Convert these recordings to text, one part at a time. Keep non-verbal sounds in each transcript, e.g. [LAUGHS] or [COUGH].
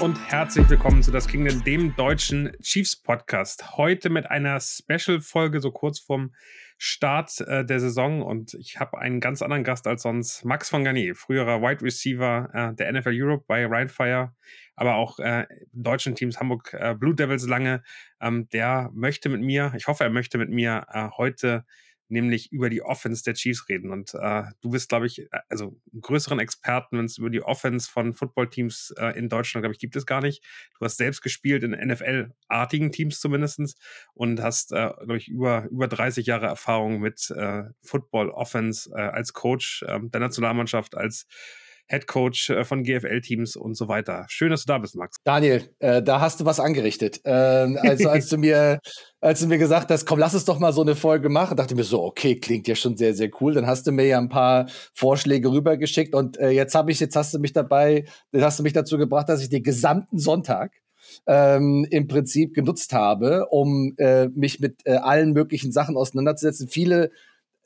Und herzlich willkommen zu Das Kingdom, dem deutschen Chiefs Podcast. Heute mit einer Special-Folge, so kurz vorm Start äh, der Saison. Und ich habe einen ganz anderen Gast als sonst. Max von Garnier, früherer Wide Receiver äh, der NFL Europe bei Rheinfire, aber auch äh, deutschen Teams Hamburg äh, Blue Devils lange. Ähm, der möchte mit mir, ich hoffe, er möchte mit mir äh, heute nämlich über die Offense der Chiefs reden. Und äh, du bist, glaube ich, äh, also größeren Experten, wenn es über die Offense von Footballteams äh, in Deutschland, glaube ich, gibt es gar nicht. Du hast selbst gespielt in NFL-artigen Teams zumindest und hast, äh, glaube ich, über, über 30 Jahre Erfahrung mit äh, Football-Offense äh, als Coach ähm, der Nationalmannschaft, als Head Coach äh, von GFL-Teams und so weiter. Schön, dass du da bist, Max. Daniel, äh, da hast du was angerichtet. Ähm, also als du [LAUGHS] mir, als du mir gesagt hast, komm, lass es doch mal so eine Folge machen, dachte ich mir so, okay, klingt ja schon sehr, sehr cool. Dann hast du mir ja ein paar Vorschläge rübergeschickt und äh, jetzt habe ich, jetzt hast du mich dabei, jetzt hast du mich dazu gebracht, dass ich den gesamten Sonntag ähm, im Prinzip genutzt habe, um äh, mich mit äh, allen möglichen Sachen auseinanderzusetzen. Viele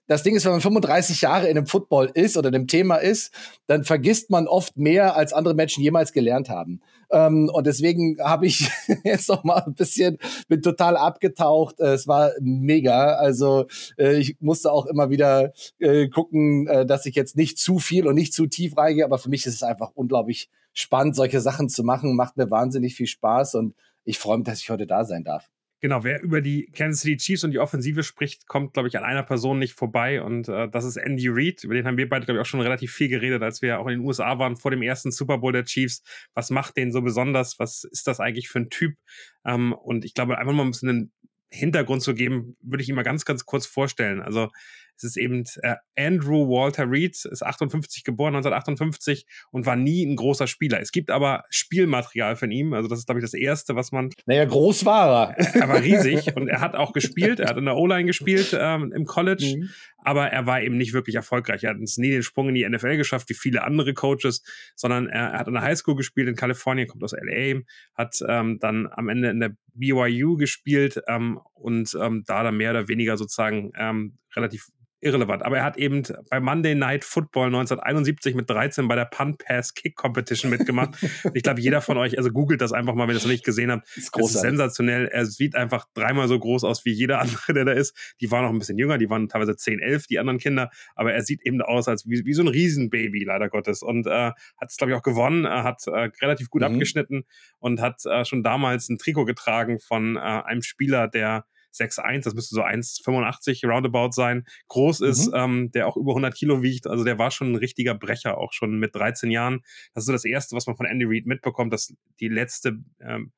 das Ding ist, wenn man 35 Jahre in einem Football ist oder in einem Thema ist, dann vergisst man oft mehr, als andere Menschen jemals gelernt haben. Ähm, und deswegen habe ich [LAUGHS] jetzt noch mal ein bisschen, bin total abgetaucht. Äh, es war mega. Also äh, ich musste auch immer wieder äh, gucken, äh, dass ich jetzt nicht zu viel und nicht zu tief reingehe. Aber für mich ist es einfach unglaublich spannend, solche Sachen zu machen. Macht mir wahnsinnig viel Spaß und ich freue mich, dass ich heute da sein darf. Genau, wer über die Kansas City Chiefs und die Offensive spricht, kommt, glaube ich, an einer Person nicht vorbei. Und äh, das ist Andy Reid. Über den haben wir beide, glaube ich, auch schon relativ viel geredet, als wir auch in den USA waren vor dem ersten Super Bowl der Chiefs. Was macht den so besonders? Was ist das eigentlich für ein Typ? Ähm, und ich glaube, einfach mal ein bisschen einen Hintergrund zu geben, würde ich ihn mal ganz, ganz kurz vorstellen. Also es ist eben äh, Andrew Walter Reed, ist 58 geboren, 1958 und war nie ein großer Spieler. Es gibt aber Spielmaterial von ihm. Also das ist, glaube ich, das Erste, was man... Naja, groß war er. Er war riesig und er hat auch gespielt. Er hat in der O-Line gespielt ähm, im College. Mhm. Aber er war eben nicht wirklich erfolgreich. Er hat uns nie den Sprung in die NFL geschafft, wie viele andere Coaches, sondern er, er hat in der Highschool gespielt in Kalifornien, kommt aus LA, hat ähm, dann am Ende in der BYU gespielt ähm, und ähm, da dann mehr oder weniger sozusagen ähm, relativ irrelevant. Aber er hat eben bei Monday Night Football 1971 mit 13 bei der Punt Pass Kick Competition mitgemacht. ich glaube, jeder von euch, also googelt das einfach mal, wenn ihr es noch nicht gesehen habt. Das ist, das ist sensationell. Er sieht einfach dreimal so groß aus wie jeder [LAUGHS] andere, der da ist. Die waren noch ein bisschen jünger, die waren teilweise 10, 11, die anderen Kinder. Aber er sieht eben aus als wie, wie so ein Riesenbaby, leider Gottes. Und äh, hat es, glaube ich, auch gewonnen. Er hat äh, relativ gut mhm. abgeschnitten und hat äh, schon damals ein Trikot getragen von äh, einem Spieler, der 6'1, das müsste so 1,85 roundabout sein, groß ist, mhm. ähm, der auch über 100 Kilo wiegt. Also der war schon ein richtiger Brecher, auch schon mit 13 Jahren. Das ist so das Erste, was man von Andy Reid mitbekommt, dass die letzte ähm,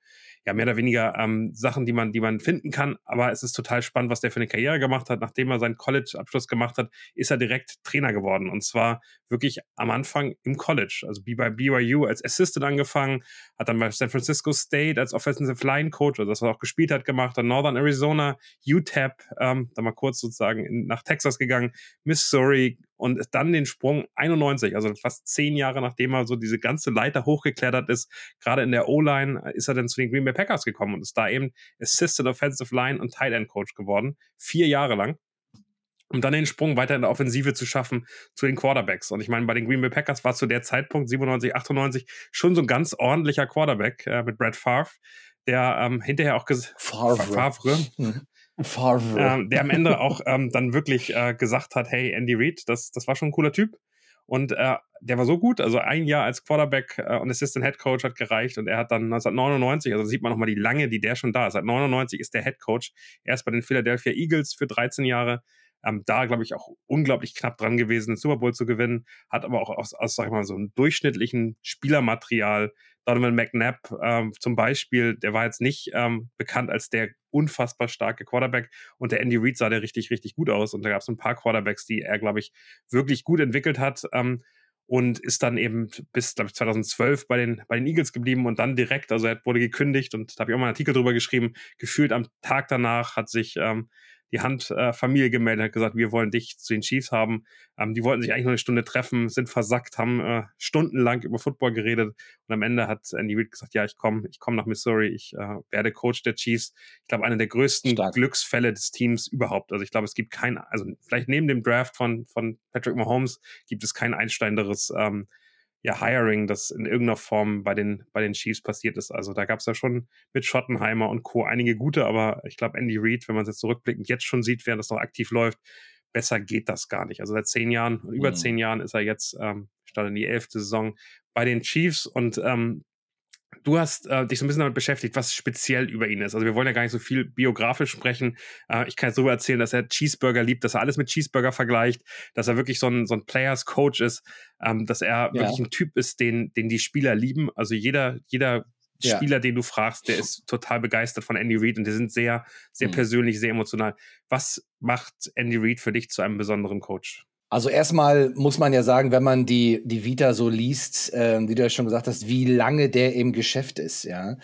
ja, mehr oder weniger ähm, Sachen, die man, die man finden kann. Aber es ist total spannend, was der für eine Karriere gemacht hat. Nachdem er seinen College-Abschluss gemacht hat, ist er direkt Trainer geworden. Und zwar wirklich am Anfang im College. Also bei BYU als Assistant angefangen, hat dann bei San Francisco State als Offensive Line Coach, also das, was er auch gespielt hat, gemacht, dann Northern Arizona, UTEP, ähm, dann mal kurz sozusagen in, nach Texas gegangen, Missouri, und dann den Sprung 91, also fast zehn Jahre nachdem er so diese ganze Leiter hochgeklettert ist, gerade in der O-Line, äh, ist er dann zu den Green Bay Packers gekommen und ist da eben Assistant Offensive Line und Tight End Coach geworden, vier Jahre lang um dann den Sprung weiter in der Offensive zu schaffen zu den Quarterbacks. Und ich meine, bei den Green Bay Packers war zu der Zeitpunkt 97, 98 schon so ein ganz ordentlicher Quarterback äh, mit Brad Favre, der ähm, hinterher auch Favre. Favre. Favre. Ähm, der am Ende auch ähm, dann wirklich äh, gesagt hat, hey, Andy Reid, das, das war schon ein cooler Typ. Und äh, der war so gut, also ein Jahr als Quarterback äh, und Assistant Head Coach hat gereicht und er hat dann 1999, also sieht man nochmal die Lange, die der schon da ist. Seit 99 ist der Head Coach erst bei den Philadelphia Eagles für 13 Jahre. Ähm, da, glaube ich, auch unglaublich knapp dran gewesen, den Super Bowl zu gewinnen. Hat aber auch aus, aus sag ich mal, so einem durchschnittlichen Spielermaterial Donovan McNabb ähm, zum Beispiel, der war jetzt nicht ähm, bekannt als der unfassbar starke Quarterback und der Andy Reid sah der richtig, richtig gut aus und da gab es ein paar Quarterbacks, die er, glaube ich, wirklich gut entwickelt hat. Ähm, und ist dann eben bis, glaube ich, 2012 bei den, bei den Eagles geblieben und dann direkt, also er wurde gekündigt und da habe ich auch mal einen Artikel drüber geschrieben, gefühlt am Tag danach hat sich ähm, die Handfamilie äh, gemeldet, hat gesagt, wir wollen dich zu den Chiefs haben. Ähm, die wollten sich eigentlich noch eine Stunde treffen, sind versackt, haben äh, stundenlang über Football geredet und am Ende hat Andy Reid gesagt, ja, ich komme ich komm nach Missouri, ich äh, werde Coach der Chiefs. Ich glaube, einer der größten Stark. Glücksfälle des Teams überhaupt. Also ich glaube, es gibt kein, also vielleicht neben dem Draft von, von Patrick Mahomes gibt es kein einsteinderes ähm, ja, Hiring, das in irgendeiner Form bei den, bei den Chiefs passiert ist. Also da gab es ja schon mit Schottenheimer und Co. einige gute, aber ich glaube, Andy Reid, wenn man es jetzt zurückblickend jetzt schon sieht, während das noch aktiv läuft, besser geht das gar nicht. Also seit zehn Jahren, über mhm. zehn Jahren ist er jetzt, ähm, stand in die elfte Saison bei den Chiefs und ähm, Du hast äh, dich so ein bisschen damit beschäftigt, was speziell über ihn ist. Also wir wollen ja gar nicht so viel biografisch sprechen. Äh, ich kann jetzt so erzählen, dass er Cheeseburger liebt, dass er alles mit Cheeseburger vergleicht, dass er wirklich so ein, so ein Players Coach ist, ähm, dass er ja. wirklich ein Typ ist, den, den die Spieler lieben. Also jeder, jeder ja. Spieler, den du fragst, der ist total begeistert von Andy Reid und die sind sehr, sehr mhm. persönlich, sehr emotional. Was macht Andy Reid für dich zu einem besonderen Coach? Also erstmal muss man ja sagen, wenn man die, die Vita so liest, äh, wie du ja schon gesagt hast, wie lange der im Geschäft ist, ja.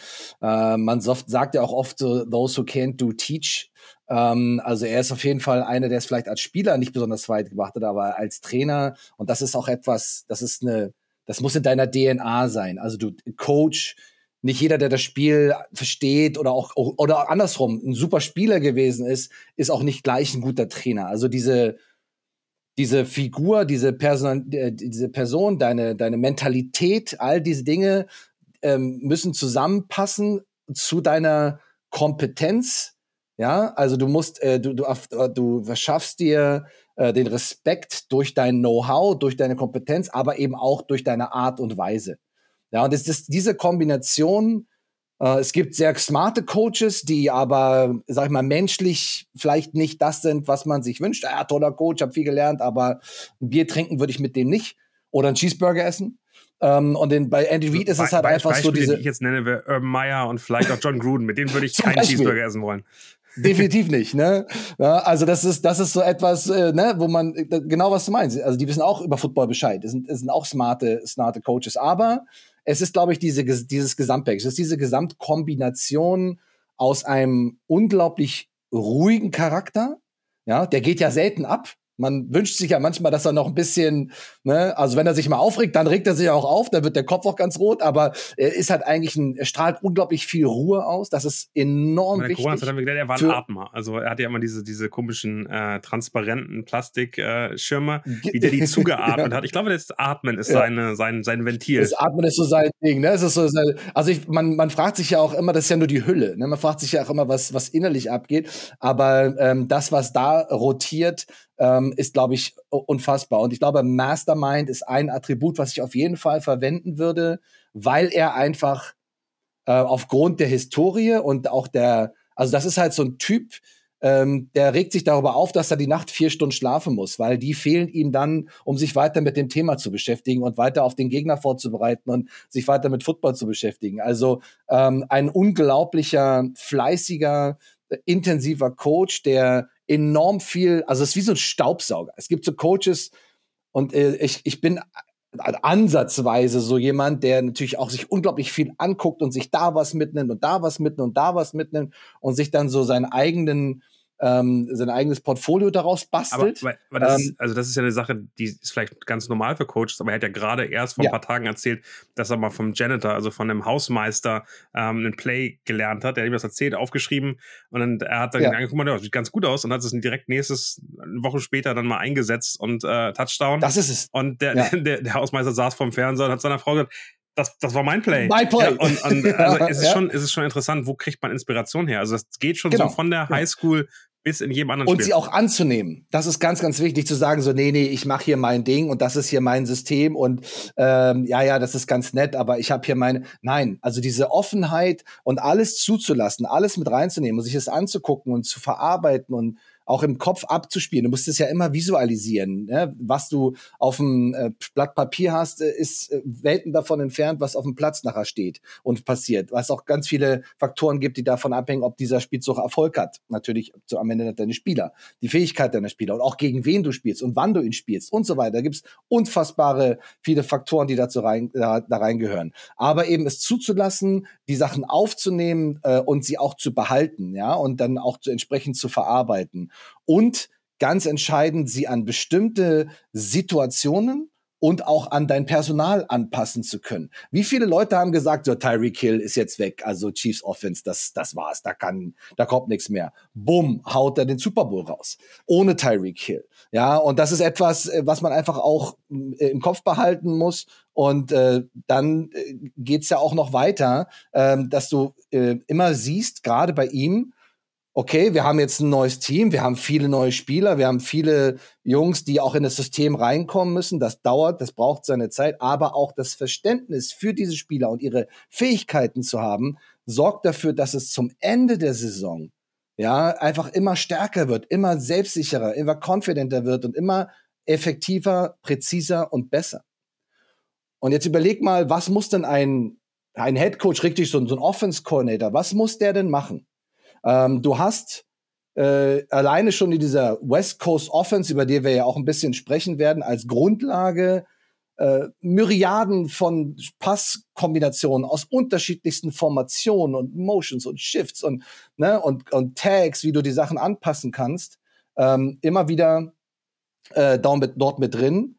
Äh, man soft, sagt ja auch oft so, those who can't do teach. Ähm, also er ist auf jeden Fall einer, der es vielleicht als Spieler nicht besonders weit gebracht hat, aber als Trainer, und das ist auch etwas, das ist eine, das muss in deiner DNA sein. Also du Coach, nicht jeder, der das Spiel versteht oder auch oder andersrum ein super Spieler gewesen ist, ist auch nicht gleich ein guter Trainer. Also diese diese Figur, diese Person, äh, diese Person, deine, deine Mentalität, all diese Dinge ähm, müssen zusammenpassen zu deiner Kompetenz. Ja, also du musst, äh, du, du, du verschaffst dir äh, den Respekt durch dein Know-how, durch deine Kompetenz, aber eben auch durch deine Art und Weise. Ja, und es ist diese Kombination es gibt sehr smarte Coaches, die aber, sag ich mal, menschlich vielleicht nicht das sind, was man sich wünscht. Ja, toller Coach, hab viel gelernt, aber ein Bier trinken würde ich mit dem nicht. Oder einen Cheeseburger essen. Ähm, und den, bei Andy Reid ist es halt Be einfach Beispiele, so diese. Die ich jetzt nenne, wäre Urban Meyer und vielleicht auch John Gruden. Mit denen würde ich [LAUGHS] keinen Beispiel. Cheeseburger essen wollen. Definitiv nicht, ne? Ja, also das ist, das ist so etwas, äh, ne, wo man genau was du meinst. Also die wissen auch über Football Bescheid. Das sind, das sind auch smarte, smarte Coaches. Aber es ist, glaube ich, diese, dieses Gesamtpack. Es ist diese Gesamtkombination aus einem unglaublich ruhigen Charakter. Ja, der geht ja selten ab. Man wünscht sich ja manchmal, dass er noch ein bisschen, ne, also wenn er sich mal aufregt, dann regt er sich auch auf, dann wird der Kopf auch ganz rot, aber er ist halt eigentlich ein, er strahlt unglaublich viel Ruhe aus. Das ist enorm wichtig. Corona hat er gedacht, er war ein Atmer. Also er hatte ja immer diese, diese komischen äh, transparenten Plastikschirme, äh, wie der die [LAUGHS] zugeatmet ja. hat. Ich glaube, das Atmen ist ja. seine, sein, sein Ventil. Das Atmen ist so sein Ding, ne? Es ist so, also ich, man, man fragt sich ja auch immer, das ist ja nur die Hülle, ne? Man fragt sich ja auch immer, was, was innerlich abgeht. Aber ähm, das, was da rotiert, ähm, ist, glaube ich, unfassbar. Und ich glaube, Mastermind ist ein Attribut, was ich auf jeden Fall verwenden würde, weil er einfach äh, aufgrund der Historie und auch der, also das ist halt so ein Typ, ähm, der regt sich darüber auf, dass er die Nacht vier Stunden schlafen muss, weil die fehlen ihm dann, um sich weiter mit dem Thema zu beschäftigen und weiter auf den Gegner vorzubereiten und sich weiter mit Football zu beschäftigen. Also ähm, ein unglaublicher, fleißiger, intensiver Coach, der enorm viel, also es ist wie so ein Staubsauger. Es gibt so Coaches und äh, ich, ich bin ansatzweise so jemand, der natürlich auch sich unglaublich viel anguckt und sich da was mitnimmt und da was mitnimmt und da was mitnimmt und sich dann so seinen eigenen ähm, sein eigenes Portfolio daraus bastelt. Aber, aber das ähm, ist, also das ist ja eine Sache, die ist vielleicht ganz normal für Coaches, aber er hat ja gerade erst vor ja. ein paar Tagen erzählt, dass er mal vom Janitor, also von einem Hausmeister, ähm, einen Play gelernt hat. Der hat ihm das erzählt, aufgeschrieben und dann er hat dann ja. angeguckt, ja, sieht ganz gut aus und hat es direkt nächstes, eine Woche später dann mal eingesetzt und äh, Touchdown. Das ist es. Und der, ja. [LAUGHS] der, der Hausmeister saß vorm Fernseher und hat seiner Frau gesagt, das, das war mein Play. Mein Play. Ja, und, und also [LAUGHS] es, ist schon, es ist schon interessant, wo kriegt man Inspiration her? Also es geht schon genau. so von der Highschool bis in jedem anderen und Spiel. sie auch anzunehmen. Das ist ganz, ganz wichtig zu sagen, so, nee, nee, ich mache hier mein Ding und das ist hier mein System und ähm, ja, ja, das ist ganz nett, aber ich habe hier meine. Nein, also diese Offenheit und alles zuzulassen, alles mit reinzunehmen und sich das anzugucken und zu verarbeiten und auch im Kopf abzuspielen. Du musst es ja immer visualisieren. Ne? Was du auf dem äh, Blatt Papier hast, äh, ist äh, Welten davon entfernt, was auf dem Platz nachher steht und passiert. Was auch ganz viele Faktoren gibt, die davon abhängen, ob dieser Spielzug Erfolg hat. Natürlich so am Ende deine Spieler, die Fähigkeit deiner Spieler und auch gegen wen du spielst und wann du ihn spielst und so weiter. Da gibt's unfassbare viele Faktoren, die dazu rein, da, da reingehören. Aber eben es zuzulassen, die Sachen aufzunehmen äh, und sie auch zu behalten, ja, und dann auch zu, entsprechend zu verarbeiten und ganz entscheidend, sie an bestimmte Situationen und auch an dein Personal anpassen zu können. Wie viele Leute haben gesagt, so Tyreek Hill ist jetzt weg, also Chiefs Offense, das das war's, da kann da kommt nichts mehr. Bumm, haut er den Super Bowl raus ohne Tyreek Hill. Ja, und das ist etwas, äh, was man einfach auch äh, im Kopf behalten muss Und äh, dann äh, geht's ja auch noch weiter, äh, dass du äh, immer siehst, gerade bei ihm, okay, wir haben jetzt ein neues Team, wir haben viele neue Spieler, wir haben viele Jungs, die auch in das System reinkommen müssen. Das dauert, das braucht seine Zeit, aber auch das Verständnis für diese Spieler und ihre Fähigkeiten zu haben, sorgt dafür, dass es zum Ende der Saison ja einfach immer stärker wird, immer selbstsicherer, immer confidenter wird und immer effektiver, präziser und besser. Und jetzt überleg mal, was muss denn ein, ein Head Coach, richtig, so, so ein Offense Coordinator, was muss der denn machen? Ähm, du hast äh, alleine schon in dieser West Coast Offense, über die wir ja auch ein bisschen sprechen werden, als Grundlage äh, Myriaden von Passkombinationen aus unterschiedlichsten Formationen und Motions und Shifts und, ne, und, und Tags, wie du die Sachen anpassen kannst, ähm, immer wieder äh, dort, mit, dort mit drin.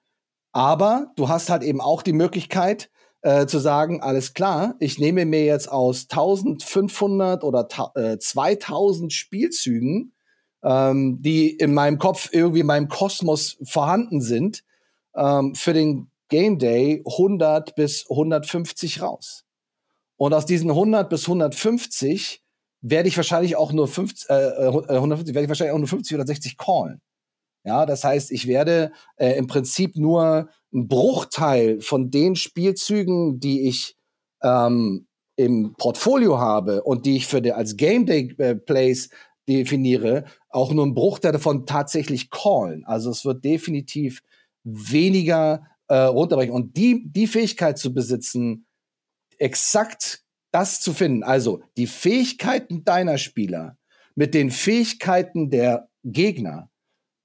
Aber du hast halt eben auch die Möglichkeit äh, zu sagen, alles klar, ich nehme mir jetzt aus 1500 oder äh, 2000 Spielzügen, ähm, die in meinem Kopf irgendwie in meinem Kosmos vorhanden sind, ähm, für den Game Day 100 bis 150 raus. Und aus diesen 100 bis 150 werde ich wahrscheinlich auch nur 50, äh, 150, äh, werde ich wahrscheinlich auch nur 50 oder 60 callen. Ja, das heißt, ich werde äh, im Prinzip nur einen Bruchteil von den Spielzügen, die ich ähm, im Portfolio habe und die ich für die, als Game Day äh, Plays definiere, auch nur einen Bruchteil davon tatsächlich callen. Also es wird definitiv weniger äh, runterbrechen. Und die, die Fähigkeit zu besitzen, exakt das zu finden, also die Fähigkeiten deiner Spieler mit den Fähigkeiten der Gegner,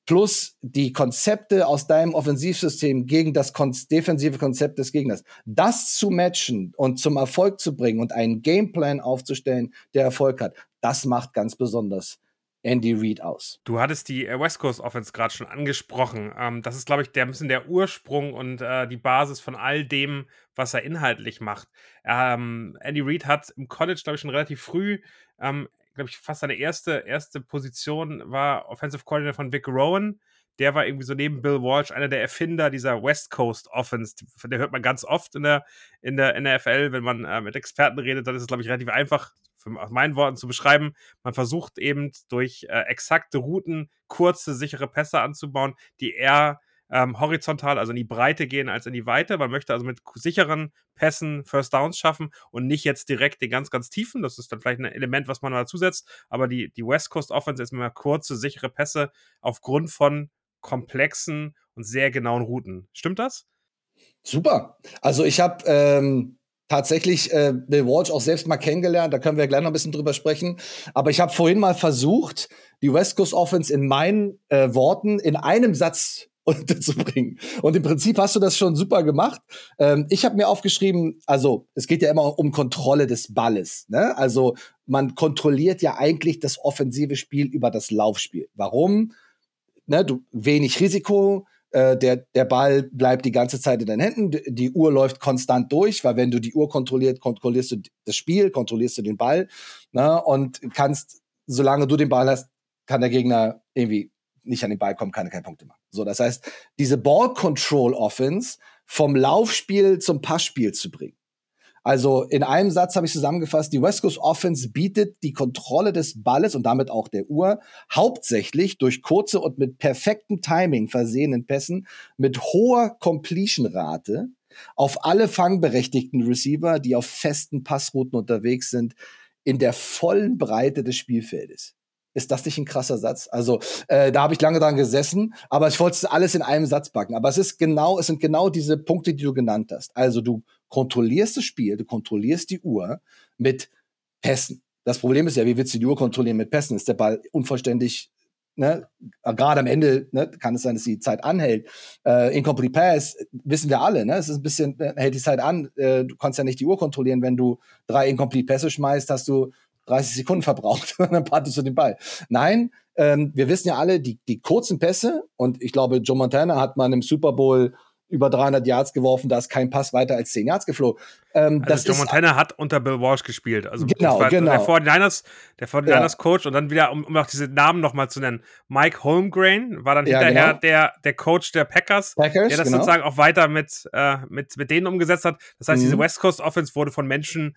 plus die Konzepte aus deinem Offensivsystem gegen das kon defensive Konzept des Gegners, das zu matchen und zum Erfolg zu bringen und einen Gameplan aufzustellen, der Erfolg hat, das macht ganz besonders Andy Reid aus. Du hattest die äh, West Coast Offense gerade schon angesprochen. Ähm, das ist, glaube ich, der ein bisschen der Ursprung und äh, die Basis von all dem, was er inhaltlich macht. Ähm, Andy Reid hat im College, glaube ich, schon relativ früh ähm, glaube ich, fast seine erste, erste Position war Offensive Coordinator von Vic Rowan. Der war irgendwie so neben Bill Walsh einer der Erfinder dieser West Coast Offense. Der hört man ganz oft in der, in der NFL. Wenn man äh, mit Experten redet, dann ist es, glaube ich, relativ einfach, für, aus meinen Worten zu beschreiben. Man versucht eben durch äh, exakte Routen kurze, sichere Pässe anzubauen, die er ähm, horizontal, also in die Breite gehen als in die Weite. Man möchte also mit sicheren Pässen First Downs schaffen und nicht jetzt direkt den ganz, ganz tiefen. Das ist dann vielleicht ein Element, was man dazu setzt. Aber die, die West Coast Offense ist immer kurze, sichere Pässe aufgrund von komplexen und sehr genauen Routen. Stimmt das? Super. Also ich habe ähm, tatsächlich äh, Bill Walsh auch selbst mal kennengelernt. Da können wir gleich noch ein bisschen drüber sprechen. Aber ich habe vorhin mal versucht, die West Coast Offense in meinen äh, Worten in einem Satz unterzubringen. [LAUGHS] Und im Prinzip hast du das schon super gemacht. Ähm, ich habe mir aufgeschrieben, also es geht ja immer um Kontrolle des Balles. Ne? Also man kontrolliert ja eigentlich das offensive Spiel über das Laufspiel. Warum? Ne, du wenig Risiko, äh, der, der Ball bleibt die ganze Zeit in deinen Händen, die Uhr läuft konstant durch, weil wenn du die Uhr kontrolliert, kontrollierst du das Spiel, kontrollierst du den Ball ne, und kannst, solange du den Ball hast, kann der Gegner irgendwie nicht an den Ball kommen, kann er keine Punkte machen. So, das heißt, diese Ball Control Offense vom Laufspiel zum Passspiel zu bringen. Also in einem Satz habe ich zusammengefasst, die West Coast Offense bietet die Kontrolle des Balles und damit auch der Uhr hauptsächlich durch kurze und mit perfektem Timing versehenen Pässen mit hoher Completion-Rate auf alle fangberechtigten Receiver, die auf festen Passrouten unterwegs sind, in der vollen Breite des Spielfeldes. Ist das nicht ein krasser Satz? Also äh, da habe ich lange dran gesessen, aber ich wollte es alles in einem Satz packen. Aber es ist genau, es sind genau diese Punkte, die du genannt hast. Also du kontrollierst das Spiel, du kontrollierst die Uhr mit Pässen. Das Problem ist ja, wie willst du die Uhr kontrollieren mit Pässen? Ist der Ball unvollständig Ne, gerade am Ende ne, kann es sein, dass die Zeit anhält. Äh, Incomplete Pass wissen wir alle, ne? Es ist ein bisschen, äh, hält die Zeit an. Äh, du kannst ja nicht die Uhr kontrollieren, wenn du drei Incomplete Pässe schmeißt, hast du 30 Sekunden verbraucht und [LAUGHS] dann partest du den Ball. Nein, ähm, wir wissen ja alle, die, die kurzen Pässe, und ich glaube, Joe Montana hat mal im Super Bowl über 300 Yards geworfen, da ist kein Pass weiter als 10 Yards geflogen. Ähm, also Joe Montana hat unter Bill Walsh gespielt. Also genau, genau. Der 49ers, der 49ers ja. Coach und dann wieder, um, um auch diese Namen nochmal zu nennen, Mike Holmgren war dann ja, hinterher genau. der, der Coach der Packers, Packers der das genau. sozusagen auch weiter mit, äh, mit, mit denen umgesetzt hat. Das heißt, mhm. diese West Coast Offense wurde von Menschen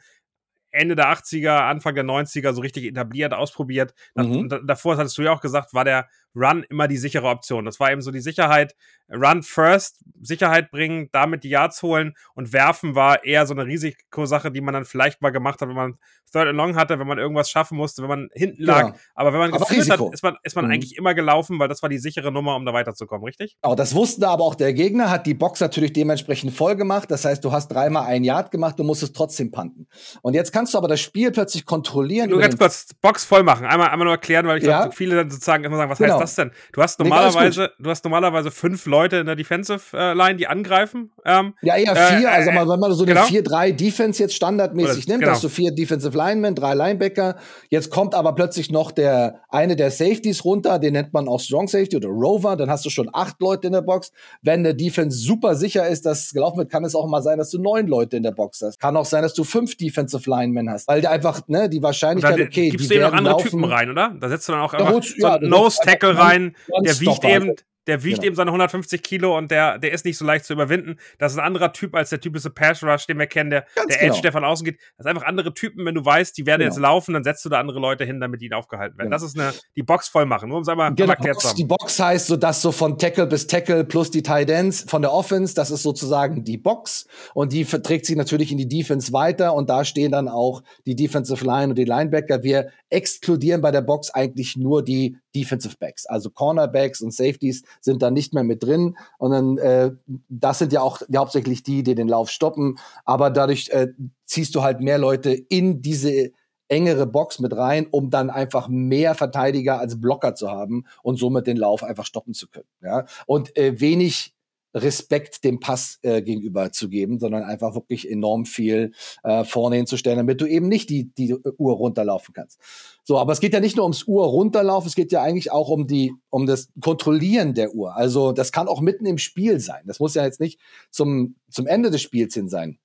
Ende der 80er, Anfang der 90er so richtig etabliert, ausprobiert. Mhm. Davor, hattest du ja auch gesagt, war der Run immer die sichere Option. Das war eben so die Sicherheit, Run first, Sicherheit bringen, damit die Yards holen und werfen war eher so eine Risikosache, die man dann vielleicht mal gemacht hat, wenn man Third and Long hatte, wenn man irgendwas schaffen musste, wenn man hinten lag. Ja. Aber wenn man aber geführt Risiko. hat, ist man, ist man mhm. eigentlich immer gelaufen, weil das war die sichere Nummer, um da weiterzukommen, richtig? Auch das wusste aber auch der Gegner, hat die Box natürlich dementsprechend voll gemacht. Das heißt, du hast dreimal ein Yard gemacht, du musstest trotzdem panten. Und jetzt kannst du aber das Spiel plötzlich kontrollieren. Nur ganz kurz, Box voll machen. Einmal, einmal nur erklären, weil ich ja. glaube, viele dann sozusagen immer sagen, was genau. heißt das denn? Du hast normalerweise, nee, du hast normalerweise fünf Leute in der Defensive äh, Line, die angreifen. Ähm, ja, eher vier. Äh, also mal, wenn man so genau. eine 4-3 Defense jetzt standardmäßig Oder, nimmt, genau. hast du vier Defensive Linemen, drei Linebacker. Jetzt kommt aber plötzlich noch der eine der Safeties runter, den nennt man auch Strong Safety oder Rover. Dann hast du schon acht Leute in der Box. Wenn der Defense super sicher ist, dass gelaufen wird, kann es auch mal sein, dass du neun Leute in der Box hast. Kann auch sein, dass du fünf Defensive Linemen hast, weil einfach ne, die Wahrscheinlichkeit, okay, gibst die du eben noch andere laufen. Typen rein, oder? Da setzt du dann auch einfach so ja, Nose Tackle rein, der wiegt eben, der wiegt genau. eben seine 150 Kilo und der, der ist nicht so leicht zu überwinden. Das ist ein anderer Typ als der typische Pass Rush, den wir kennen, der, der genau. Edge, der von außen geht. Das sind einfach andere Typen. Wenn du weißt, die werden genau. jetzt laufen, dann setzt du da andere Leute hin, damit die aufgehalten werden. Genau. Das ist eine, die Box voll machen. Nur um es einmal, genau, erklärt zu haben. Die Box heißt so, dass so von Tackle bis Tackle plus die Tight Ends von der Offense, das ist sozusagen die Box. Und die verträgt sich natürlich in die Defense weiter. Und da stehen dann auch die Defensive Line und die Linebacker. Wir exkludieren bei der Box eigentlich nur die Defensive Backs. Also Cornerbacks und Safeties sind da nicht mehr mit drin. Und dann, äh, das sind ja auch die, hauptsächlich die, die den Lauf stoppen. Aber dadurch äh, ziehst du halt mehr Leute in diese engere Box mit rein, um dann einfach mehr Verteidiger als Blocker zu haben und somit den Lauf einfach stoppen zu können. Ja? Und äh, wenig Respekt dem Pass äh, gegenüber zu geben, sondern einfach wirklich enorm viel äh, vorne hinzustellen, damit du eben nicht die, die Uhr runterlaufen kannst. So, aber es geht ja nicht nur ums Uhr runterlaufen, es geht ja eigentlich auch um die, um das Kontrollieren der Uhr. Also das kann auch mitten im Spiel sein. Das muss ja jetzt nicht zum, zum Ende des Spiels hin sein.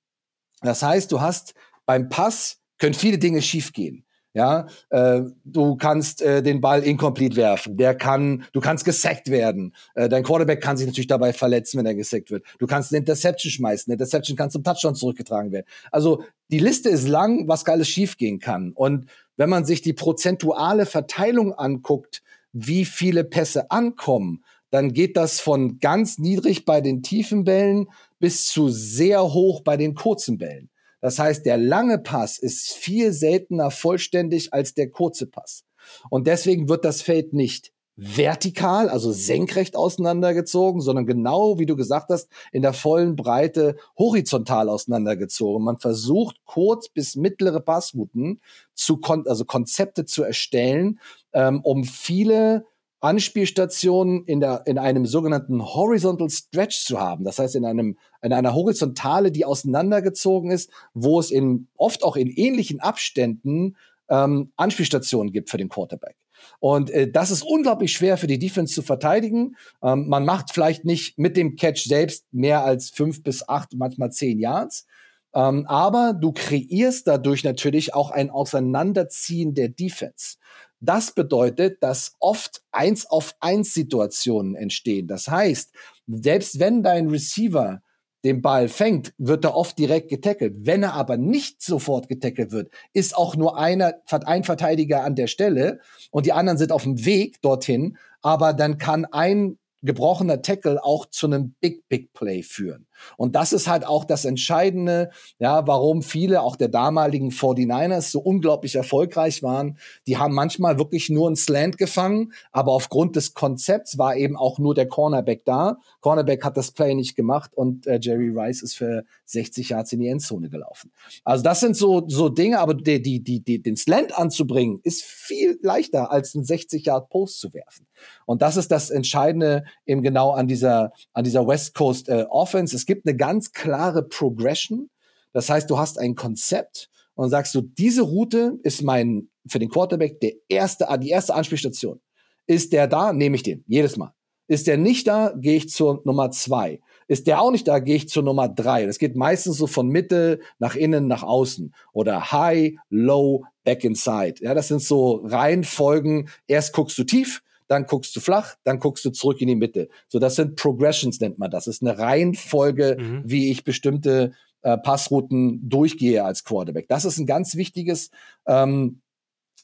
Das heißt, du hast beim Pass können viele Dinge schiefgehen. Ja, äh, du kannst äh, den Ball incomplete werfen. Der kann, du kannst gesackt werden. Äh, dein Quarterback kann sich natürlich dabei verletzen, wenn er gesackt wird. Du kannst eine Interception schmeißen. Eine Interception kann zum Touchdown zurückgetragen werden. Also die Liste ist lang, was alles schiefgehen kann. Und wenn man sich die prozentuale Verteilung anguckt, wie viele Pässe ankommen, dann geht das von ganz niedrig bei den tiefen Bällen bis zu sehr hoch bei den kurzen Bällen. Das heißt, der lange Pass ist viel seltener vollständig als der kurze Pass. Und deswegen wird das Feld nicht vertikal, also senkrecht auseinandergezogen, sondern genau wie du gesagt hast, in der vollen Breite horizontal auseinandergezogen. Man versucht kurz bis mittlere Passrouten zu, kon also Konzepte zu erstellen, ähm, um viele Anspielstationen in, der, in einem sogenannten Horizontal Stretch zu haben. Das heißt, in, einem, in einer Horizontale, die auseinandergezogen ist, wo es in, oft auch in ähnlichen Abständen ähm, Anspielstationen gibt für den Quarterback. Und äh, das ist unglaublich schwer für die Defense zu verteidigen. Ähm, man macht vielleicht nicht mit dem Catch selbst mehr als fünf bis acht, manchmal zehn Yards. Ähm, aber du kreierst dadurch natürlich auch ein Auseinanderziehen der Defense. Das bedeutet, dass oft eins auf eins Situationen entstehen. Das heißt, selbst wenn dein Receiver den Ball fängt, wird er oft direkt getackelt. Wenn er aber nicht sofort getackelt wird, ist auch nur einer, ein Verteidiger an der Stelle und die anderen sind auf dem Weg dorthin. Aber dann kann ein gebrochener Tackle auch zu einem Big, Big Play führen. Und das ist halt auch das Entscheidende, ja, warum viele auch der damaligen 49ers so unglaublich erfolgreich waren. Die haben manchmal wirklich nur einen Slant gefangen, aber aufgrund des Konzepts war eben auch nur der Cornerback da. Cornerback hat das Play nicht gemacht und äh, Jerry Rice ist für 60 Yards in die Endzone gelaufen. Also das sind so, so Dinge, aber die, die, die, die, den Slant anzubringen, ist viel leichter als einen 60 Yard Post zu werfen. Und das ist das Entscheidende eben genau an dieser, an dieser West Coast äh, Offense. Es gibt eine ganz klare Progression. Das heißt, du hast ein Konzept und sagst du, diese Route ist mein, für den Quarterback der erste, die erste Anspielstation. Ist der da, nehme ich den, jedes Mal. Ist der nicht da, gehe ich zur Nummer zwei. Ist der auch nicht da, gehe ich zur Nummer drei. Das geht meistens so von Mitte nach innen nach außen oder High, Low, Back Inside. Ja, das sind so Reihenfolgen. Erst guckst du tief, dann guckst du flach, dann guckst du zurück in die Mitte. So, das sind Progressions nennt man das. Das ist eine Reihenfolge, mhm. wie ich bestimmte äh, Passrouten durchgehe als Quarterback. Das ist ein ganz wichtiges ähm,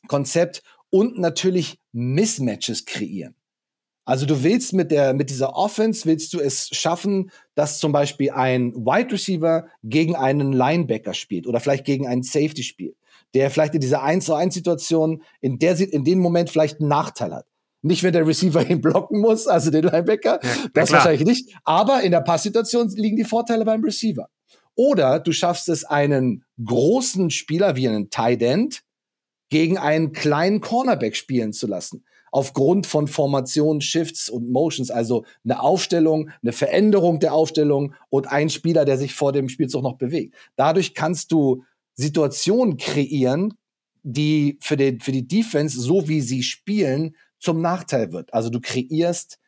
Konzept und natürlich Mismatches kreieren. Also du willst mit der, mit dieser Offense willst du es schaffen, dass zum Beispiel ein Wide Receiver gegen einen Linebacker spielt oder vielleicht gegen einen Safety spielt, der vielleicht in dieser 1 zu 1 Situation in der, in dem Moment vielleicht einen Nachteil hat. Nicht, wenn der Receiver [LAUGHS] ihn blocken muss, also den Linebacker, ja, das wahrscheinlich nicht. Aber in der Passsituation liegen die Vorteile beim Receiver. Oder du schaffst es, einen großen Spieler wie einen Tight End gegen einen kleinen Cornerback spielen zu lassen. Aufgrund von Formationen, Shifts und Motions, also eine Aufstellung, eine Veränderung der Aufstellung und ein Spieler, der sich vor dem Spielzug noch bewegt. Dadurch kannst du Situationen kreieren, die für, den, für die Defense, so wie sie spielen, zum Nachteil wird. Also du kreierst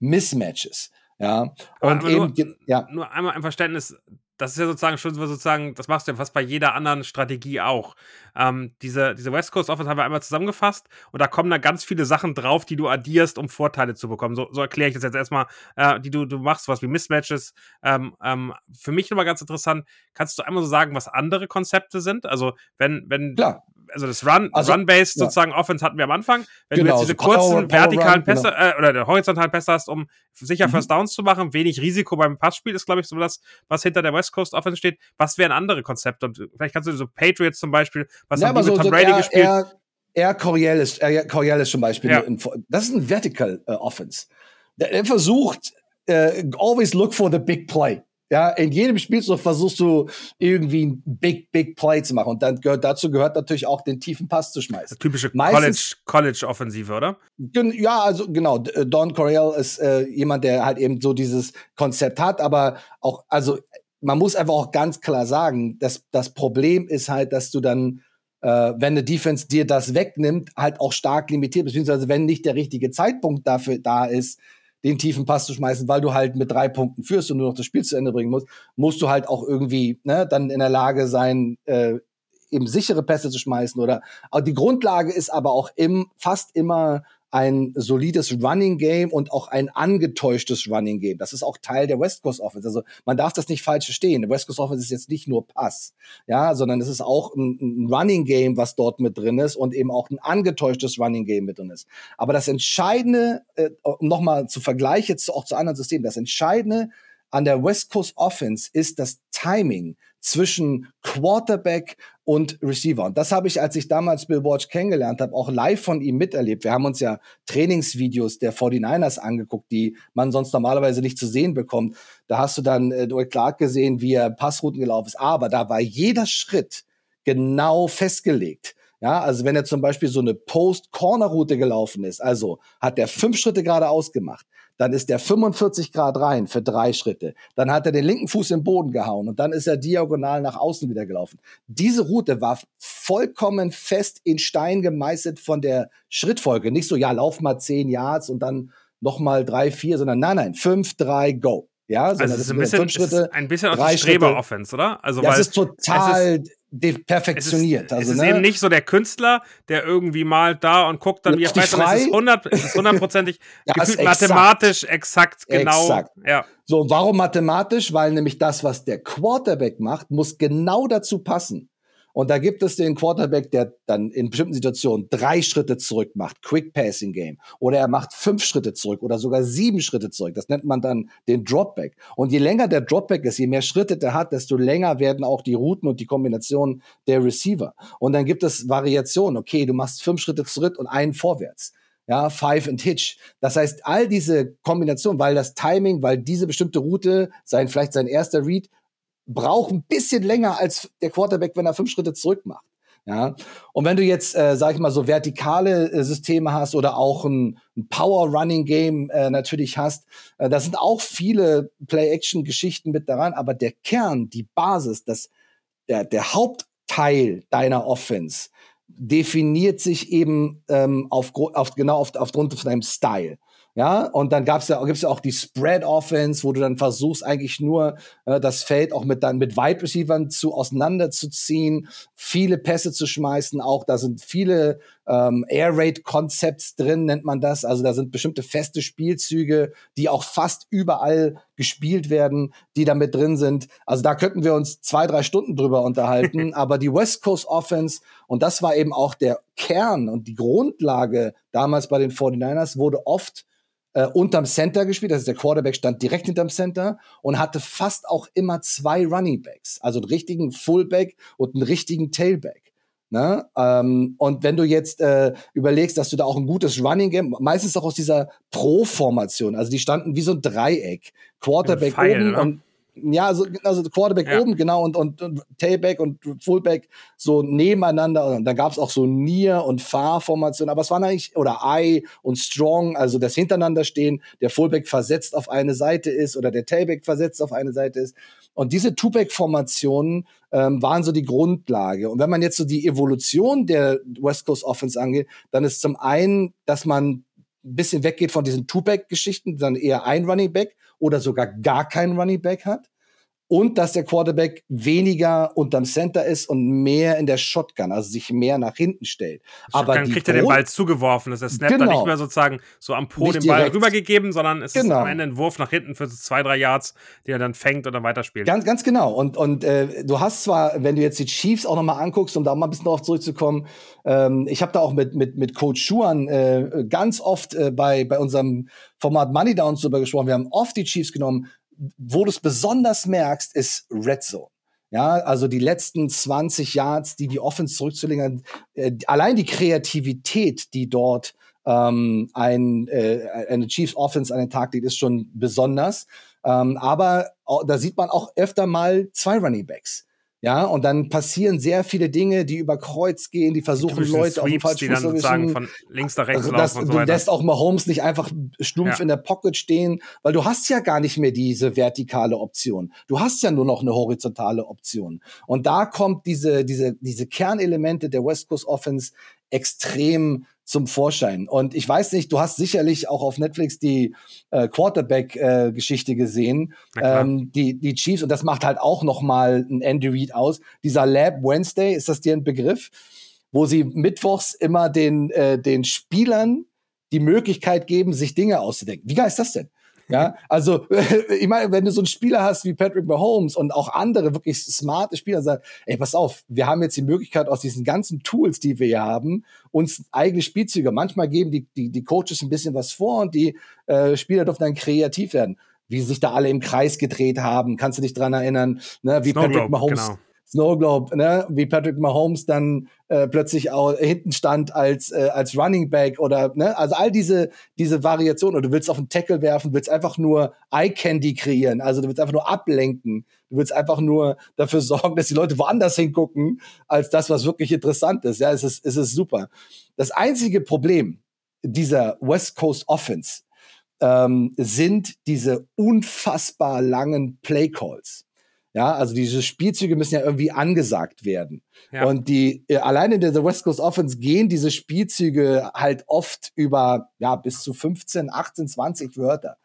Mismatches. Ja, und eben, nur, ja. nur einmal ein Verständnis, das ist ja sozusagen schon sozusagen, das machst du ja fast bei jeder anderen Strategie auch. Ähm, diese, diese West Coast Offense haben wir einmal zusammengefasst und da kommen da ganz viele Sachen drauf, die du addierst, um Vorteile zu bekommen. So, so erkläre ich das jetzt erstmal, äh, die du, du machst, was wie Mismatches. Ähm, ähm, für mich nochmal ganz interessant, kannst du einmal so sagen, was andere Konzepte sind? Also, wenn, wenn, Klar also das Run, also, Run-Based ja. sozusagen Offense hatten wir am Anfang. Wenn genau, du jetzt diese kurzen Power, vertikalen Power Run, Pässe genau. äh, oder horizontalen Pässe hast, um sicher mhm. First Downs zu machen, wenig Risiko beim Passspiel ist, glaube ich, so das, was hinter der West Coast Offense steht. Was wären andere Konzepte? Und vielleicht kannst du so Patriots zum Beispiel, was ja, haben die so, mit Tom Brady so gespielt? Eher, eher Coriolis, eher Coriolis zum Beispiel. Ja. Das ist ein Vertical uh, Offense. Der, der versucht, uh, always look for the big play. Ja, in jedem Spielzug versuchst du irgendwie ein Big, Big Play zu machen. Und dann gehört, dazu gehört natürlich auch den tiefen Pass zu schmeißen. Typische College-Offensive, College oder? Ja, also genau. Äh, Don Coryell ist äh, jemand, der halt eben so dieses Konzept hat, aber auch, also man muss einfach auch ganz klar sagen, dass das Problem ist halt, dass du dann äh, wenn eine Defense dir das wegnimmt, halt auch stark limitiert, beziehungsweise wenn nicht der richtige Zeitpunkt dafür da ist, den tiefen Pass zu schmeißen, weil du halt mit drei Punkten führst und nur noch das Spiel zu Ende bringen musst, musst du halt auch irgendwie ne, dann in der Lage sein, äh, eben sichere Pässe zu schmeißen oder aber die Grundlage ist aber auch im, fast immer ein solides Running Game und auch ein angetäuschtes Running Game. Das ist auch Teil der West Coast Offense. Also man darf das nicht falsch verstehen. Der West Coast Offense ist jetzt nicht nur Pass, ja, sondern es ist auch ein, ein Running Game, was dort mit drin ist und eben auch ein angetäuschtes Running Game mit drin ist. Aber das Entscheidende, äh, um nochmal zu vergleichen, auch zu anderen Systemen, das Entscheidende an der West Coast Offense ist das Timing zwischen Quarterback und Receiver. Und das habe ich, als ich damals Bill Walsh kennengelernt habe, auch live von ihm miterlebt. Wir haben uns ja Trainingsvideos der 49ers angeguckt, die man sonst normalerweise nicht zu sehen bekommt. Da hast du dann äh, Dwight Clark gesehen, wie er Passrouten gelaufen ist. Aber da war jeder Schritt genau festgelegt. Ja, also wenn er zum Beispiel so eine Post-Corner-Route gelaufen ist, also hat er fünf Schritte geradeaus gemacht, dann ist der 45 Grad rein für drei Schritte. Dann hat er den linken Fuß im Boden gehauen und dann ist er diagonal nach außen wieder gelaufen. Diese Route war vollkommen fest in Stein gemeißelt von der Schrittfolge. Nicht so, ja, lauf mal zehn Yards und dann noch mal drei, vier, sondern nein, nein, fünf, drei, go. Ja, also es ist ein bisschen, Schritte, ein bisschen aus der Streber-Offense, oder? Also, das ist total perfektioniert. Es ist, also, es ist ne? eben nicht so der Künstler, der irgendwie mal da und guckt dann, wie er weiß, es ist 100, es ist hundertprozentig [LAUGHS] ja, gefühlt mathematisch exakt genau. Exakt. Ja. So, warum mathematisch? Weil nämlich das, was der Quarterback macht, muss genau dazu passen. Und da gibt es den Quarterback, der dann in bestimmten Situationen drei Schritte zurück macht, Quick Passing Game. Oder er macht fünf Schritte zurück oder sogar sieben Schritte zurück. Das nennt man dann den Dropback. Und je länger der Dropback ist, je mehr Schritte der hat, desto länger werden auch die Routen und die Kombinationen der Receiver. Und dann gibt es Variationen. Okay, du machst fünf Schritte zurück und einen vorwärts ja, Five and Hitch. Das heißt, all diese Kombinationen, weil das Timing, weil diese bestimmte Route, sein, vielleicht sein erster Read, braucht ein bisschen länger als der Quarterback, wenn er fünf Schritte zurück macht. Ja, und wenn du jetzt, äh, sag ich mal, so vertikale äh, Systeme hast oder auch ein, ein Power-Running-Game äh, natürlich hast, äh, da sind auch viele Play-Action-Geschichten mit daran, aber der Kern, die Basis, das, der, der Hauptteil deiner Offense definiert sich eben ähm, auf, auf, genau auf, aufgrund von deinem Style. Ja, und dann gab's ja, gibt's ja auch die Spread Offense, wo du dann versuchst, eigentlich nur äh, das Feld auch mit dann mit Wide Receivern zu auseinanderzuziehen, viele Pässe zu schmeißen. Auch da sind viele ähm, Air Raid Concepts drin, nennt man das. Also da sind bestimmte feste Spielzüge, die auch fast überall gespielt werden, die da mit drin sind. Also da könnten wir uns zwei, drei Stunden drüber unterhalten. [LAUGHS] Aber die West Coast Offense, und das war eben auch der Kern und die Grundlage damals bei den 49ers, wurde oft äh, unterm Center gespielt. Das ist der Quarterback stand direkt hinterm Center und hatte fast auch immer zwei Running Backs, also einen richtigen Fullback und einen richtigen Tailback. Ne? Ähm, und wenn du jetzt äh, überlegst, dass du da auch ein gutes Running Game, meistens auch aus dieser Pro-Formation, also die standen wie so ein Dreieck, Quarterback Pfeil, oben ne? und ja, also, also Quarterback ja. oben, genau, und, und, und Tailback und Fullback so nebeneinander. Und dann gab es auch so Near- und Far-Formationen, aber es waren eigentlich, oder I und Strong, also das hintereinander stehen, der Fullback versetzt auf eine Seite ist oder der Tailback versetzt auf eine Seite ist. Und diese Two-Back-Formationen ähm, waren so die Grundlage. Und wenn man jetzt so die Evolution der West Coast Offense angeht, dann ist zum einen, dass man ein bisschen weggeht von diesen Two-Back-Geschichten, dann eher ein Running Back oder sogar gar keinen Running Back hat und dass der Quarterback weniger unterm Center ist und mehr in der Shotgun, also sich mehr nach hinten stellt. Aber dann kriegt er den Ball zugeworfen, dass der Snap genau. dann nicht mehr sozusagen so am Po den Ball rübergegeben, sondern es genau. ist am Ende ein Wurf nach hinten für so zwei, drei Yards, den er dann fängt und dann weiterspielt. Ganz, ganz genau. Und, und äh, du hast zwar, wenn du jetzt die Chiefs auch nochmal anguckst, um da mal ein bisschen darauf zurückzukommen, ähm, ich habe da auch mit, mit, mit Coach Schuan äh, ganz oft äh, bei, bei unserem Format Money Downs drüber gesprochen. Wir haben oft die Chiefs genommen, wo du es besonders merkst, ist Red Zone. Ja, also die letzten 20 Yards, die die Offense zurückzulegen, äh, allein die Kreativität, die dort ähm, ein, äh, eine Chiefs Offense an den Tag legt, ist schon besonders. Ähm, aber da sieht man auch öfter mal zwei Running Backs. Ja, und dann passieren sehr viele Dinge, die über Kreuz gehen, die versuchen die Leute Sweeps, auf den falschen Fuß zu sagen, von links nach rechts also das, laufen und so Du lässt auch Mahomes nicht einfach stumpf ja. in der Pocket stehen, weil du hast ja gar nicht mehr diese vertikale Option. Du hast ja nur noch eine horizontale Option. Und da kommt diese, diese, diese Kernelemente der West Coast Offense extrem zum Vorschein. Und ich weiß nicht, du hast sicherlich auch auf Netflix die äh, Quarterback-Geschichte äh, gesehen, ähm, die, die Chiefs, und das macht halt auch noch mal ein Andy Reid aus. Dieser Lab Wednesday, ist das dir ein Begriff? Wo sie mittwochs immer den, äh, den Spielern die Möglichkeit geben, sich Dinge auszudenken. Wie geil ist das denn? Ja, also [LAUGHS] ich meine, wenn du so einen Spieler hast wie Patrick Mahomes und auch andere wirklich smarte Spieler sagen, ey, pass auf, wir haben jetzt die Möglichkeit aus diesen ganzen Tools, die wir hier haben, uns eigene Spielzüge. Manchmal geben die, die, die Coaches ein bisschen was vor und die äh, Spieler dürfen dann kreativ werden. Wie sich da alle im Kreis gedreht haben, kannst du dich dran erinnern, ne? wie Snow Patrick Globe, Mahomes genau Snow Globe, ne, wie Patrick Mahomes dann äh, plötzlich auch hinten stand als äh, als Running Back oder ne, also all diese diese Variationen. Und du willst auf einen Tackle werfen, willst einfach nur Eye Candy kreieren, also du willst einfach nur ablenken. Du willst einfach nur dafür [LAUGHS] sorgen, dass die Leute woanders hingucken als das, was wirklich interessant ist. Ja, es ist es ist super. Das einzige Problem dieser West Coast Offense ähm, sind diese unfassbar langen Play Calls. Ja, also diese Spielzüge müssen ja irgendwie angesagt werden. Ja. Und die, äh, allein in der West Coast Offense gehen diese Spielzüge halt oft über, ja, bis zu 15, 18, 20 Wörter.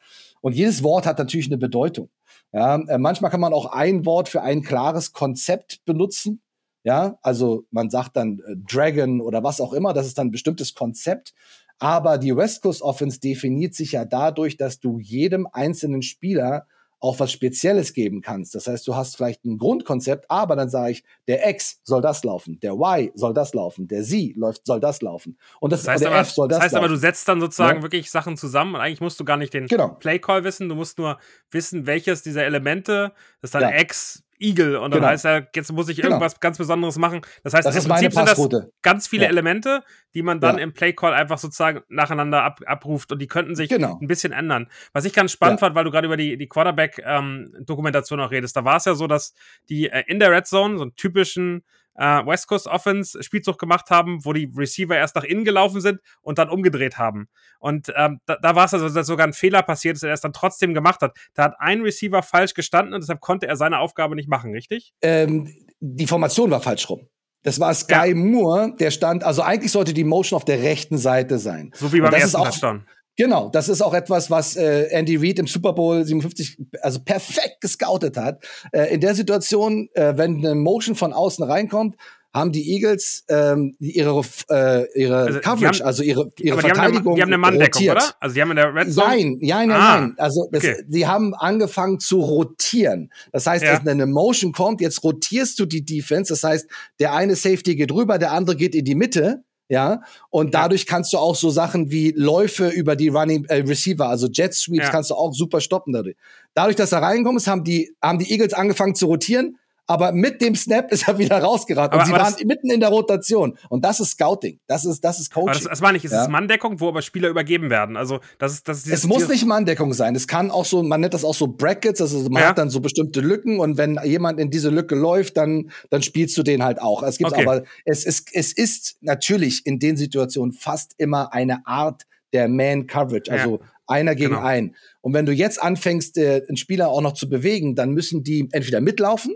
Und jedes Wort hat natürlich eine Bedeutung. Ja, äh, manchmal kann man auch ein Wort für ein klares Konzept benutzen. Ja, also man sagt dann äh, Dragon oder was auch immer, das ist dann ein bestimmtes Konzept. Aber die West Coast Offense definiert sich ja dadurch, dass du jedem einzelnen Spieler auch was Spezielles geben kannst. Das heißt, du hast vielleicht ein Grundkonzept, aber dann sage ich, der X soll das laufen, der Y soll das laufen, der Z läuft, soll das laufen. Und das, das heißt, aber, F soll das, das heißt laufen. aber, du setzt dann sozusagen ja. wirklich Sachen zusammen und eigentlich musst du gar nicht den genau. Play-Call wissen, du musst nur wissen, welches dieser Elemente, das ist dann ja. X, Eagle und dann genau. heißt er, jetzt muss ich genau. irgendwas ganz Besonderes machen. Das heißt, das im Prinzip sind das ganz viele ja. Elemente, die man dann ja. im Playcall einfach sozusagen nacheinander ab, abruft und die könnten sich genau. ein bisschen ändern. Was ich ganz spannend ja. fand, weil du gerade über die, die Quarterback-Dokumentation ähm, auch redest, da war es ja so, dass die äh, in der Red Zone so einen typischen äh, West Coast Offense Spielzug gemacht haben, wo die Receiver erst nach innen gelaufen sind und dann umgedreht haben. Und ähm, da, da war es also, dass sogar ein Fehler passiert ist, er es dann trotzdem gemacht hat. Da hat ein Receiver falsch gestanden und deshalb konnte er seine Aufgabe nicht machen, richtig? Ähm, die Formation war falsch rum. Das war Sky ja. Moore, der stand, also eigentlich sollte die Motion auf der rechten Seite sein. So wie beim ersten Touchdown. Genau, das ist auch etwas, was äh, Andy Reid im Super Bowl 57 also perfekt gescoutet hat. Äh, in der Situation, äh, wenn eine Motion von außen reinkommt, haben die Eagles ähm, ihre äh, ihre also Coverage, haben, also ihre ihre Verteidigung. Die haben eine, die haben eine Manndeckung, rotiert. oder? Also die haben in der Red Zone. Nein, nein, nein, ah, nein. Also das, okay. die haben angefangen zu rotieren. Das heißt, ja. wenn eine Motion kommt, jetzt rotierst du die Defense. Das heißt, der eine Safety geht rüber, der andere geht in die Mitte. Ja, und dadurch kannst du auch so Sachen wie Läufe über die Running äh, Receiver, also Jet Sweeps, ja. kannst du auch super stoppen dadurch. Dadurch, dass er reingekommen ist, haben die, haben die Eagles angefangen zu rotieren, aber mit dem Snap [LAUGHS] ist er wieder rausgeraten. und sie waren mitten in der Rotation. Und das ist Scouting. Das ist, das ist Coaching. Aber das, das war nicht, es ja? ist Manndeckung, wo aber Spieler übergeben werden. Also, das ist, das ist Es muss nicht Manndeckung sein. Es kann auch so, man nennt das auch so Brackets, also man ja. hat dann so bestimmte Lücken und wenn jemand in diese Lücke läuft, dann, dann spielst du den halt auch. Es gibt okay. aber, es ist, es ist natürlich in den Situationen fast immer eine Art der Man-Coverage. Also, ja. Einer gegen genau. einen. Und wenn du jetzt anfängst, äh, einen Spieler auch noch zu bewegen, dann müssen die entweder mitlaufen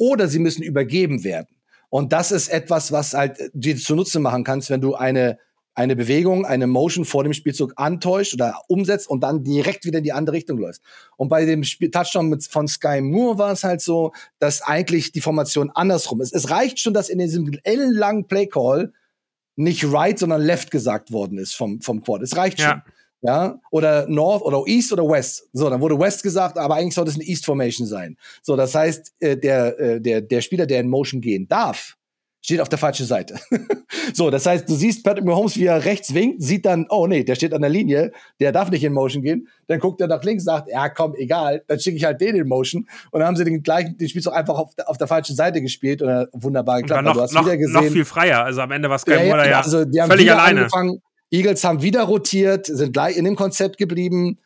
oder sie müssen übergeben werden. Und das ist etwas, was halt dir zunutze machen kannst, wenn du eine eine Bewegung, eine Motion vor dem Spielzug antäuscht oder umsetzt und dann direkt wieder in die andere Richtung läuft. Und bei dem Spiel Touchdown mit, von Sky Moore war es halt so, dass eigentlich die Formation andersrum ist. Es reicht schon, dass in diesem ellenlangen Play Call nicht right, sondern left gesagt worden ist vom, vom Quad. Es reicht ja. schon ja, oder North oder East oder West. So, dann wurde West gesagt, aber eigentlich sollte es eine East Formation sein. So, das heißt, äh, der, äh, der, der Spieler, der in Motion gehen darf, steht auf der falschen Seite. [LAUGHS] so, das heißt, du siehst Patrick Mahomes, wie er rechts winkt, sieht dann, oh nee, der steht an der Linie, der darf nicht in Motion gehen. Dann guckt er nach links, sagt, ja komm, egal, dann schicke ich halt den in Motion. Und dann haben sie den gleichen, den Spielzug einfach auf der, auf der falschen Seite gespielt und wunderbar geklappt. Noch, du hast noch, wieder gesehen, noch viel freier. Also am Ende war es kein ja, ja, also die haben völlig alleine. Angefangen, Eagles haben wieder rotiert, sind gleich in dem Konzept geblieben.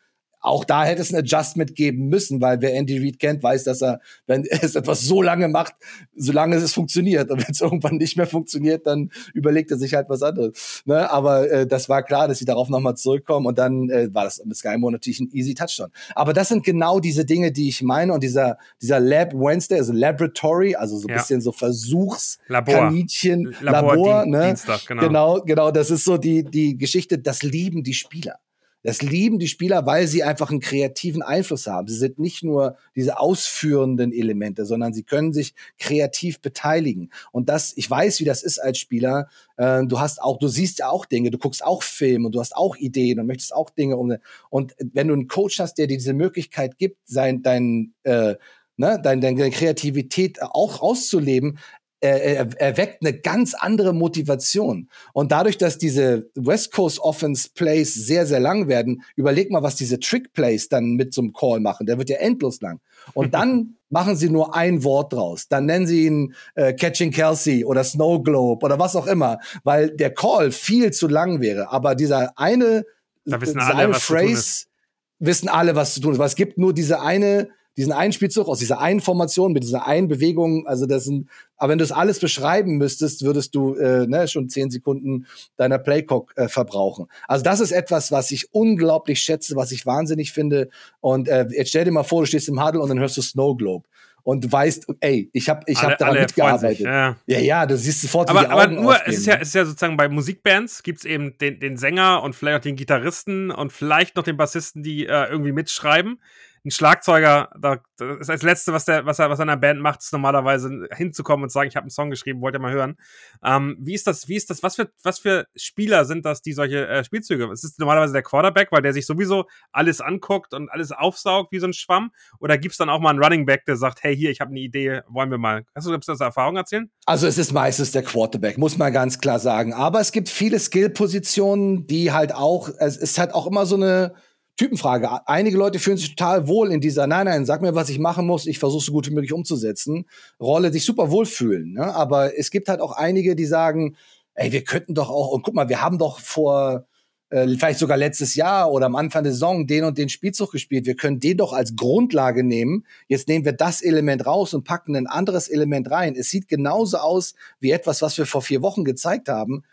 Auch da hätte es ein Adjustment geben müssen, weil wer Andy Reid kennt, weiß, dass er, wenn er [LAUGHS] es etwas so lange macht, solange es funktioniert. Und wenn es [LAUGHS] irgendwann nicht mehr funktioniert, dann überlegt er sich halt was anderes. Ne? Aber äh, das war klar, dass sie darauf nochmal zurückkommen. Und dann äh, war das mit Sky Moore natürlich ein easy Touchdown. Aber das sind genau diese Dinge, die ich meine. Und dieser, dieser Lab Wednesday, also Laboratory, also so ein ja. bisschen so Versuchskaninchen, Labor, Labor Dien ne? Dienstag, genau. genau, genau. Das ist so die, die Geschichte, das lieben die Spieler. Das lieben die Spieler, weil sie einfach einen kreativen Einfluss haben. Sie sind nicht nur diese ausführenden Elemente, sondern sie können sich kreativ beteiligen. Und das, ich weiß, wie das ist als Spieler. Äh, du hast auch, du siehst ja auch Dinge, du guckst auch Film und du hast auch Ideen und möchtest auch Dinge um. Und wenn du einen Coach hast, der dir diese Möglichkeit gibt, sein, dein, äh, ne, deine, deine Kreativität auch auszuleben, erweckt eine ganz andere Motivation. Und dadurch, dass diese West Coast Offense Plays sehr, sehr lang werden, überleg mal, was diese Trick Plays dann mit so einem Call machen. Der wird ja endlos lang. Und dann [LAUGHS] machen sie nur ein Wort draus. Dann nennen sie ihn äh, Catching Kelsey oder Snow Globe oder was auch immer, weil der Call viel zu lang wäre. Aber dieser eine, da wissen alle, eine Phrase, wissen alle, was zu tun ist. Weil es gibt nur diese eine diesen einen Spielzug, aus dieser einen Formation, mit dieser einen Bewegung, also das sind, aber wenn du das alles beschreiben müsstest, würdest du äh, ne, schon zehn Sekunden deiner Playcock äh, verbrauchen. Also das ist etwas, was ich unglaublich schätze, was ich wahnsinnig finde. Und äh, jetzt stell dir mal vor, du stehst im Huddle und dann hörst du Snow Globe und weißt, ey, ich habe ich hab daran mitgearbeitet. Sich, ja. ja. ja, du siehst sofort, aber, wie die aber Augen nur, es ist, ja, es ist ja sozusagen bei Musikbands gibt es eben den, den Sänger und vielleicht auch den Gitarristen und vielleicht noch den Bassisten, die äh, irgendwie mitschreiben ein Schlagzeuger, da, das ist das Letzte, was, der, was er was einer Band macht, ist normalerweise hinzukommen und zu sagen, ich habe einen Song geschrieben, wollt ihr mal hören. Ähm, wie ist das, wie ist das, was für, was für Spieler sind das, die solche äh, Spielzüge? Ist es normalerweise der Quarterback, weil der sich sowieso alles anguckt und alles aufsaugt wie so ein Schwamm? Oder gibt es dann auch mal einen Running Back, der sagt, hey, hier, ich habe eine Idee, wollen wir mal. Hast du das Erfahrung erzählen? Also es ist meistens der Quarterback, muss man ganz klar sagen. Aber es gibt viele Skill-Positionen, die halt auch, es ist halt auch immer so eine Typenfrage. Einige Leute fühlen sich total wohl in dieser, nein, nein, sag mir, was ich machen muss, ich versuche so gut wie möglich umzusetzen. Rolle sich super wohlfühlen. Ne? Aber es gibt halt auch einige, die sagen, ey, wir könnten doch auch, und guck mal, wir haben doch vor, äh, vielleicht sogar letztes Jahr oder am Anfang der Saison den und den Spielzug gespielt. Wir können den doch als Grundlage nehmen. Jetzt nehmen wir das Element raus und packen ein anderes Element rein. Es sieht genauso aus wie etwas, was wir vor vier Wochen gezeigt haben.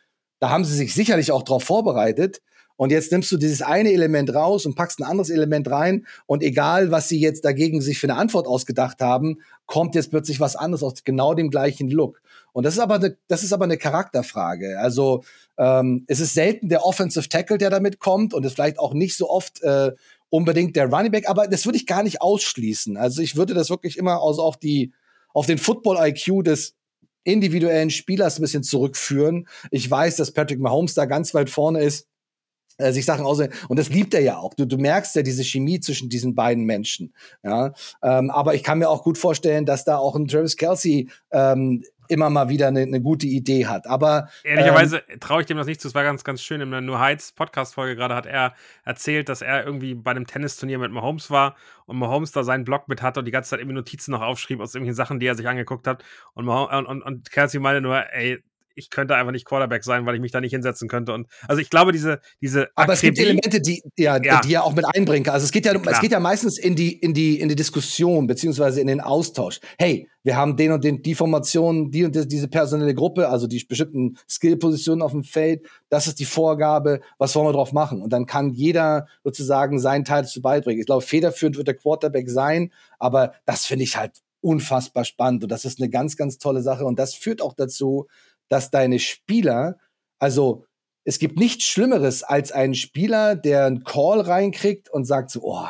Da haben sie sich sicherlich auch darauf vorbereitet. Und jetzt nimmst du dieses eine Element raus und packst ein anderes Element rein. Und egal, was sie jetzt dagegen sich für eine Antwort ausgedacht haben, kommt jetzt plötzlich was anderes aus genau dem gleichen Look. Und das ist aber eine, das ist aber eine Charakterfrage. Also ähm, es ist selten der Offensive Tackle, der damit kommt und es vielleicht auch nicht so oft äh, unbedingt der Running Back, aber das würde ich gar nicht ausschließen. Also ich würde das wirklich immer aus auf die auf den Football IQ des individuellen Spielers ein bisschen zurückführen. Ich weiß, dass Patrick Mahomes da ganz weit vorne ist äh, sich Sachen aus und das liebt er ja auch. Du, du merkst ja diese Chemie zwischen diesen beiden Menschen. Ja, ähm, aber ich kann mir auch gut vorstellen, dass da auch ein Travis Kelsey ähm, immer mal wieder eine, eine gute Idee hat. Aber ehrlicherweise ähm, traue ich dem das nicht zu. Es war ganz, ganz schön. In der Nur Heights Podcast-Folge gerade hat er erzählt, dass er irgendwie bei einem Tennisturnier mit Mahomes war und Mahomes da seinen Blog mit hatte und die ganze Zeit irgendwie Notizen noch aufschrieb aus irgendwelchen Sachen, die er sich angeguckt hat. Und, Mahomes, und, und, und Kelsey meinte nur, ey, ich könnte einfach nicht Quarterback sein, weil ich mich da nicht hinsetzen könnte. Und also ich glaube, diese, diese Aber es gibt Elemente, die, ja, ja. die ja auch mit einbringen kann. Also es geht ja, Klar. es geht ja meistens in die, in die, in die Diskussion, beziehungsweise in den Austausch. Hey, wir haben den und den, die Formation, die und die, diese personelle Gruppe, also die bestimmten Skill-Positionen auf dem Feld. Das ist die Vorgabe. Was wollen wir drauf machen? Und dann kann jeder sozusagen seinen Teil dazu beibringen. Ich glaube, federführend wird der Quarterback sein, aber das finde ich halt unfassbar spannend und das ist eine ganz, ganz tolle Sache und das führt auch dazu, dass deine Spieler, also es gibt nichts Schlimmeres als einen Spieler, der einen Call reinkriegt und sagt so, oh,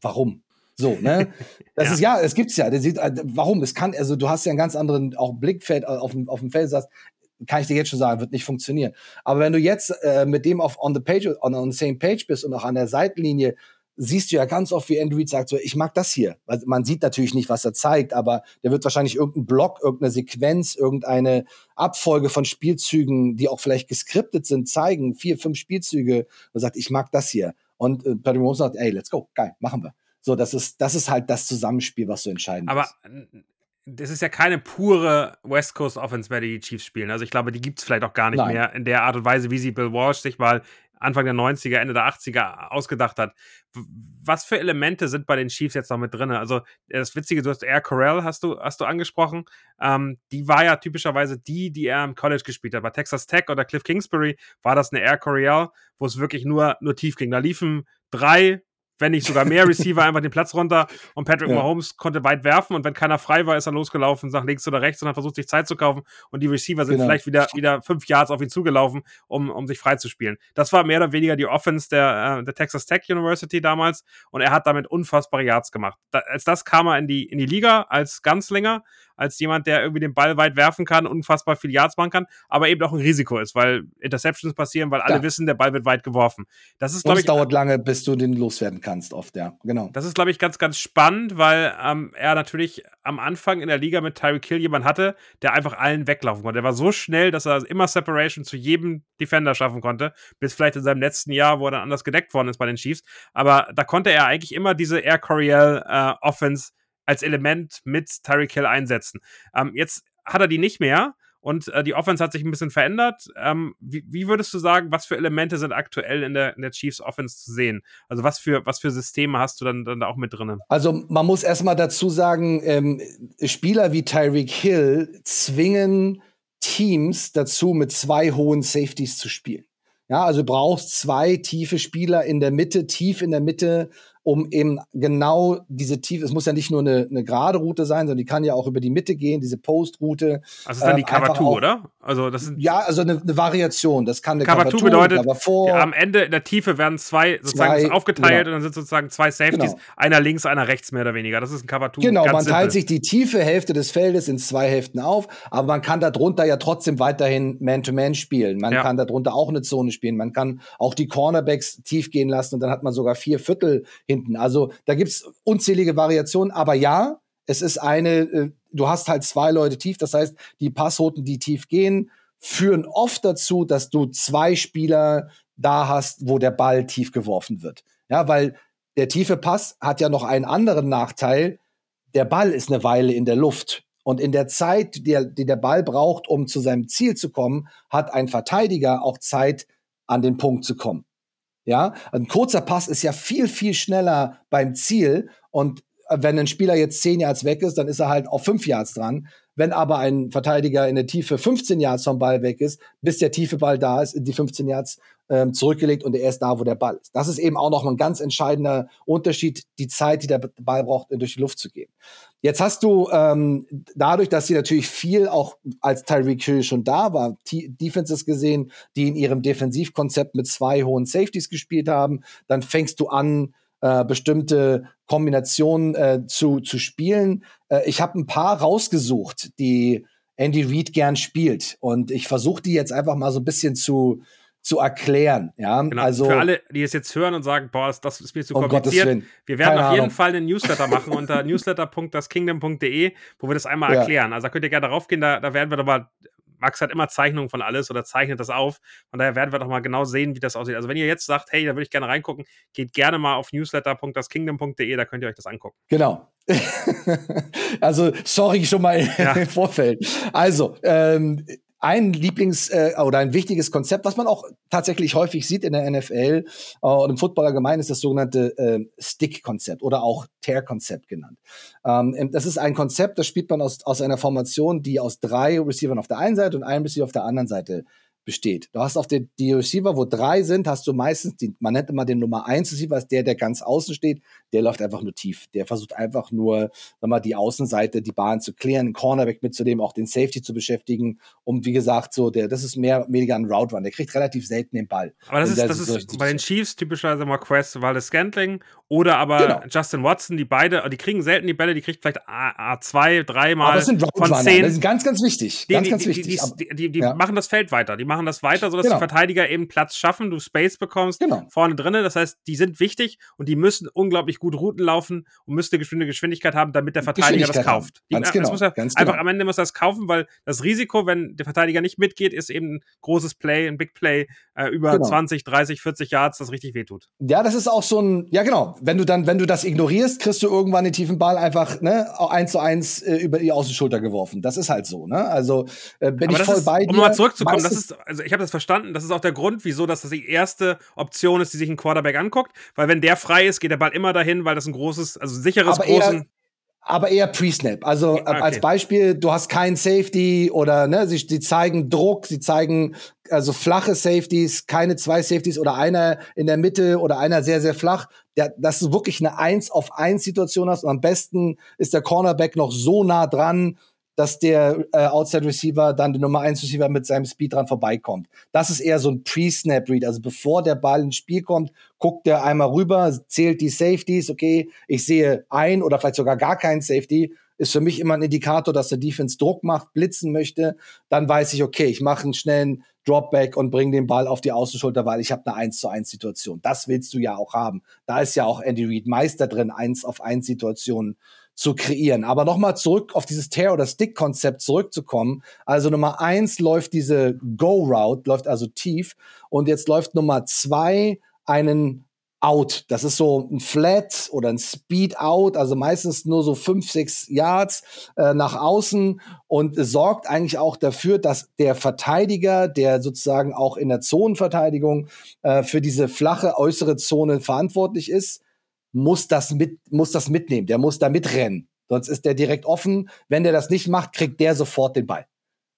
warum? So, ne? [LAUGHS] Das ja. ist ja, es gibt's ja. Der sieht, äh, warum? Es kann, also du hast ja einen ganz anderen auch Blickfeld auf dem, auf dem Feld, sagst, kann ich dir jetzt schon sagen, wird nicht funktionieren. Aber wenn du jetzt äh, mit dem auf on the page, on, on the same page bist und auch an der Seitenlinie siehst du ja ganz oft, wie Andrew Reid sagt, so, ich mag das hier. Also man sieht natürlich nicht, was er zeigt, aber der wird wahrscheinlich irgendeinen Block, irgendeine Sequenz, irgendeine Abfolge von Spielzügen, die auch vielleicht geskriptet sind, zeigen, vier, fünf Spielzüge und sagt, ich mag das hier. Und äh, Patrick Mahomes sagt, ey, let's go, geil, machen wir. So, das ist, das ist halt das Zusammenspiel, was so entscheidend aber ist. Aber das ist ja keine pure West Coast Offense mehr, die die Chiefs spielen. Also ich glaube, die gibt es vielleicht auch gar nicht Nein. mehr in der Art und Weise, wie sie Bill Walsh sich mal Anfang der 90er, Ende der 80er ausgedacht hat. Was für Elemente sind bei den Chiefs jetzt noch mit drin? Also das Witzige, du hast Air Corral, hast du, hast du angesprochen. Ähm, die war ja typischerweise die, die er im College gespielt hat. Bei Texas Tech oder Cliff Kingsbury war das eine Air Corral, wo es wirklich nur, nur tief ging. Da liefen drei wenn nicht sogar mehr Receiver einfach den Platz runter und Patrick ja. Mahomes konnte weit werfen und wenn keiner frei war, ist er losgelaufen nach links oder rechts und hat versucht, sich Zeit zu kaufen und die Receiver sind genau. vielleicht wieder, wieder fünf Yards auf ihn zugelaufen, um, um sich frei zu spielen. Das war mehr oder weniger die Offense der, äh, der Texas Tech University damals und er hat damit unfassbare Yards gemacht. Da, als das kam er in die, in die Liga als Ganzlinger als jemand, der irgendwie den Ball weit werfen kann, unfassbar viel Yards machen kann, aber eben auch ein Risiko ist, weil Interceptions passieren, weil alle ja. wissen, der Ball wird weit geworfen. Das ist, glaube ich. dauert lange, bis du den loswerden kannst, oft, ja, genau. Das ist, glaube ich, ganz, ganz spannend, weil ähm, er natürlich am Anfang in der Liga mit Tyreek Hill jemanden hatte, der einfach allen weglaufen konnte. Der war so schnell, dass er immer Separation zu jedem Defender schaffen konnte, bis vielleicht in seinem letzten Jahr, wo er dann anders gedeckt worden ist bei den Chiefs. Aber da konnte er eigentlich immer diese Air Coryell äh, Offense als Element mit Tyreek Hill einsetzen. Ähm, jetzt hat er die nicht mehr und äh, die Offense hat sich ein bisschen verändert. Ähm, wie, wie, würdest du sagen, was für Elemente sind aktuell in der, in der, Chiefs Offense zu sehen? Also was für, was für Systeme hast du dann, dann da auch mit drin? Also man muss erstmal dazu sagen, ähm, Spieler wie Tyreek Hill zwingen Teams dazu, mit zwei hohen Safeties zu spielen. Ja, also brauchst zwei tiefe Spieler in der Mitte, tief in der Mitte, um eben genau diese Tiefe, es muss ja nicht nur eine, eine gerade Route sein, sondern die kann ja auch über die Mitte gehen, diese Post-Route. Also ist dann die Cover 2, oder? Also das sind ja, also eine, eine, Variation. Das kann eine Cover 2 bedeutet, ja, am Ende in der Tiefe werden zwei sozusagen zwei, aufgeteilt genau. und dann sind sozusagen zwei Safeties, genau. einer links, einer rechts mehr oder weniger. Das ist ein 2. Genau, man simpel. teilt sich die tiefe Hälfte des Feldes in zwei Hälften auf, aber man kann darunter ja trotzdem weiterhin Man-to-Man -Man spielen. Man ja. kann darunter auch eine Zone spielen. Man kann auch die Cornerbacks tief gehen lassen und dann hat man sogar vier Viertel hinten. Also da gibt's unzählige Variationen, aber ja, es ist eine, äh, du hast halt zwei Leute tief, das heißt, die Passrouten, die tief gehen, führen oft dazu, dass du zwei Spieler da hast, wo der Ball tief geworfen wird. Ja, weil der tiefe Pass hat ja noch einen anderen Nachteil. Der Ball ist eine Weile in der Luft. Und in der Zeit, die, die der Ball braucht, um zu seinem Ziel zu kommen, hat ein Verteidiger auch Zeit, an den Punkt zu kommen. Ja, ein kurzer Pass ist ja viel, viel schneller beim Ziel. Und äh, wenn ein Spieler jetzt zehn Yards weg ist, dann ist er halt auf fünf Yards dran. Wenn aber ein Verteidiger in der Tiefe 15 Yards vom Ball weg ist, bis der tiefe Ball da ist, die 15 Yards ähm, zurückgelegt und er ist da, wo der Ball ist. Das ist eben auch noch ein ganz entscheidender Unterschied, die Zeit, die der Ball braucht, durch die Luft zu gehen. Jetzt hast du ähm, dadurch, dass sie natürlich viel auch als Tyreek Hill schon da war, Defenses gesehen, die in ihrem Defensivkonzept mit zwei hohen Safeties gespielt haben, dann fängst du an, äh, bestimmte Kombinationen äh, zu, zu spielen. Äh, ich habe ein paar rausgesucht, die Andy Reid gern spielt. Und ich versuche die jetzt einfach mal so ein bisschen zu, zu erklären. Ja, genau. also für alle, die es jetzt hören und sagen, boah, das ist mir zu um kompliziert. Wir werden Keine auf jeden Ahnung. Fall einen Newsletter [LAUGHS] machen unter newsletter.daskingdom.de, wo wir das einmal ja. erklären. Also da könnt ihr gerne drauf gehen, da, da werden wir doch mal Max hat immer Zeichnungen von alles oder zeichnet das auf. Von daher werden wir doch mal genau sehen, wie das aussieht. Also wenn ihr jetzt sagt, hey, da würde ich gerne reingucken, geht gerne mal auf newsletter.daskingdom.de, da könnt ihr euch das angucken. Genau. [LAUGHS] also sorry schon mal ja. im Vorfeld. Also ähm, ein Lieblings- äh, oder ein wichtiges Konzept, was man auch tatsächlich häufig sieht in der NFL äh, und im Football allgemein, ist das sogenannte äh, Stick-Konzept oder auch Tear-Konzept genannt. Ähm, das ist ein Konzept, das spielt man aus, aus einer Formation, die aus drei Receivern auf der einen Seite und einem Receiver auf der anderen Seite besteht. Du hast auf den, die Receiver, wo drei sind, hast du meistens, die, man nennt immer den Nummer eins Receiver, ist der, der ganz außen steht, der läuft einfach nur tief. Der versucht einfach nur, sag mal, die Außenseite, die Bahn zu klären, einen Cornerback mitzunehmen, auch den Safety zu beschäftigen. Und wie gesagt, so, der, das ist mehr, weniger ein Route Run. Der kriegt relativ selten den Ball. Aber das ist, das ist bei den Chiefs typischerweise mal Quest, Wallace Scantling oder aber genau. Justin Watson, die beide, die kriegen selten die Bälle, die kriegt vielleicht A, A2, dreimal. Aber das sind Route von zehn. Das ist ganz, ganz wichtig. Die, ganz, ganz die, wichtig. Die, die, die ja. machen das Feld weiter. Die machen das weiter, sodass genau. die Verteidiger eben Platz schaffen, du Space bekommst genau. vorne drinnen. Das heißt, die sind wichtig und die müssen unglaublich gut Routen laufen und müssen eine bestimmte Geschwindigkeit haben, damit der Verteidiger das kauft. Die, ganz genau, muss er einfach genau. am Ende muss er das kaufen, weil das Risiko, wenn der Verteidiger nicht mitgeht, ist eben ein großes Play, ein Big Play äh, über genau. 20, 30, 40 Yards, das richtig wehtut. Ja, das ist auch so ein, ja genau, wenn du dann, wenn du das ignorierst, kriegst du irgendwann den tiefen Ball einfach ne, eins zu eins äh, über die Außenschulter geworfen. Das ist halt so, ne? Also äh, bin Aber ich voll ist, bei dir. Um mal zurückzukommen, das ist, also ich habe das verstanden, das ist auch der Grund, wieso das die erste Option ist, die sich ein Quarterback anguckt, weil wenn der frei ist, geht der Ball immer dahin, weil das ein großes, also sicheres, aber großen. Eher, aber eher Pre-Snap. Also okay. als Beispiel, du hast keinen Safety oder ne, sie, sie zeigen Druck, sie zeigen also flache Safeties, keine zwei Safeties oder einer in der Mitte oder einer sehr, sehr flach. Ja, dass du wirklich eine Eins auf eins Situation hast und am besten ist der Cornerback noch so nah dran, dass der äh, Outside Receiver dann der Nummer 1 Receiver mit seinem Speed dran vorbeikommt. Das ist eher so ein Pre-Snap Read. Also bevor der Ball ins Spiel kommt, guckt er einmal rüber, zählt die Safeties. Okay, ich sehe ein oder vielleicht sogar gar keinen Safety. Ist für mich immer ein Indikator, dass der Defense Druck macht, blitzen möchte. Dann weiß ich, okay, ich mache einen schnellen Dropback und bringe den Ball auf die Außenschulter, weil ich habe eine 1 zu 1 Situation. Das willst du ja auch haben. Da ist ja auch Andy Reid Meister drin, 1 auf 1 Situationen zu kreieren. Aber nochmal zurück auf dieses Tear- oder Stick-Konzept zurückzukommen. Also Nummer eins läuft diese Go-Route, läuft also tief. Und jetzt läuft Nummer zwei einen Out. Das ist so ein Flat oder ein Speed Out, also meistens nur so fünf, sechs Yards äh, nach außen und sorgt eigentlich auch dafür, dass der Verteidiger, der sozusagen auch in der Zonenverteidigung äh, für diese flache äußere Zone verantwortlich ist, muss das mit, muss das mitnehmen. Der muss da mitrennen. Sonst ist der direkt offen. Wenn der das nicht macht, kriegt der sofort den Ball.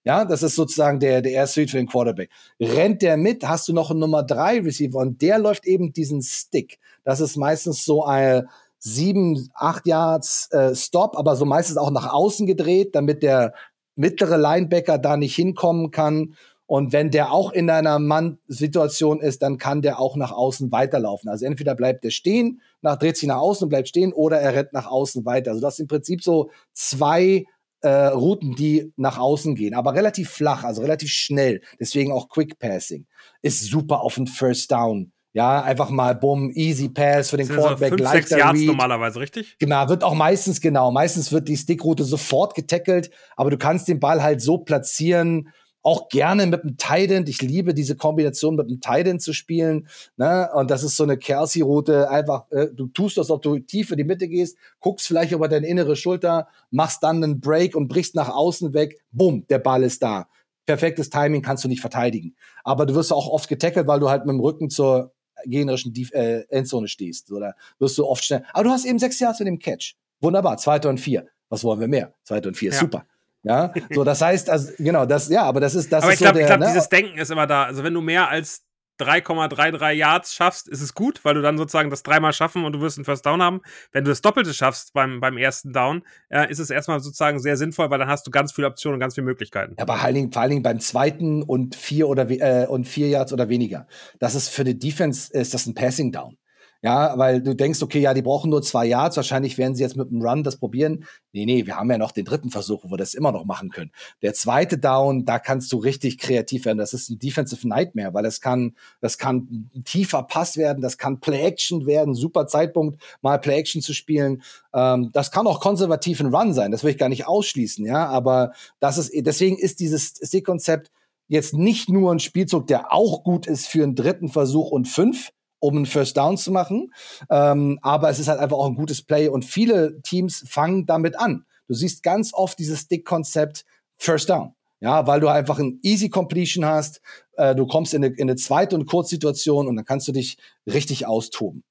Ja, das ist sozusagen der, der erste Read für den Quarterback. Rennt der mit, hast du noch einen Nummer drei Receiver und der läuft eben diesen Stick. Das ist meistens so ein sieben, acht Yards äh, Stop, aber so meistens auch nach außen gedreht, damit der mittlere Linebacker da nicht hinkommen kann. Und wenn der auch in einer Mann-Situation ist, dann kann der auch nach außen weiterlaufen. Also entweder bleibt er stehen, nach, dreht sich nach außen und bleibt stehen, oder er rennt nach außen weiter. Also das sind im Prinzip so zwei äh, Routen, die nach außen gehen, aber relativ flach, also relativ schnell. Deswegen auch Quick Passing. Ist super auf den First Down. Ja, einfach mal bumm, easy Pass für den Quarterback. So fünf, sechs Yards Read. normalerweise, richtig? Genau, wird auch meistens genau. Meistens wird die Stickroute sofort getackelt, aber du kannst den Ball halt so platzieren, auch gerne mit einem Titan. Ich liebe diese Kombination mit einem Titan zu spielen. Ne? Und das ist so eine Kelsey-Route. Einfach, äh, du tust das, ob du tief in die Mitte gehst, guckst vielleicht über deine innere Schulter, machst dann einen Break und brichst nach außen weg. Bumm, der Ball ist da. Perfektes Timing kannst du nicht verteidigen. Aber du wirst auch oft getackelt, weil du halt mit dem Rücken zur generischen äh, Endzone stehst. Oder wirst du oft schnell. Aber du hast eben sechs Yards in dem Catch. Wunderbar, zweiter und vier. Was wollen wir mehr? Zweiter und vier, ja. super. Ja, so das heißt, also genau, das ja, aber das ist das aber ist ich glaube, so ich glaube, ne? dieses Denken ist immer da. Also wenn du mehr als 3,33 Yards schaffst, ist es gut, weil du dann sozusagen das dreimal schaffen und du wirst einen First Down haben. Wenn du das Doppelte schaffst beim, beim ersten Down, äh, ist es erstmal sozusagen sehr sinnvoll, weil dann hast du ganz viele Optionen und ganz viele Möglichkeiten. Aber vor allen Dingen, vor allen Dingen beim zweiten und vier oder äh, und vier Yards oder weniger. Das ist für die Defense ist das ein Passing Down. Ja, weil du denkst, okay, ja, die brauchen nur zwei Yards, wahrscheinlich werden sie jetzt mit dem Run das probieren. Nee, nee, wir haben ja noch den dritten Versuch, wo wir das immer noch machen können. Der zweite Down, da kannst du richtig kreativ werden. Das ist ein Defensive Nightmare, weil das kann, das kann tiefer Pass werden, das kann Play-Action werden, super Zeitpunkt, mal Play-Action zu spielen. Ähm, das kann auch konservativ ein Run sein, das will ich gar nicht ausschließen, ja, aber das ist, deswegen ist dieses Stick-Konzept jetzt nicht nur ein Spielzug, der auch gut ist für einen dritten Versuch und fünf, um einen First Down zu machen. Ähm, aber es ist halt einfach auch ein gutes Play und viele Teams fangen damit an. Du siehst ganz oft dieses Stick-Konzept First Down. Ja, weil du einfach ein Easy Completion hast, äh, du kommst in eine, in eine zweite und Kurzsituation und dann kannst du dich richtig austoben.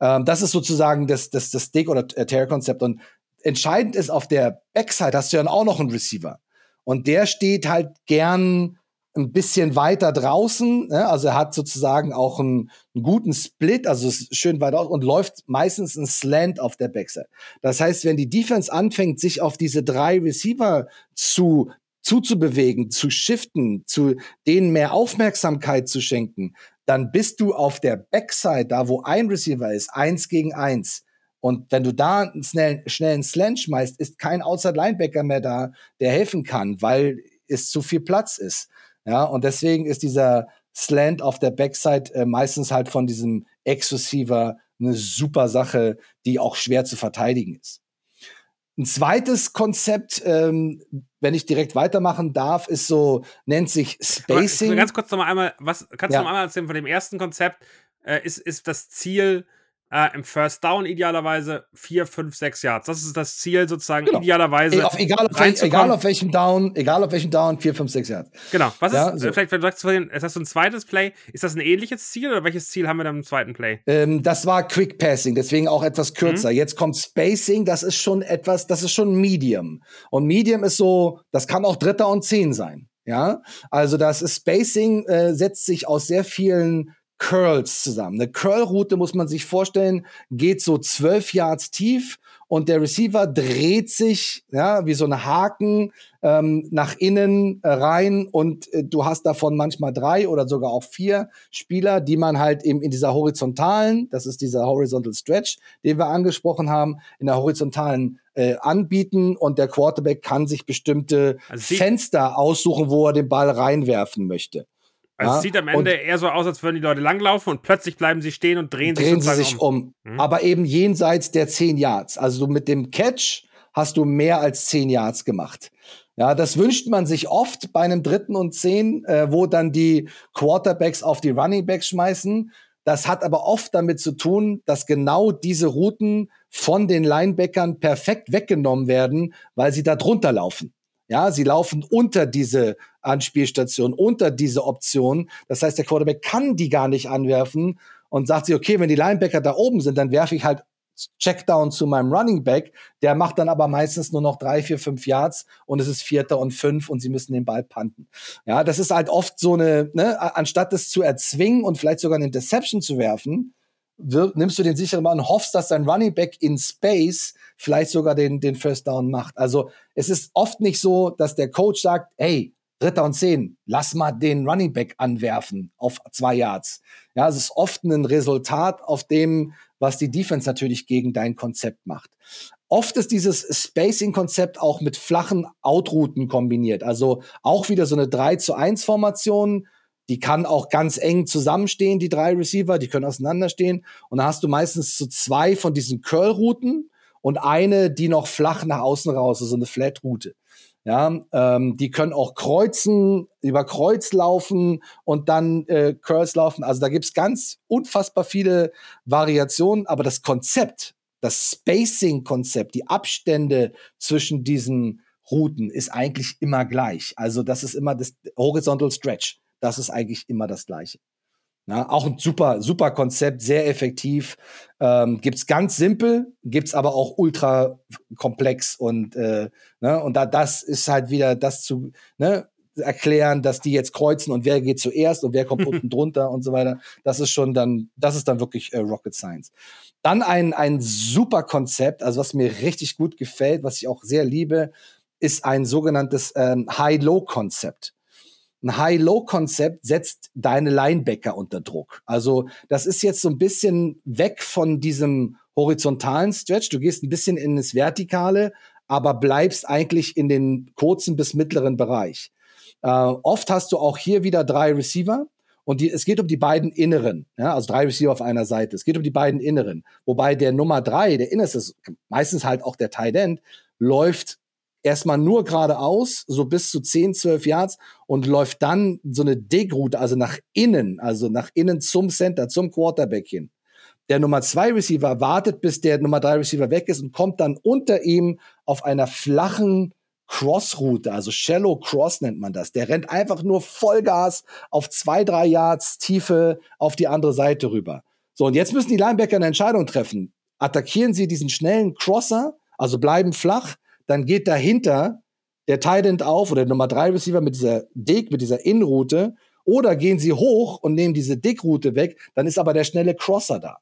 Ähm, das ist sozusagen das, das, das Stick- oder Tear-Konzept. Und entscheidend ist, auf der Backside hast du dann auch noch einen Receiver. Und der steht halt gern ein bisschen weiter draußen. Ne? Also er hat sozusagen auch einen, einen guten Split, also schön weit aus und läuft meistens ein Slant auf der Backside. Das heißt, wenn die Defense anfängt, sich auf diese drei Receiver zu zuzubewegen, zu shiften, zu denen mehr Aufmerksamkeit zu schenken, dann bist du auf der Backside, da wo ein Receiver ist, eins gegen eins. Und wenn du da einen schnellen, schnellen Slant schmeißt, ist kein Outside Linebacker mehr da, der helfen kann, weil es zu viel Platz ist. Ja, und deswegen ist dieser Slant auf der Backside äh, meistens halt von diesem Ex-Receiver eine super Sache, die auch schwer zu verteidigen ist. Ein zweites Konzept, ähm, wenn ich direkt weitermachen darf, ist so, nennt sich Spacing. Aber, ganz kurz noch mal einmal, was kannst ja. du noch einmal erzählen von dem ersten Konzept? Äh, ist, ist das Ziel, äh, im First Down idealerweise 4, 5, 6 Yards. Das ist das Ziel sozusagen genau. idealerweise. Auf, egal, auf welch, egal auf welchem Down, egal auf welchem Down, 4, 5, 6 Yards. Genau. Was ja, ist, so. vielleicht, sagst du vorhin, ist das so ein zweites Play? Ist das ein ähnliches Ziel oder welches Ziel haben wir dann im zweiten Play? Ähm, das war Quick Passing, deswegen auch etwas kürzer. Mhm. Jetzt kommt Spacing, das ist schon etwas, das ist schon Medium. Und Medium ist so, das kann auch Dritter und Zehn sein. Ja, also das ist Spacing, äh, setzt sich aus sehr vielen Curls zusammen. Eine Curl-Route muss man sich vorstellen, geht so zwölf Yards tief und der Receiver dreht sich, ja, wie so ein Haken ähm, nach innen äh, rein und äh, du hast davon manchmal drei oder sogar auch vier Spieler, die man halt eben in dieser horizontalen, das ist dieser Horizontal Stretch, den wir angesprochen haben, in der horizontalen äh, anbieten und der Quarterback kann sich bestimmte also Fenster aussuchen, wo er den Ball reinwerfen möchte. Also ja, es sieht am Ende eher so aus, als würden die Leute langlaufen und plötzlich bleiben sie stehen und drehen, drehen sich, sie sich um. um. Mhm. Aber eben jenseits der 10 Yards. Also mit dem Catch hast du mehr als 10 Yards gemacht. Ja, das wünscht man sich oft bei einem dritten und zehn, äh, wo dann die Quarterbacks auf die Running Backs schmeißen. Das hat aber oft damit zu tun, dass genau diese Routen von den Linebackern perfekt weggenommen werden, weil sie da drunter laufen. Ja, sie laufen unter diese Anspielstation, unter diese Option. Das heißt, der Quarterback kann die gar nicht anwerfen und sagt sich, okay, wenn die Linebacker da oben sind, dann werfe ich halt Checkdown zu meinem Running Back. Der macht dann aber meistens nur noch drei, vier, fünf Yards und es ist Vierter und fünf und sie müssen den Ball panten. Ja, das ist halt oft so eine, ne, anstatt es zu erzwingen und vielleicht sogar eine Interception zu werfen, nimmst du den sicheren und hoffst, dass dein Running Back in Space vielleicht sogar den, den First Down macht. Also es ist oft nicht so, dass der Coach sagt, hey, Dritter und Zehn, lass mal den Running Back anwerfen auf zwei Yards. Ja, es ist oft ein Resultat auf dem, was die Defense natürlich gegen dein Konzept macht. Oft ist dieses Spacing-Konzept auch mit flachen Outrouten kombiniert. Also auch wieder so eine 3 zu 1 Formation. Die kann auch ganz eng zusammenstehen, die drei Receiver, die können auseinanderstehen. Und dann hast du meistens so zwei von diesen Curl-Routen und eine, die noch flach nach außen raus, also eine Flat-Route. Ja, ähm, die können auch kreuzen, über Kreuz laufen und dann äh, Curls laufen. Also da gibt's ganz unfassbar viele Variationen, aber das Konzept, das Spacing-Konzept, die Abstände zwischen diesen Routen ist eigentlich immer gleich. Also das ist immer das Horizontal Stretch. Das ist eigentlich immer das Gleiche. Ja, auch ein super, super Konzept, sehr effektiv. Ähm, gibt's ganz simpel, gibt's aber auch ultra komplex und äh, ne, und da das ist halt wieder das zu ne, erklären, dass die jetzt kreuzen und wer geht zuerst und wer kommt [LAUGHS] unten drunter und so weiter. Das ist schon dann, das ist dann wirklich äh, Rocket Science. Dann ein ein super Konzept, also was mir richtig gut gefällt, was ich auch sehr liebe, ist ein sogenanntes ähm, High-Low-Konzept ein High-Low-Konzept setzt deine Linebacker unter Druck. Also das ist jetzt so ein bisschen weg von diesem horizontalen Stretch. Du gehst ein bisschen in das Vertikale, aber bleibst eigentlich in den kurzen bis mittleren Bereich. Äh, oft hast du auch hier wieder drei Receiver. Und die, es geht um die beiden Inneren, ja, also drei Receiver auf einer Seite. Es geht um die beiden Inneren. Wobei der Nummer drei, der Innerste, meistens halt auch der Tight End, läuft erstmal nur geradeaus, so bis zu 10, 12 Yards und läuft dann so eine Dig-Route, also nach innen, also nach innen zum Center, zum Quarterback hin. Der Nummer 2 Receiver wartet, bis der Nummer 3 Receiver weg ist und kommt dann unter ihm auf einer flachen Cross-Route, also Shallow Cross nennt man das. Der rennt einfach nur Vollgas auf zwei, drei Yards Tiefe auf die andere Seite rüber. So, und jetzt müssen die Linebacker eine Entscheidung treffen. Attackieren sie diesen schnellen Crosser, also bleiben flach, dann geht dahinter der Tight End auf oder der Nummer 3 Receiver mit dieser Dig, mit dieser In-Route oder gehen sie hoch und nehmen diese Dig-Route weg, dann ist aber der schnelle Crosser da.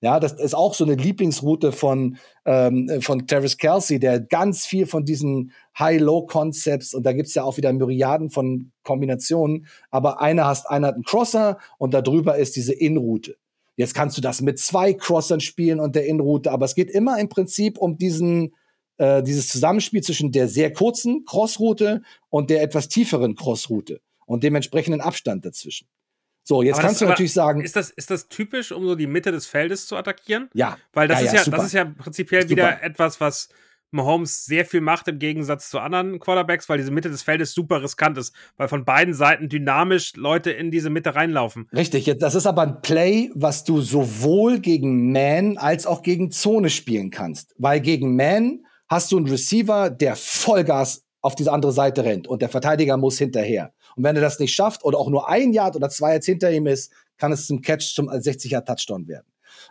Ja, das ist auch so eine Lieblingsroute von, ähm, von Travis Kelsey, der ganz viel von diesen High-Low-Concepts und da gibt's ja auch wieder Myriaden von Kombinationen, aber einer hast, einer hat einen Crosser und da drüber ist diese In-Route. Jetzt kannst du das mit zwei Crossern spielen und der In-Route, aber es geht immer im Prinzip um diesen, äh, dieses Zusammenspiel zwischen der sehr kurzen Crossroute und der etwas tieferen Crossroute und dementsprechenden Abstand dazwischen. So, jetzt aber kannst du natürlich sagen. Ist das, ist das typisch, um so die Mitte des Feldes zu attackieren? Ja. Weil das, ja, ist, ja, ja das ist ja prinzipiell super. wieder etwas, was Mahomes sehr viel macht im Gegensatz zu anderen Quarterbacks, weil diese Mitte des Feldes super riskant ist, weil von beiden Seiten dynamisch Leute in diese Mitte reinlaufen. Richtig, das ist aber ein Play, was du sowohl gegen Man als auch gegen Zone spielen kannst. Weil gegen Man hast du einen Receiver, der Vollgas auf diese andere Seite rennt und der Verteidiger muss hinterher. Und wenn er das nicht schafft oder auch nur ein Yard oder zwei Yards hinter ihm ist, kann es zum Catch zum 60er Touchdown werden.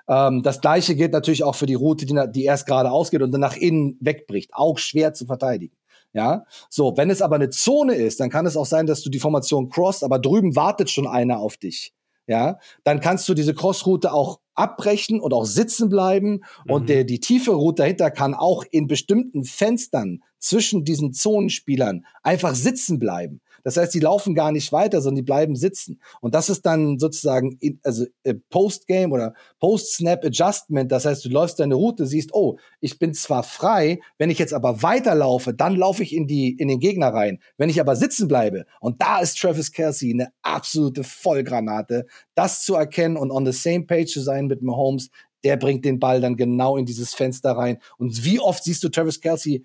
Ähm, das gleiche gilt natürlich auch für die Route, die, die erst gerade ausgeht und dann nach innen wegbricht. Auch schwer zu verteidigen. Ja, so, wenn es aber eine Zone ist, dann kann es auch sein, dass du die Formation crossst, aber drüben wartet schon einer auf dich ja, dann kannst du diese Crossroute auch abbrechen und auch sitzen bleiben. Mhm. Und der, die tiefe Route dahinter kann auch in bestimmten Fenstern zwischen diesen Zonenspielern einfach sitzen bleiben. Das heißt, die laufen gar nicht weiter, sondern die bleiben sitzen. Und das ist dann sozusagen also äh, Post-Game oder Post-Snap-Adjustment. Das heißt, du läufst deine Route, siehst, oh, ich bin zwar frei, wenn ich jetzt aber weiterlaufe, dann laufe ich in die in den Gegner rein. Wenn ich aber sitzen bleibe und da ist Travis Kelsey eine absolute Vollgranate, das zu erkennen und on the same page zu sein mit Mahomes, der bringt den Ball dann genau in dieses Fenster rein. Und wie oft siehst du Travis Kelsey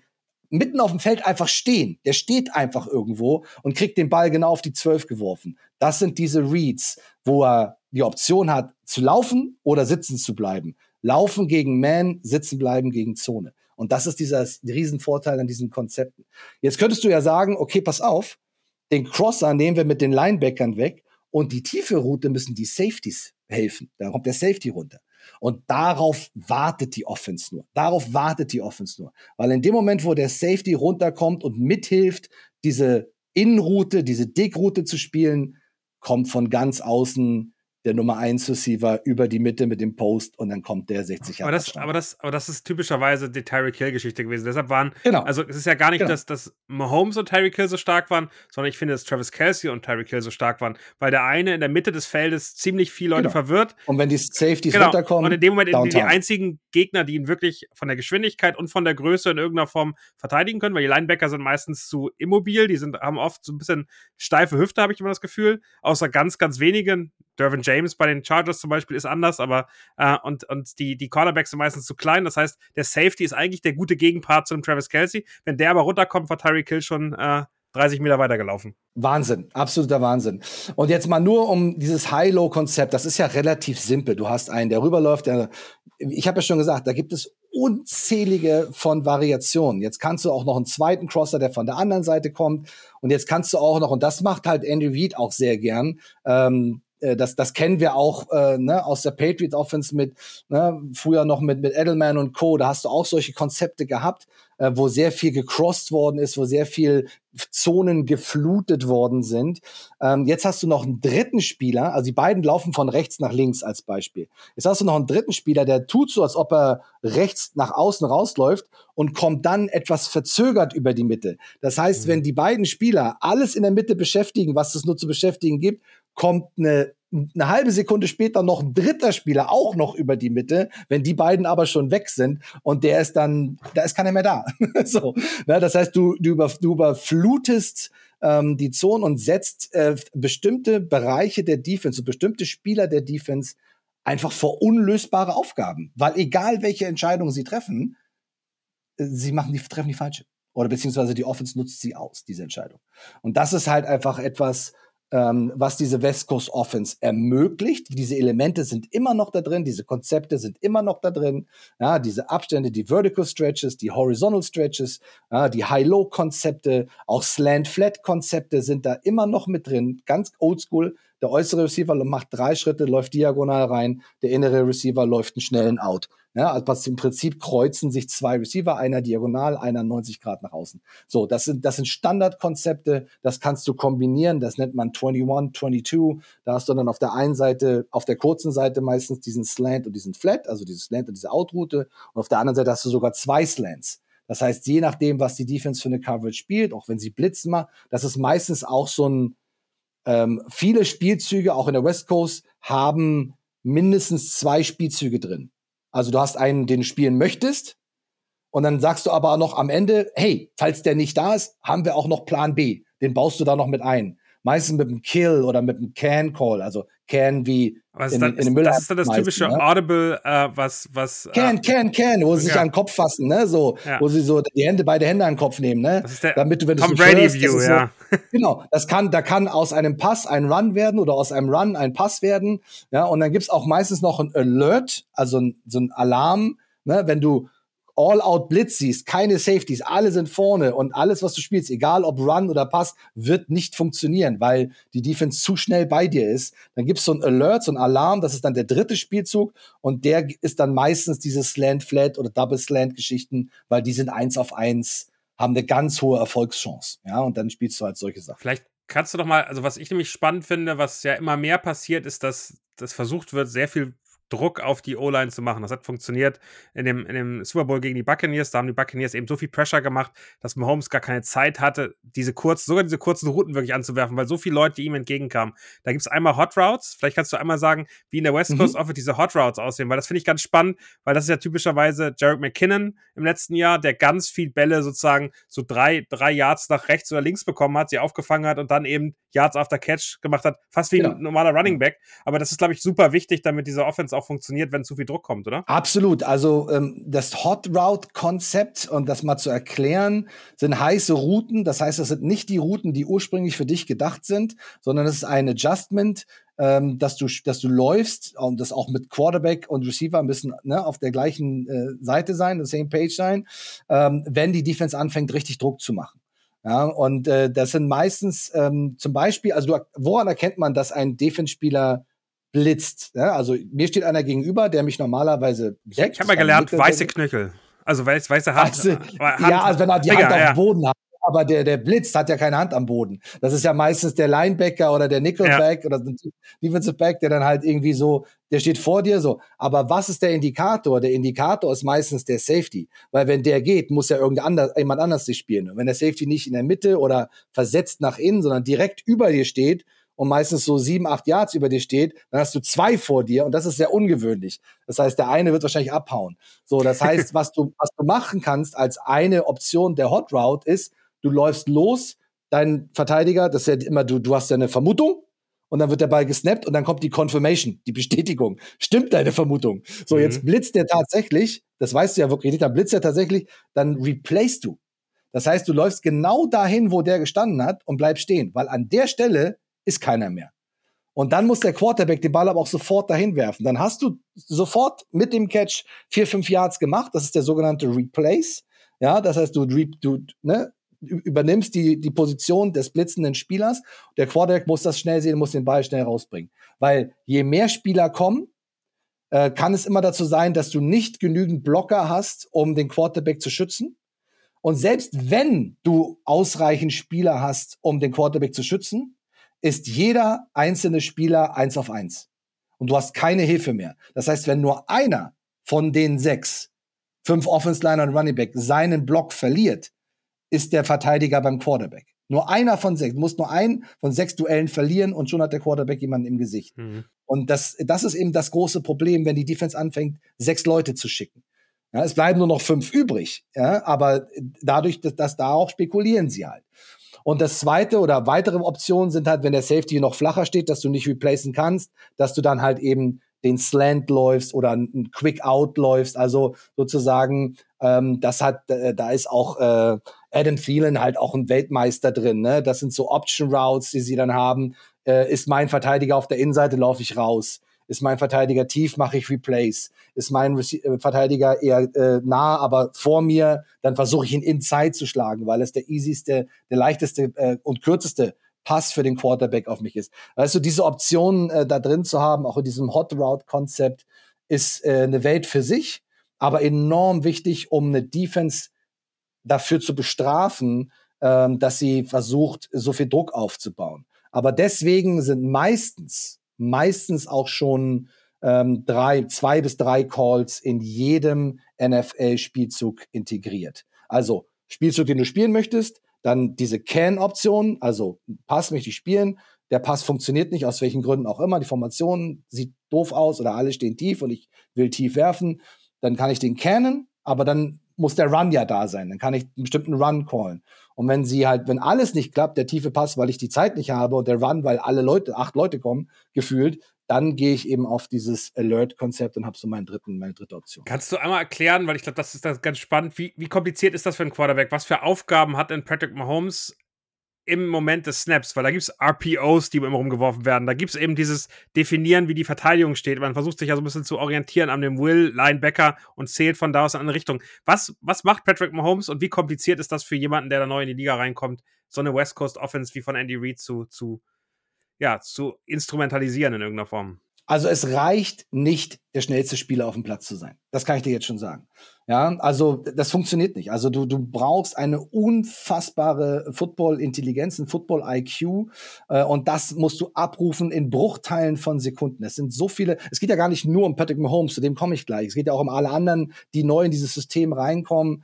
mitten auf dem Feld einfach stehen. Der steht einfach irgendwo und kriegt den Ball genau auf die Zwölf geworfen. Das sind diese Reads, wo er die Option hat, zu laufen oder sitzen zu bleiben. Laufen gegen Man, sitzen bleiben gegen Zone. Und das ist dieser Riesenvorteil an diesen Konzepten. Jetzt könntest du ja sagen, okay, pass auf, den Crosser nehmen wir mit den Linebackern weg und die tiefe Route müssen die Safeties helfen. Da kommt der Safety runter. Und darauf wartet die Offense nur. Darauf wartet die Offense nur. Weil in dem Moment, wo der Safety runterkommt und mithilft, diese Innenroute, diese Dickroute zu spielen, kommt von ganz außen der Nummer 1 Receiver über die Mitte mit dem Post und dann kommt der 60 aber das, aber das, aber das ist typischerweise die Tyreek Hill Geschichte gewesen. Deshalb waren, genau. also es ist ja gar nicht, genau. dass, dass Mahomes und Tyreek Hill so stark waren, sondern ich finde, dass Travis Kelsey und Tyreek Hill so stark waren, weil der eine in der Mitte des Feldes ziemlich viele Leute genau. verwirrt. Und wenn die Safeties genau. runterkommen. Und in dem Moment die einzigen Gegner, die ihn wirklich von der Geschwindigkeit und von der Größe in irgendeiner Form verteidigen können, weil die Linebacker sind meistens zu immobil, die sind, haben oft so ein bisschen steife Hüfte, habe ich immer das Gefühl, außer ganz, ganz wenigen. Dervin James bei den Chargers zum Beispiel ist anders, aber äh, und, und die, die Cornerbacks sind meistens zu klein. Das heißt, der Safety ist eigentlich der gute Gegenpart zu dem Travis Kelsey. Wenn der aber runterkommt, war Tyreek Hill schon äh, 30 Meter weitergelaufen. Wahnsinn, absoluter Wahnsinn. Und jetzt mal nur um dieses High-Low-Konzept, das ist ja relativ simpel. Du hast einen, der rüberläuft, der, ich habe ja schon gesagt, da gibt es unzählige von Variationen. Jetzt kannst du auch noch einen zweiten Crosser, der von der anderen Seite kommt. Und jetzt kannst du auch noch, und das macht halt Andy Reid auch sehr gern, ähm, äh, das, das kennen wir auch äh, ne, aus der Patriot Offense mit, ne, früher noch mit, mit Edelman und Co. Da hast du auch solche Konzepte gehabt, äh, wo sehr viel gecrossed worden ist, wo sehr viel Zonen geflutet worden sind. Ähm, jetzt hast du noch einen dritten Spieler, also die beiden laufen von rechts nach links als Beispiel. Jetzt hast du noch einen dritten Spieler, der tut so, als ob er rechts nach außen rausläuft und kommt dann etwas verzögert über die Mitte. Das heißt, mhm. wenn die beiden Spieler alles in der Mitte beschäftigen, was es nur zu beschäftigen gibt, kommt eine eine halbe Sekunde später noch ein dritter Spieler auch noch über die Mitte, wenn die beiden aber schon weg sind und der ist dann, da ist keiner mehr da. [LAUGHS] so, ne, das heißt, du, du, über, du überflutest ähm, die Zone und setzt äh, bestimmte Bereiche der Defense, bestimmte Spieler der Defense einfach vor unlösbare Aufgaben, weil egal welche Entscheidung sie treffen, äh, sie machen die treffen die falsche oder beziehungsweise die Offense nutzt sie aus diese Entscheidung. Und das ist halt einfach etwas ähm, was diese West Coast Offense ermöglicht. Diese Elemente sind immer noch da drin, diese Konzepte sind immer noch da drin. Ja, diese Abstände, die Vertical Stretches, die Horizontal Stretches, ja, die High-Low-Konzepte, auch Slant-Flat-Konzepte sind da immer noch mit drin. Ganz oldschool. Der äußere Receiver macht drei Schritte, läuft diagonal rein. Der innere Receiver läuft einen schnellen Out. Ja, also im Prinzip kreuzen sich zwei Receiver, einer diagonal, einer 90 Grad nach außen. So, das sind, das sind Standardkonzepte, das kannst du kombinieren, das nennt man 21, 22. Da hast du dann auf der einen Seite, auf der kurzen Seite meistens diesen Slant und diesen Flat, also dieses Slant und diese Outroute. Und auf der anderen Seite hast du sogar zwei Slants. Das heißt, je nachdem, was die Defense für eine Coverage spielt, auch wenn sie blitzen mal, das ist meistens auch so ein, ähm, viele Spielzüge, auch in der West Coast, haben mindestens zwei Spielzüge drin. Also du hast einen, den du spielen möchtest. Und dann sagst du aber noch am Ende, hey, falls der nicht da ist, haben wir auch noch Plan B. Den baust du da noch mit ein. Meistens mit einem Kill oder mit einem Can Call, also Can wie was in, dann, in Das ist dann das typische ne? Audible, äh, was, was. Can, äh, can, can, wo sie ja. sich an den Kopf fassen, ne? So, ja. wo sie so die Hände, beide Hände an den Kopf nehmen, ne? Das ist der Damit du, wenn du Tom Brady hörst, View, ja. So, [LAUGHS] genau, das kann, da kann aus einem Pass ein Run werden oder aus einem Run ein Pass werden. Ja, und dann gibt's auch meistens noch ein Alert, also ein, so ein Alarm, ne? Wenn du All-out-Blitz siehst, keine Safeties, alle sind vorne und alles, was du spielst, egal ob Run oder Pass, wird nicht funktionieren, weil die Defense zu schnell bei dir ist. Dann gibt's so ein Alert, so ein Alarm, das ist dann der dritte Spielzug und der ist dann meistens diese Slant-Flat oder Double-Slant-Geschichten, weil die sind eins auf eins, haben eine ganz hohe Erfolgschance. Ja, und dann spielst du halt solche Sachen. Vielleicht kannst du doch mal, also was ich nämlich spannend finde, was ja immer mehr passiert, ist, dass das versucht wird, sehr viel Druck auf die O-Line zu machen. Das hat funktioniert in dem, in dem Super Bowl gegen die Buccaneers. Da haben die Buccaneers eben so viel Pressure gemacht, dass Mahomes gar keine Zeit hatte, diese kurz, sogar diese kurzen Routen wirklich anzuwerfen, weil so viele Leute ihm entgegenkamen. Da gibt es einmal Hot Routes. Vielleicht kannst du einmal sagen, wie in der West Coast mhm. Office diese Hot Routes aussehen, weil das finde ich ganz spannend, weil das ist ja typischerweise Jarek McKinnon im letzten Jahr, der ganz viel Bälle sozusagen so drei, drei Yards nach rechts oder links bekommen hat, sie aufgefangen hat und dann eben Yards after Catch gemacht hat, fast wie ja. ein normaler Running Back. Aber das ist, glaube ich, super wichtig, damit diese Offense auch funktioniert, wenn zu viel Druck kommt, oder? Absolut. Also ähm, das Hot Route-Konzept, und das mal zu erklären, sind heiße Routen. Das heißt, das sind nicht die Routen, die ursprünglich für dich gedacht sind, sondern es ist ein Adjustment, ähm, dass du dass du läufst und das auch mit Quarterback und Receiver ein bisschen ne, auf der gleichen äh, Seite sein, the same page sein, ähm, wenn die Defense anfängt, richtig Druck zu machen. Ja, und äh, das sind meistens ähm, zum Beispiel, also du, woran erkennt man, dass ein Defense-Spieler blitzt? Ja? Also mir steht einer gegenüber, der mich normalerweise deckt. Ich habe mal gelernt, weiße Knöchel. Also weiß, weiße Hand, also, Hand. Ja, also wenn er die Finger, Hand auf dem Boden hat. Aber der, der blitzt, hat ja keine Hand am Boden. Das ist ja meistens der Linebacker oder der Nickelback ja. oder der Defensive Back, der dann halt irgendwie so, der steht vor dir so. Aber was ist der Indikator? Der Indikator ist meistens der Safety. Weil wenn der geht, muss ja irgendjemand anders, jemand anders sich spielen. Und wenn der Safety nicht in der Mitte oder versetzt nach innen, sondern direkt über dir steht, und meistens so sieben, acht Yards über dir steht, dann hast du zwei vor dir und das ist sehr ungewöhnlich. Das heißt, der eine wird wahrscheinlich abhauen. So, das heißt, [LAUGHS] was du, was du machen kannst als eine Option der Hot Route ist, du läufst los, dein Verteidiger, das ist ja immer, du, du hast ja eine Vermutung, und dann wird der Ball gesnappt und dann kommt die Confirmation, die Bestätigung. Stimmt deine Vermutung? So, mhm. jetzt blitzt der tatsächlich, das weißt du ja wirklich nicht, dann blitzt er tatsächlich, dann replace du. Das heißt, du läufst genau dahin, wo der gestanden hat und bleibst stehen, weil an der Stelle ist keiner mehr. Und dann muss der Quarterback den Ball aber auch sofort dahin werfen. Dann hast du sofort mit dem Catch vier, fünf Yards gemacht. Das ist der sogenannte Replace. Ja, das heißt, du, du ne, übernimmst die, die Position des blitzenden Spielers. Der Quarterback muss das schnell sehen, muss den Ball schnell rausbringen. Weil je mehr Spieler kommen, äh, kann es immer dazu sein, dass du nicht genügend Blocker hast, um den Quarterback zu schützen. Und selbst wenn du ausreichend Spieler hast, um den Quarterback zu schützen, ist jeder einzelne Spieler eins auf eins. Und du hast keine Hilfe mehr. Das heißt, wenn nur einer von den sechs, fünf Offense-Liner und Running Back, seinen Block verliert, ist der Verteidiger beim Quarterback. Nur einer von sechs, muss nur einen von sechs Duellen verlieren und schon hat der Quarterback jemanden im Gesicht. Mhm. Und das, das ist eben das große Problem, wenn die Defense anfängt, sechs Leute zu schicken. Ja, es bleiben nur noch fünf übrig, ja, aber dadurch, dass, dass da auch spekulieren sie halt. Und das zweite oder weitere Optionen sind halt, wenn der Safety noch flacher steht, dass du nicht replacen kannst, dass du dann halt eben den Slant läufst oder ein Quick Out läufst. Also sozusagen, ähm, das hat, äh, da ist auch äh, Adam Thielen halt auch ein Weltmeister drin. Ne? Das sind so Option Routes, die sie dann haben. Äh, ist mein Verteidiger auf der Innenseite, laufe ich raus. Ist mein Verteidiger tief, mache ich Replace. Ist mein Rece äh, Verteidiger eher äh, nah, aber vor mir, dann versuche ich ihn inside zu schlagen, weil es der easyste, der leichteste äh, und kürzeste Pass für den Quarterback auf mich ist. Weißt du, diese Optionen äh, da drin zu haben, auch in diesem Hot Route Konzept, ist äh, eine Welt für sich, aber enorm wichtig, um eine Defense dafür zu bestrafen, ähm, dass sie versucht, so viel Druck aufzubauen. Aber deswegen sind meistens, meistens auch schon ähm, drei, zwei bis drei Calls in jedem NFL-Spielzug integriert. Also Spielzug, den du spielen möchtest, dann diese Can-Option, also Pass möchte ich spielen, der Pass funktioniert nicht, aus welchen Gründen auch immer, die Formation sieht doof aus oder alle stehen tief und ich will tief werfen, dann kann ich den cannen, aber dann muss der Run ja da sein, dann kann ich einen bestimmten Run callen. Und wenn sie halt, wenn alles nicht klappt, der tiefe Pass, weil ich die Zeit nicht habe und der Run, weil alle Leute, acht Leute kommen, gefühlt, dann gehe ich eben auf dieses Alert-Konzept und habe so meinen dritten, meine dritte Option. Kannst du einmal erklären, weil ich glaube, das ist das ganz spannend, wie, wie kompliziert ist das für einen Quarterback? Was für Aufgaben hat denn Patrick Mahomes im Moment des Snaps, weil da gibt es RPOs, die immer rumgeworfen werden. Da gibt es eben dieses Definieren, wie die Verteidigung steht. Man versucht sich ja so ein bisschen zu orientieren an dem Will, Linebacker und zählt von da aus in eine Richtung. Was, was macht Patrick Mahomes und wie kompliziert ist das für jemanden, der da neu in die Liga reinkommt, so eine West Coast Offense wie von Andy Reid zu, zu, ja, zu instrumentalisieren in irgendeiner Form? Also es reicht nicht, der schnellste Spieler auf dem Platz zu sein. Das kann ich dir jetzt schon sagen. Ja, also das funktioniert nicht. Also du, du brauchst eine unfassbare Football-Intelligenz, ein Football-IQ äh, und das musst du abrufen in Bruchteilen von Sekunden. Es sind so viele, es geht ja gar nicht nur um Patrick Mahomes, zu dem komme ich gleich. Es geht ja auch um alle anderen, die neu in dieses System reinkommen.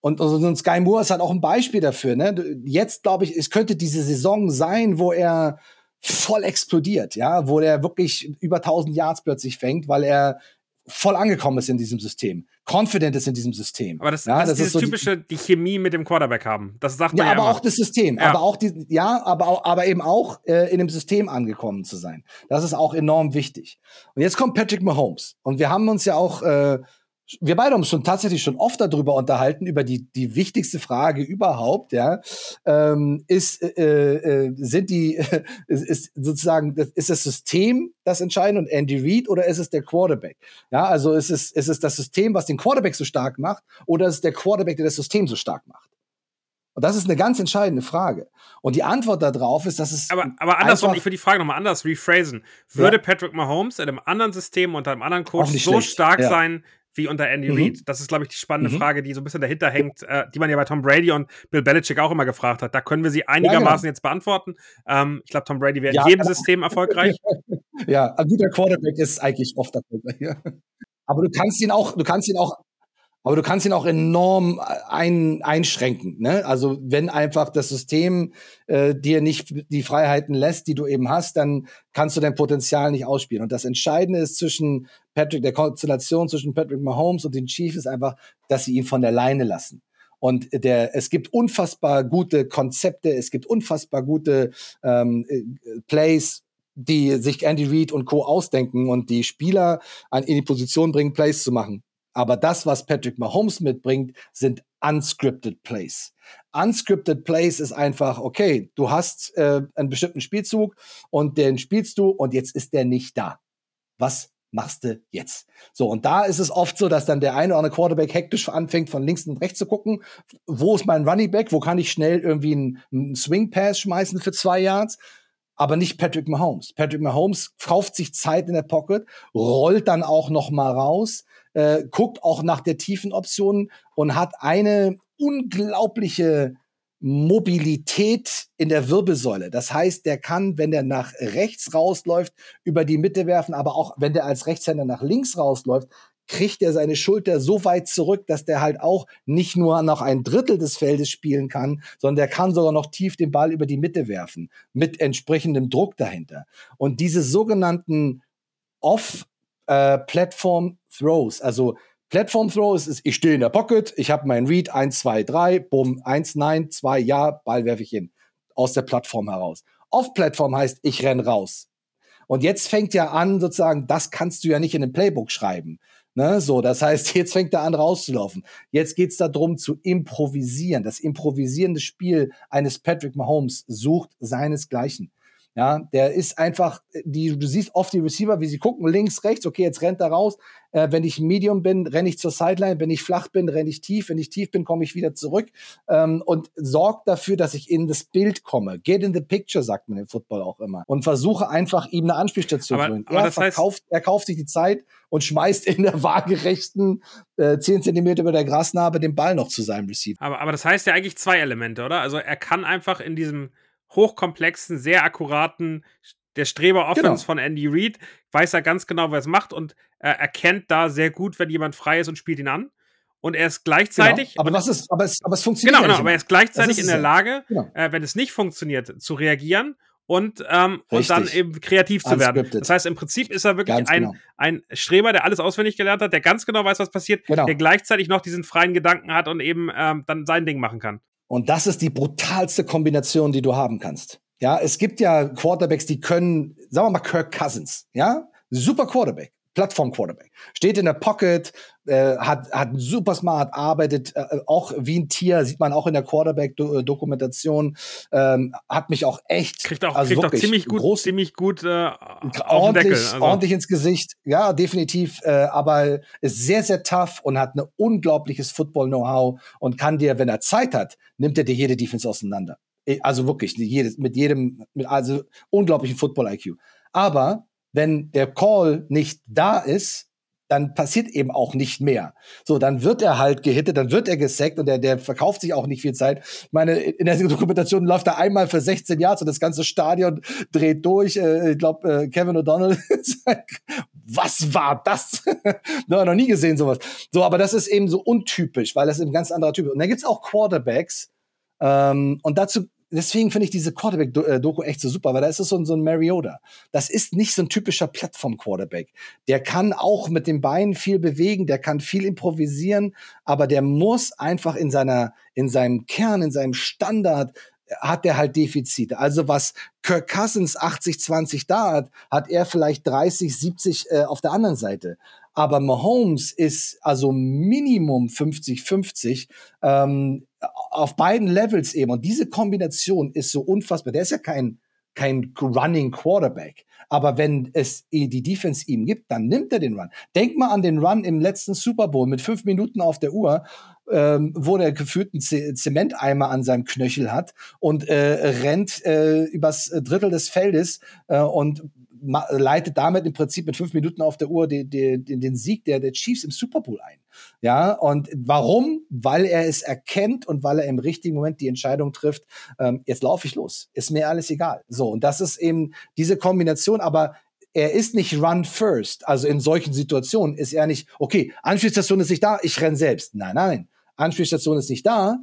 Und, und Sky Moore ist halt auch ein Beispiel dafür. Ne? Jetzt glaube ich, es könnte diese Saison sein, wo er voll explodiert, ja, wo der wirklich über 1000 Yards plötzlich fängt, weil er voll angekommen ist in diesem System, confident ist in diesem System. Aber das, ja, das, das ist dieses so typische, die, Chemie mit dem Quarterback haben. Das sagt man ja, ja aber immer. auch das System, ja. aber auch die, ja, aber aber eben auch äh, in dem System angekommen zu sein. Das ist auch enorm wichtig. Und jetzt kommt Patrick Mahomes und wir haben uns ja auch äh, wir beide haben uns schon tatsächlich schon oft darüber unterhalten, über die, die wichtigste Frage überhaupt, ja, ähm, ist, äh, äh, sind die, [LAUGHS] äh, ist sozusagen, ist das System das Entscheidende und Andy Reid oder ist es der Quarterback? Ja, also ist es, ist es das System, was den Quarterback so stark macht oder ist es der Quarterback, der das System so stark macht? Und das ist eine ganz entscheidende Frage. Und die Antwort darauf ist, dass es. Aber, aber andersrum, ich will die Frage nochmal anders rephrasen. Würde ja. Patrick Mahomes in einem anderen System unter einem anderen Coach so schlecht. stark ja. sein wie unter Andy mhm. Reid? Das ist, glaube ich, die spannende mhm. Frage, die so ein bisschen dahinter hängt, äh, die man ja bei Tom Brady und Bill Belichick auch immer gefragt hat. Da können wir sie einigermaßen ja, genau. jetzt beantworten. Ähm, ich glaube, Tom Brady wäre ja, in jedem genau. System erfolgreich. [LAUGHS] ja, ein guter Quarterback ist eigentlich oft erfolgreich. Aber du kannst ihn auch, du kannst ihn auch aber du kannst ihn auch enorm äh, ein, einschränken. Ne? Also wenn einfach das System äh, dir nicht die Freiheiten lässt, die du eben hast, dann kannst du dein Potenzial nicht ausspielen. Und das Entscheidende ist zwischen Patrick, der Konstellation zwischen Patrick Mahomes und den Chiefs ist einfach, dass sie ihn von der Leine lassen. Und der, es gibt unfassbar gute Konzepte, es gibt unfassbar gute ähm, äh, Plays, die sich Andy Reid und Co. ausdenken und die Spieler an, in die Position bringen, Plays zu machen. Aber das, was Patrick Mahomes mitbringt, sind unscripted Plays. Unscripted Plays ist einfach, okay, du hast äh, einen bestimmten Spielzug und den spielst du und jetzt ist der nicht da. Was machst du jetzt. So, und da ist es oft so, dass dann der eine oder andere Quarterback hektisch anfängt, von links und rechts zu gucken, wo ist mein Running Back, wo kann ich schnell irgendwie einen, einen Swing Pass schmeißen für zwei Yards, aber nicht Patrick Mahomes. Patrick Mahomes kauft sich Zeit in der Pocket, rollt dann auch noch mal raus, äh, guckt auch nach der tiefen Option und hat eine unglaubliche Mobilität in der Wirbelsäule. Das heißt, der kann, wenn der nach rechts rausläuft, über die Mitte werfen, aber auch wenn der als Rechtshänder nach links rausläuft, kriegt er seine Schulter so weit zurück, dass der halt auch nicht nur noch ein Drittel des Feldes spielen kann, sondern der kann sogar noch tief den Ball über die Mitte werfen, mit entsprechendem Druck dahinter. Und diese sogenannten Off-Platform-Throws, äh, also Platform Throw ist, ich stehe in der Pocket, ich habe meinen Read 1, 2, 3, bumm, 1, nein, 2, ja, Ball werfe ich hin. Aus der Plattform heraus. Off-Plattform heißt, ich renn raus. Und jetzt fängt ja an, sozusagen, das kannst du ja nicht in einem Playbook schreiben. Ne, so, das heißt, [LAUGHS] jetzt fängt er an rauszulaufen. Jetzt geht's darum zu improvisieren. Das improvisierende Spiel eines Patrick Mahomes sucht seinesgleichen. Ja, der ist einfach, die, du siehst oft die Receiver, wie sie gucken, links, rechts, okay, jetzt rennt er raus. Äh, wenn ich Medium bin, renne ich zur Sideline. Wenn ich flach bin, renne ich tief. Wenn ich tief bin, komme ich wieder zurück. Ähm, und sorgt dafür, dass ich in das Bild komme. Get in the picture, sagt man im Football auch immer. Und versuche einfach, ihm eine Anspielstation zu bringen. Er, verkauft, er kauft sich die Zeit und schmeißt in der waagerechten äh, 10 Zentimeter über der Grasnarbe den Ball noch zu seinem Receiver. Aber, aber das heißt ja eigentlich zwei Elemente, oder? Also er kann einfach in diesem hochkomplexen, sehr akkuraten, der Streber-Offense genau. von Andy Reid, weiß er ganz genau, was er macht und äh, erkennt da sehr gut, wenn jemand frei ist und spielt ihn an. Und er ist gleichzeitig. Genau. Aber was ist, aber es, aber es funktioniert. Genau, genau aber er ist gleichzeitig ist in der. Lage, genau. äh, wenn es nicht funktioniert, zu reagieren und, ähm, und dann eben kreativ zu werden. Das heißt, im Prinzip ist er wirklich ein, genau. ein Streber, der alles auswendig gelernt hat, der ganz genau weiß, was passiert, genau. der gleichzeitig noch diesen freien Gedanken hat und eben ähm, dann sein Ding machen kann. Und das ist die brutalste Kombination, die du haben kannst. Ja, es gibt ja Quarterbacks, die können, sagen wir mal Kirk Cousins, ja, super Quarterback. Plattform-Quarterback. Steht in der Pocket, äh, hat, hat super smart, arbeitet äh, auch wie ein Tier, sieht man auch in der Quarterback-Dokumentation. Ähm, hat mich auch echt. Kriegt auch, also kriegt auch ziemlich gut, groß, ziemlich gut äh, ordentlich, also. ordentlich ins Gesicht. Ja, definitiv. Äh, aber ist sehr, sehr tough und hat ein unglaubliches Football-Know-how und kann dir, wenn er Zeit hat, nimmt er dir jede Defense auseinander. Also wirklich, jedes, mit jedem, mit also unglaublichen Football-IQ. Aber wenn der Call nicht da ist, dann passiert eben auch nicht mehr. So, dann wird er halt gehittet, dann wird er gesackt und der, der verkauft sich auch nicht viel Zeit. Meine, in der Dokumentation läuft er einmal für 16 Jahre und das ganze Stadion dreht durch. Äh, ich glaube, äh, Kevin O'Donnell, [LAUGHS] was war das? [LAUGHS] no, noch nie gesehen sowas. So, aber das ist eben so untypisch, weil das ein ganz anderer Typ ist. Und dann gibt's auch Quarterbacks, ähm, und dazu deswegen finde ich diese Quarterback-Doku echt so super, weil da ist es so, so ein Mariota. Das ist nicht so ein typischer Plattform-Quarterback. Der kann auch mit den Beinen viel bewegen, der kann viel improvisieren, aber der muss einfach in seiner, in seinem Kern, in seinem Standard, hat der halt Defizite. Also was Kirk Cousins 80-20 da hat, hat er vielleicht 30, 70 äh, auf der anderen Seite. Aber Mahomes ist also Minimum 50-50 ähm, auf beiden Levels eben. Und diese Kombination ist so unfassbar. Der ist ja kein, kein Running Quarterback. Aber wenn es die Defense ihm gibt, dann nimmt er den Run. Denk mal an den Run im letzten Super Bowl mit fünf Minuten auf der Uhr, ähm, wo der geführten Zementeimer an seinem Knöchel hat und äh, rennt äh, übers Drittel des Feldes äh, und leitet damit im Prinzip mit fünf Minuten auf der Uhr den, den, den Sieg der, der Chiefs im Super Bowl ein. Ja, und warum? Weil er es erkennt und weil er im richtigen Moment die Entscheidung trifft, ähm, jetzt laufe ich los. Ist mir alles egal. So, und das ist eben diese Kombination, aber er ist nicht run first. Also in solchen Situationen ist er nicht, okay, Anspielstation ist nicht da, ich renn selbst. Nein, nein. Anspielstation ist nicht da,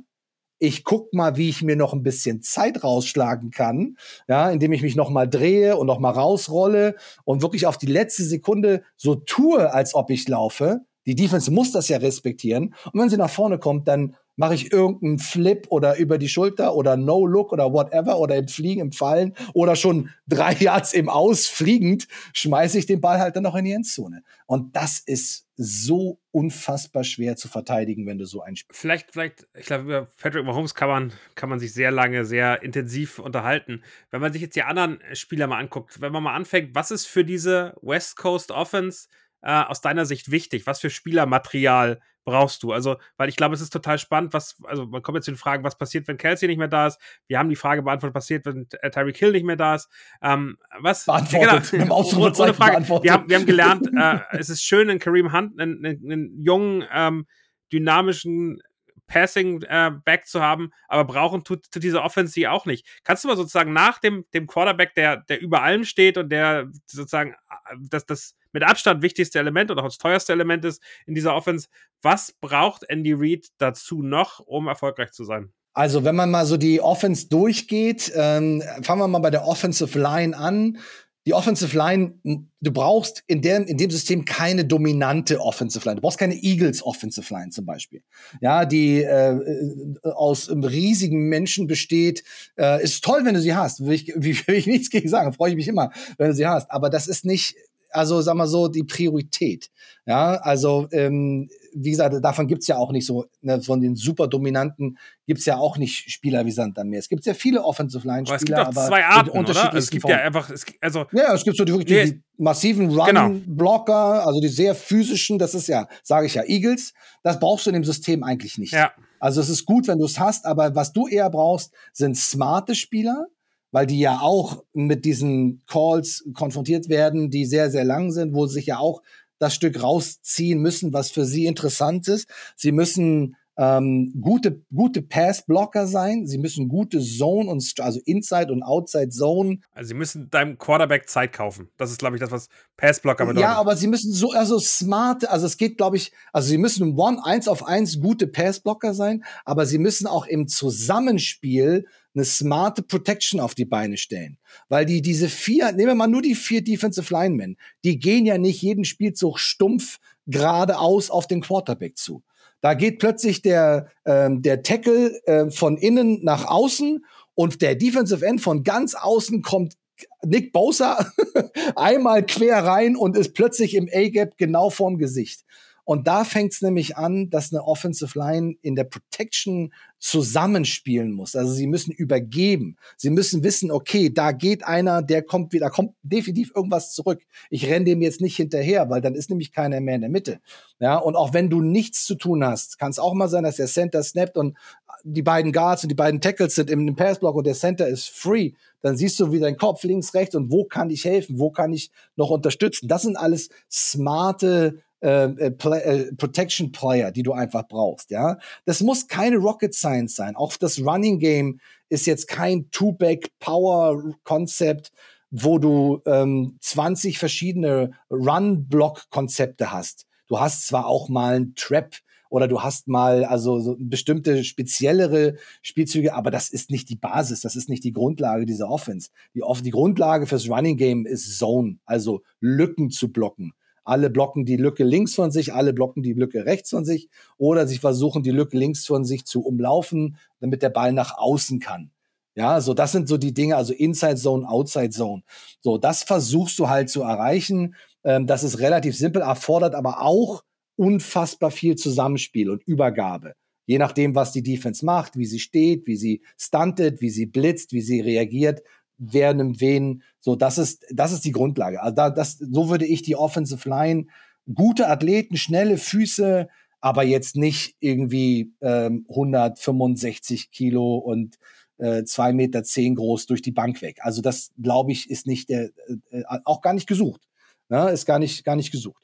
ich guck mal, wie ich mir noch ein bisschen Zeit rausschlagen kann, ja, indem ich mich noch mal drehe und noch mal rausrolle und wirklich auf die letzte Sekunde so tue, als ob ich laufe. Die Defense muss das ja respektieren. Und wenn sie nach vorne kommt, dann mache ich irgendeinen Flip oder über die Schulter oder No Look oder whatever oder im Fliegen, im Fallen oder schon [LAUGHS] drei Yards im Aus fliegend, schmeiße ich den Ball halt dann noch in die Endzone. Und das ist so unfassbar schwer zu verteidigen, wenn du so ein Spiel. Vielleicht, vielleicht, ich glaube, über Patrick Mahomes kann man, kann man sich sehr lange, sehr intensiv unterhalten. Wenn man sich jetzt die anderen Spieler mal anguckt, wenn man mal anfängt, was ist für diese West Coast Offense äh, aus deiner Sicht wichtig? Was für Spielermaterial brauchst du? Also, weil ich glaube, es ist total spannend, was, also man kommt jetzt zu den Fragen, was passiert, wenn Kelsey nicht mehr da ist? Wir haben die Frage beantwortet, was passiert, wenn äh, Tyreek Hill nicht mehr da ist. Ähm, was? Beantwortet, [LAUGHS] genau, ohne, ohne Frage. Wir haben, wir haben gelernt, äh, es ist schön, einen Kareem Hunt, einen, einen, einen jungen, ähm, dynamischen Passing äh, Back zu haben, aber brauchen tut, tut diese Offense auch nicht. Kannst du mal sozusagen nach dem, dem Quarterback, der, der über allem steht und der sozusagen äh, das, das mit Abstand wichtigste Element und auch das teuerste Element ist in dieser Offense, was braucht Andy Reid dazu noch, um erfolgreich zu sein? Also, wenn man mal so die Offense durchgeht, ähm, fangen wir mal bei der Offensive Line an die Offensive Line, du brauchst in, der, in dem System keine dominante Offensive Line. Du brauchst keine Eagles Offensive Line zum Beispiel. Ja, die äh, äh aus riesigen Menschen besteht. Äh, ist toll, wenn du sie hast. Will ich, [LAUGHS] will ich nichts gegen sagen. Freue ich mich immer, wenn du sie hast. Aber das ist nicht also sag mal so, die Priorität. Ja, also ähm, wie gesagt, davon gibt's ja auch nicht so, ne, von den super dominanten gibt's ja auch nicht Spieler wie Sand am Meer. Es gibt sehr viele Offensive Line-Spieler, aber es gibt auch zwei Arten, oder? Es gibt ja einfach, es, also ja, es gibt so die, wirklich die, massiven Run-Blocker, genau. also die sehr physischen, das ist ja, sage ich ja, Eagles. Das brauchst du in dem System eigentlich nicht. Ja. Also es ist gut, wenn du es hast, aber was du eher brauchst, sind smarte Spieler, weil die ja auch mit diesen Calls konfrontiert werden, die sehr, sehr lang sind, wo sie sich ja auch das Stück rausziehen müssen, was für sie interessant ist. Sie müssen ähm, gute, gute Pass-Blocker sein. Sie müssen gute Zone und also Inside und Outside Zone. Also sie müssen deinem Quarterback Zeit kaufen. Das ist, glaube ich, das, was Pass-Blocker bedeutet. Ja, aber sie müssen so, also smart, also es geht, glaube ich, also sie müssen One, eins auf eins gute Pass-Blocker sein, aber sie müssen auch im Zusammenspiel eine smarte Protection auf die Beine stellen. Weil die, diese vier, nehmen wir mal nur die vier Defensive Linemen, die gehen ja nicht jeden Spielzug stumpf geradeaus auf den Quarterback zu. Da geht plötzlich der, ähm, der Tackle äh, von innen nach außen und der Defensive End von ganz außen kommt Nick Bosa [LAUGHS] einmal quer rein und ist plötzlich im A-Gap genau vorm Gesicht. Und da fängt es nämlich an, dass eine Offensive Line in der Protection zusammenspielen muss. Also sie müssen übergeben. Sie müssen wissen, okay, da geht einer, der kommt wieder, kommt definitiv irgendwas zurück. Ich renne dem jetzt nicht hinterher, weil dann ist nämlich keiner mehr in der Mitte. Ja, und auch wenn du nichts zu tun hast, kann es auch mal sein, dass der Center snappt und die beiden Guards und die beiden Tackles sind im Passblock und der Center ist free, dann siehst du, wie dein Kopf links, rechts und wo kann ich helfen, wo kann ich noch unterstützen. Das sind alles smarte äh, äh, Play, äh, Protection Player, die du einfach brauchst, ja. Das muss keine Rocket Science sein. Auch das Running Game ist jetzt kein Two-Back Power Konzept, wo du ähm, 20 verschiedene Run-Block-Konzepte hast. Du hast zwar auch mal ein Trap oder du hast mal also so bestimmte speziellere Spielzüge, aber das ist nicht die Basis, das ist nicht die Grundlage dieser Offense. Die, die Grundlage fürs Running Game ist Zone, also Lücken zu blocken. Alle blocken die Lücke links von sich, alle blocken die Lücke rechts von sich oder sie versuchen die Lücke links von sich zu umlaufen, damit der Ball nach außen kann. Ja, so das sind so die Dinge, also Inside Zone, Outside Zone. So, das versuchst du halt zu erreichen. Ähm, das ist relativ simpel, erfordert aber auch unfassbar viel Zusammenspiel und Übergabe. Je nachdem, was die Defense macht, wie sie steht, wie sie stuntet, wie sie blitzt, wie sie reagiert, wer nimmt wen. So, das ist, das ist die Grundlage. Also da, das, so würde ich die Offensive Line, gute Athleten, schnelle Füße, aber jetzt nicht irgendwie ähm, 165 Kilo und äh, zwei Meter zehn groß durch die Bank weg. Also das, glaube ich, ist nicht der, äh, auch gar nicht gesucht. Ne? Ist gar nicht, gar nicht gesucht.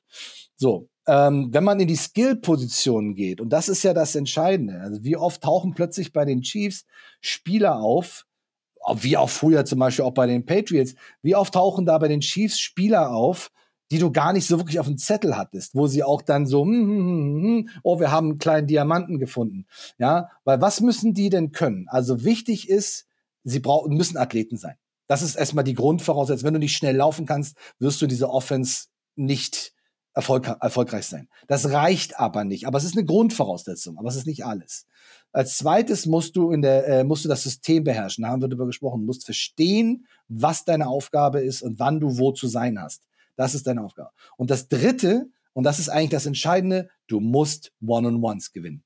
So, ähm, wenn man in die Skill-Positionen geht, und das ist ja das Entscheidende, also wie oft tauchen plötzlich bei den Chiefs Spieler auf, wie auch früher zum Beispiel auch bei den Patriots, wie oft tauchen da bei den Chiefs Spieler auf, die du gar nicht so wirklich auf dem Zettel hattest, wo sie auch dann so, hm, hm, hm, hm, oh, wir haben einen kleinen Diamanten gefunden. Ja, weil was müssen die denn können? Also wichtig ist, sie brauchen, müssen Athleten sein. Das ist erstmal die Grundvoraussetzung. Wenn du nicht schnell laufen kannst, wirst du diese Offense nicht erfolg erfolgreich sein. Das reicht aber nicht. Aber es ist eine Grundvoraussetzung, aber es ist nicht alles. Als zweites musst du in der, äh, musst du das System beherrschen. Da haben wir darüber gesprochen. Du musst verstehen, was deine Aufgabe ist und wann du wo zu sein hast. Das ist deine Aufgabe. Und das dritte, und das ist eigentlich das Entscheidende, du musst One-on-Ones gewinnen.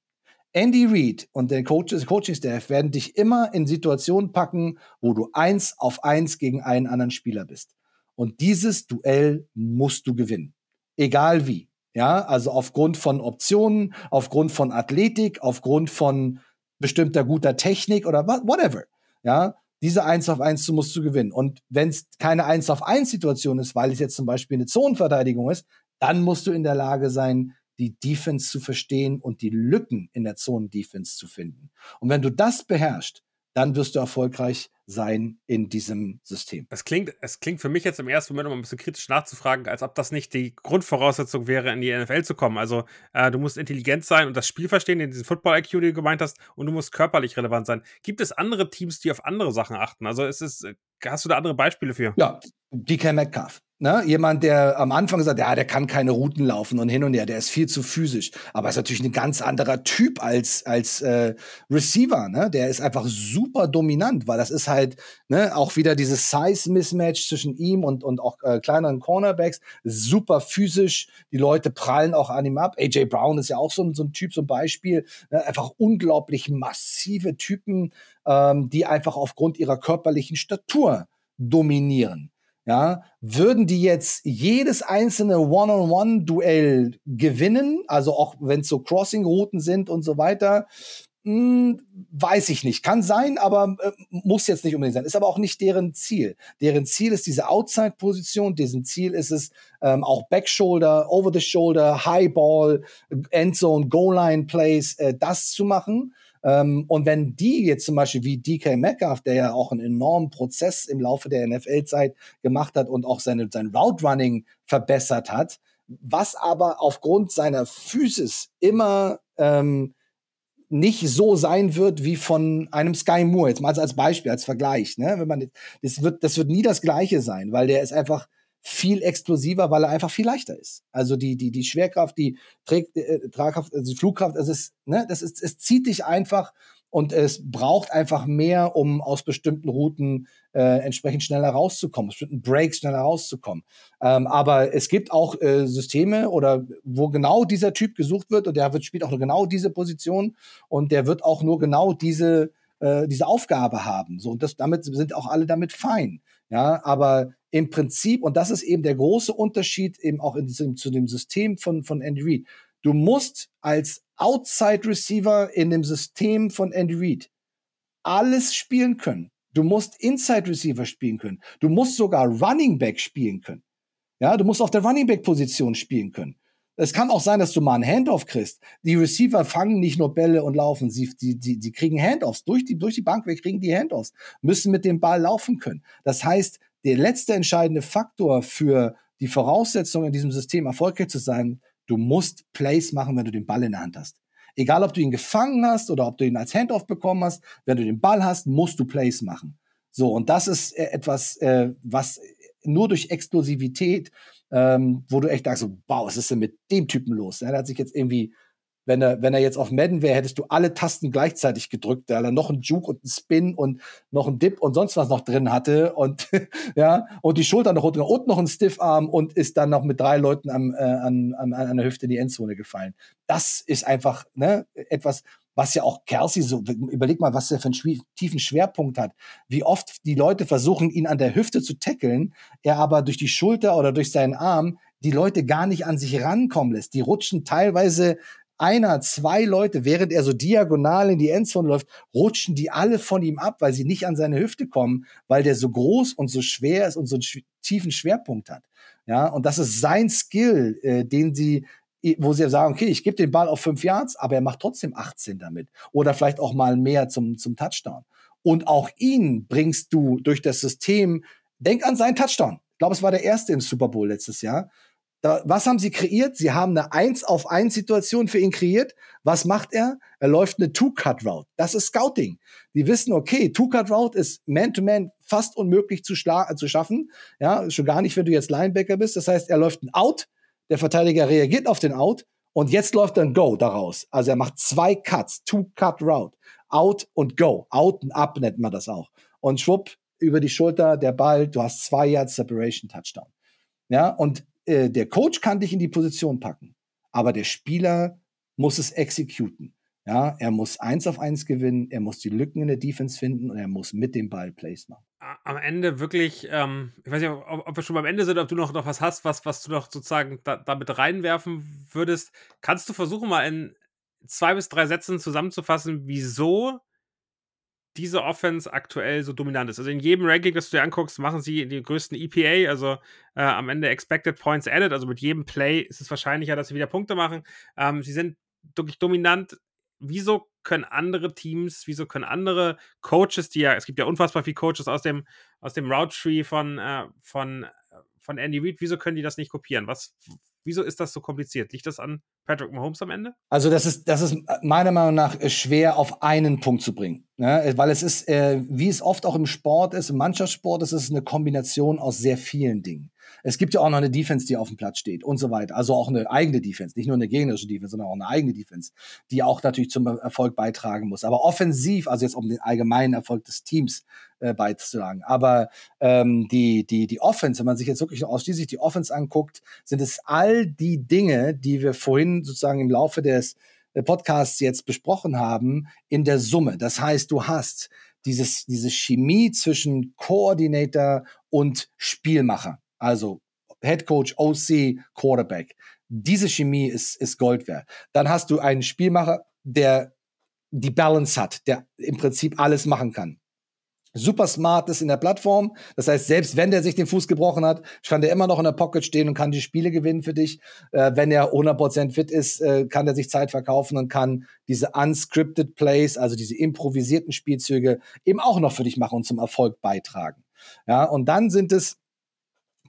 Andy Reid und der Coaching-Staff werden dich immer in Situationen packen, wo du eins auf eins gegen einen anderen Spieler bist. Und dieses Duell musst du gewinnen. egal wie. Ja, also aufgrund von Optionen, aufgrund von Athletik, aufgrund von bestimmter guter Technik oder whatever. Ja, diese 1 auf 1 musst du gewinnen. Und wenn es keine 1 auf 1 Situation ist, weil es jetzt zum Beispiel eine Zonenverteidigung ist, dann musst du in der Lage sein, die Defense zu verstehen und die Lücken in der Zonen-Defense zu finden. Und wenn du das beherrschst, dann wirst du erfolgreich sein in diesem System. Es klingt, es klingt für mich jetzt im ersten Moment noch ein bisschen kritisch nachzufragen, als ob das nicht die Grundvoraussetzung wäre, in die NFL zu kommen. Also äh, du musst intelligent sein und das Spiel verstehen, in diesen Football-IQ, den du gemeint hast, und du musst körperlich relevant sein. Gibt es andere Teams, die auf andere Sachen achten? Also ist es, äh, hast du da andere Beispiele für? Ja, DK Metcalf. Ne? Jemand, der am Anfang sagt, ja, der kann keine Routen laufen und hin und her, der ist viel zu physisch. Aber ist natürlich ein ganz anderer Typ als, als äh, Receiver. Ne? Der ist einfach super dominant, weil das ist halt ne, auch wieder dieses Size-Mismatch zwischen ihm und, und auch äh, kleineren Cornerbacks. Super physisch. Die Leute prallen auch an ihm ab. AJ Brown ist ja auch so, ein so ein Typ, so ein Beispiel. Ne? Einfach unglaublich massive Typen, ähm, die einfach aufgrund ihrer körperlichen Statur dominieren ja, würden die jetzt jedes einzelne One-on-One-Duell gewinnen, also auch wenn es so Crossing-Routen sind und so weiter, mh, hm, weiß ich nicht. Kann sein, aber äh, muss jetzt nicht unbedingt sein. Ist aber auch nicht deren Ziel. Deren Ziel ist diese Outside-Position, deren Ziel ist es ähm, auch Backshoulder, Over-the-Shoulder, High-Ball, Endzone, Goal-Line-Plays, äh, das zu machen. Ähm, und wenn die jetzt zum Beispiel wie DK Metcalf, der ja auch einen enormen Prozess im Laufe der NFL-Zeit gemacht hat und auch seine, sein Route Running verbessert hat, was aber aufgrund seiner Physis immer ähm, nicht so sein wird wie von einem Sky Moore. Jetzt mal als Beispiel, als Vergleich. Ne? Wenn man, das wird, das wird nie das Gleiche sein, weil der ist einfach viel explosiver, weil er einfach viel leichter ist. Also die, die, die Schwerkraft, die Träg, äh, Tragkraft, also die Flugkraft, es ist, ne, das ist, es zieht dich einfach und es braucht einfach mehr, um aus bestimmten Routen äh, entsprechend schneller rauszukommen, aus bestimmten Breaks schneller rauszukommen. Ähm, aber es gibt auch äh, Systeme oder wo genau dieser Typ gesucht wird und der wird, spielt auch nur genau diese Position und der wird auch nur genau diese, äh, diese Aufgabe haben. So, und das, damit sind auch alle damit fein. Ja, aber im Prinzip, und das ist eben der große Unterschied eben auch in diesem, zu dem System von, von Andy Reid. Du musst als Outside Receiver in dem System von Andy Reid alles spielen können. Du musst Inside Receiver spielen können. Du musst sogar Running Back spielen können. Ja, du musst auf der Running Back Position spielen können. Es kann auch sein, dass du mal einen Handoff kriegst. Die Receiver fangen nicht nur Bälle und laufen, sie die, die, die kriegen Handoffs. Durch die, durch die Bank weg kriegen die Handoffs, müssen mit dem Ball laufen können. Das heißt, der letzte entscheidende Faktor für die Voraussetzung in diesem System erfolgreich zu sein, du musst Plays machen, wenn du den Ball in der Hand hast. Egal, ob du ihn gefangen hast oder ob du ihn als Handoff bekommen hast, wenn du den Ball hast, musst du Plays machen. So, und das ist äh, etwas, äh, was nur durch Exklusivität, ähm, wo du echt sagst, so, wow, was ist denn mit dem Typen los? Er hat sich jetzt irgendwie wenn er, wenn er jetzt auf Madden wäre, hättest du alle Tasten gleichzeitig gedrückt, weil er noch einen Juke und einen Spin und noch einen Dip und sonst was noch drin hatte und [LAUGHS] ja und die Schulter noch runter und noch einen Stiffarm und ist dann noch mit drei Leuten am, äh, an, an, an der Hüfte in die Endzone gefallen. Das ist einfach ne, etwas, was ja auch Kelsey so, überleg mal, was er für einen tiefen Schwerpunkt hat. Wie oft die Leute versuchen, ihn an der Hüfte zu tackeln, er aber durch die Schulter oder durch seinen Arm die Leute gar nicht an sich rankommen lässt. Die rutschen teilweise einer, zwei Leute, während er so diagonal in die Endzone läuft, rutschen die alle von ihm ab, weil sie nicht an seine Hüfte kommen, weil der so groß und so schwer ist und so einen sch tiefen Schwerpunkt hat. Ja, und das ist sein Skill, äh, den sie, wo sie sagen, okay, ich gebe den Ball auf fünf Yards, aber er macht trotzdem 18 damit. Oder vielleicht auch mal mehr zum, zum Touchdown. Und auch ihn bringst du durch das System, denk an seinen Touchdown. Ich glaube, es war der erste im Super Bowl letztes Jahr da, was haben sie kreiert? Sie haben eine 1 auf 1 Situation für ihn kreiert. Was macht er? Er läuft eine Two-Cut-Route. Das ist Scouting. Die wissen, okay, Two-Cut-Route ist Man-to-Man -man fast unmöglich zu, zu schaffen. Ja, schon gar nicht, wenn du jetzt Linebacker bist. Das heißt, er läuft ein Out. Der Verteidiger reagiert auf den Out. Und jetzt läuft ein Go daraus. Also er macht zwei Cuts, Two-Cut-Route. Out und Go. Out und Up nennt man das auch. Und schwupp, über die Schulter, der Ball, du hast zwei Yards Separation Touchdown. Ja, und äh, der Coach kann dich in die Position packen, aber der Spieler muss es exekuten. Ja, er muss eins auf eins gewinnen, er muss die Lücken in der Defense finden und er muss mit dem Ball Plays machen. Am Ende wirklich, ähm, ich weiß nicht, ob, ob, wir schon beim Ende sind, ob du noch, noch was hast, was, was du noch sozusagen da, damit reinwerfen würdest. Kannst du versuchen, mal in zwei bis drei Sätzen zusammenzufassen, wieso diese Offense aktuell so dominant ist. Also in jedem Ranking, das du dir anguckst, machen sie die größten EPA, also äh, am Ende Expected Points Added. Also mit jedem Play ist es wahrscheinlicher, dass sie wieder Punkte machen. Ähm, sie sind wirklich dominant. Wieso können andere Teams, wieso können andere Coaches, die ja, es gibt ja unfassbar viele Coaches aus dem, aus dem Route Tree von, äh, von, von Andy Reid, wieso können die das nicht kopieren? Was, wieso ist das so kompliziert? Liegt das an Patrick Mahomes am Ende? Also das ist, das ist meiner Meinung nach schwer auf einen Punkt zu bringen. Ne? Weil es ist, äh, wie es oft auch im Sport ist, im Mannschaftssport ist es eine Kombination aus sehr vielen Dingen. Es gibt ja auch noch eine Defense, die auf dem Platz steht und so weiter. Also auch eine eigene Defense, nicht nur eine gegnerische Defense, sondern auch eine eigene Defense, die auch natürlich zum Erfolg beitragen muss. Aber offensiv, also jetzt um den allgemeinen Erfolg des Teams äh, beizutragen. Aber ähm, die, die, die Offense, wenn man sich jetzt wirklich ausschließlich die Offense anguckt, sind es all die Dinge, die wir vorhin sozusagen im Laufe des Podcasts jetzt besprochen haben, in der Summe. Das heißt, du hast dieses, diese Chemie zwischen Koordinator und Spielmacher. Also Head Coach, OC, Quarterback. Diese Chemie ist, ist Gold wert. Dann hast du einen Spielmacher, der die Balance hat, der im Prinzip alles machen kann super smart ist in der Plattform. Das heißt, selbst wenn der sich den Fuß gebrochen hat, kann der immer noch in der Pocket stehen und kann die Spiele gewinnen für dich. Äh, wenn er 100% fit ist, äh, kann er sich Zeit verkaufen und kann diese unscripted Plays, also diese improvisierten Spielzüge, eben auch noch für dich machen und zum Erfolg beitragen. Ja, und dann sind es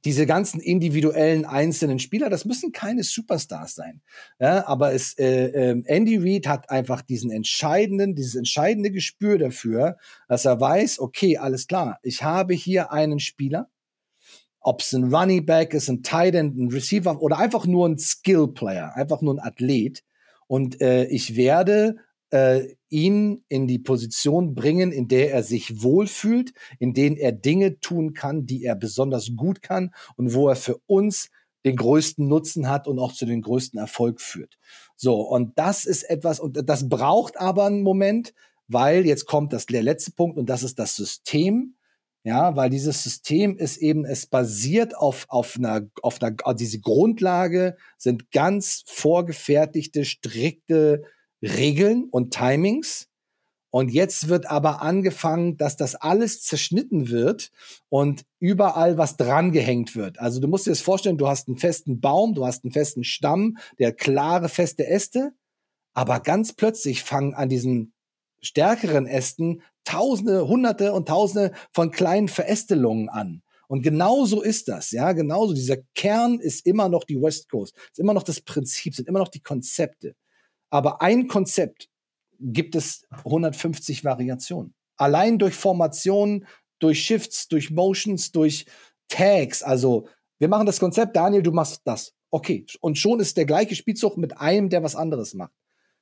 diese ganzen individuellen einzelnen Spieler, das müssen keine Superstars sein. Ja, aber es, äh, äh, Andy Reid hat einfach diesen entscheidenden, dieses entscheidende Gespür dafür, dass er weiß, okay, alles klar, ich habe hier einen Spieler, ob es ein Running Back ist, ein Tight End, ein Receiver oder einfach nur ein Skill Player, einfach nur ein Athlet. Und äh, ich werde äh, ihn in die Position bringen, in der er sich wohlfühlt, in denen er Dinge tun kann, die er besonders gut kann und wo er für uns den größten Nutzen hat und auch zu den größten Erfolg führt. So, und das ist etwas, und das braucht aber einen Moment, weil jetzt kommt das, der letzte Punkt und das ist das System. Ja, weil dieses System ist eben, es basiert auf, auf einer, auf einer, diese Grundlage sind ganz vorgefertigte, strikte Regeln und Timings. Und jetzt wird aber angefangen, dass das alles zerschnitten wird und überall was drangehängt wird. Also du musst dir das vorstellen, du hast einen festen Baum, du hast einen festen Stamm, der klare, feste Äste, aber ganz plötzlich fangen an diesen stärkeren Ästen Tausende, Hunderte und Tausende von kleinen Verästelungen an. Und genauso ist das, ja, genauso. Dieser Kern ist immer noch die West Coast, ist immer noch das Prinzip, sind immer noch die Konzepte. Aber ein Konzept gibt es 150 Variationen. Allein durch Formationen, durch Shifts, durch Motions, durch Tags. Also wir machen das Konzept, Daniel, du machst das. Okay. Und schon ist der gleiche Spielzug mit einem, der was anderes macht.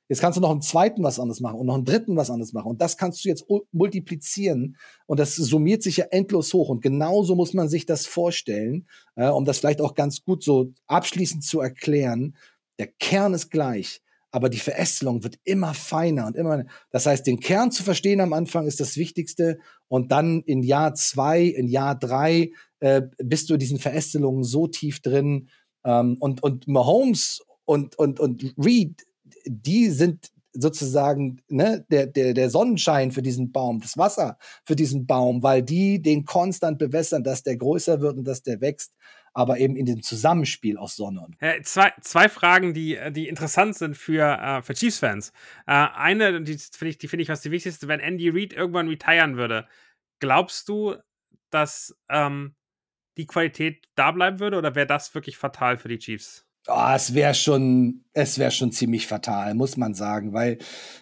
Jetzt kannst du noch einen zweiten was anderes machen und noch einen dritten was anderes machen. Und das kannst du jetzt multiplizieren. Und das summiert sich ja endlos hoch. Und genauso muss man sich das vorstellen, äh, um das vielleicht auch ganz gut so abschließend zu erklären. Der Kern ist gleich aber die Verästelung wird immer feiner und immer. Das heißt, den Kern zu verstehen am Anfang ist das Wichtigste und dann in Jahr zwei, in Jahr drei äh, bist du in diesen Verästelungen so tief drin ähm, und und Mahomes und und und Reed, die sind sozusagen ne, der, der, der Sonnenschein für diesen Baum, das Wasser für diesen Baum, weil die den konstant bewässern, dass der größer wird und dass der wächst aber eben in dem Zusammenspiel aus Sonne und. Ja, zwei, zwei Fragen, die, die interessant sind für, äh, für Chiefs-Fans. Äh, eine, die finde ich, die finde ich was die wichtigste, wenn Andy Reid irgendwann retiren würde, glaubst du, dass ähm, die Qualität da bleiben würde oder wäre das wirklich fatal für die Chiefs? Oh, es wäre schon, es wäre schon ziemlich fatal, muss man sagen, weil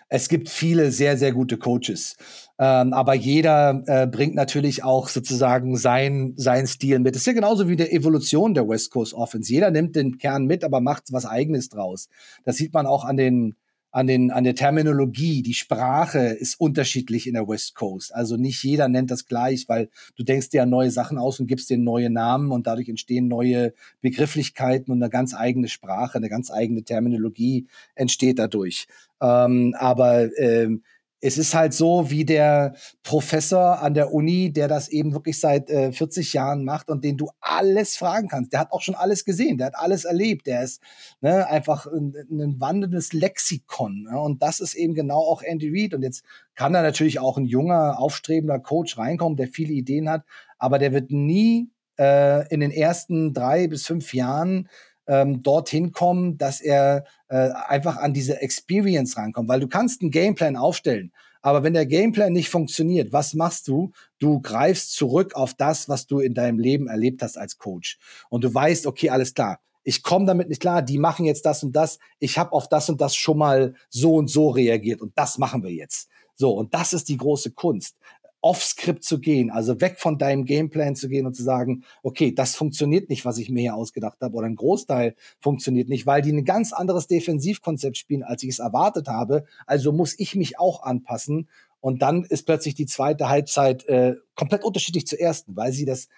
es gibt viele sehr, sehr gute Coaches. Ähm, aber jeder äh, bringt natürlich auch sozusagen sein, sein Stil mit. Das ist ja genauso wie der Evolution der West Coast Offense. Jeder nimmt den Kern mit, aber macht was Eigenes draus. Das sieht man auch an den, an, den, an der Terminologie. Die Sprache ist unterschiedlich in der West Coast. Also nicht jeder nennt das gleich, weil du denkst dir neue Sachen aus und gibst dir neue Namen und dadurch entstehen neue Begrifflichkeiten und eine ganz eigene Sprache, eine ganz eigene Terminologie entsteht dadurch. Ähm, aber ähm, es ist halt so wie der Professor an der Uni, der das eben wirklich seit äh, 40 Jahren macht und den du alles fragen kannst. Der hat auch schon alles gesehen, der hat alles erlebt, der ist ne, einfach ein, ein wandelndes Lexikon. Ne? Und das ist eben genau auch Andy Reid. Und jetzt kann da natürlich auch ein junger, aufstrebender Coach reinkommen, der viele Ideen hat, aber der wird nie äh, in den ersten drei bis fünf Jahren ähm, dorthin kommen, dass er äh, einfach an diese Experience rankommt. Weil du kannst einen Gameplan aufstellen, aber wenn der Gameplan nicht funktioniert, was machst du? Du greifst zurück auf das, was du in deinem Leben erlebt hast als Coach. Und du weißt, okay, alles klar. Ich komme damit nicht klar, die machen jetzt das und das. Ich habe auf das und das schon mal so und so reagiert und das machen wir jetzt. So, und das ist die große Kunst off-Script zu gehen, also weg von deinem Gameplan zu gehen und zu sagen, okay, das funktioniert nicht, was ich mir hier ausgedacht habe, oder ein Großteil funktioniert nicht, weil die ein ganz anderes Defensivkonzept spielen, als ich es erwartet habe. Also muss ich mich auch anpassen. Und dann ist plötzlich die zweite Halbzeit äh, komplett unterschiedlich zur ersten, weil sie das,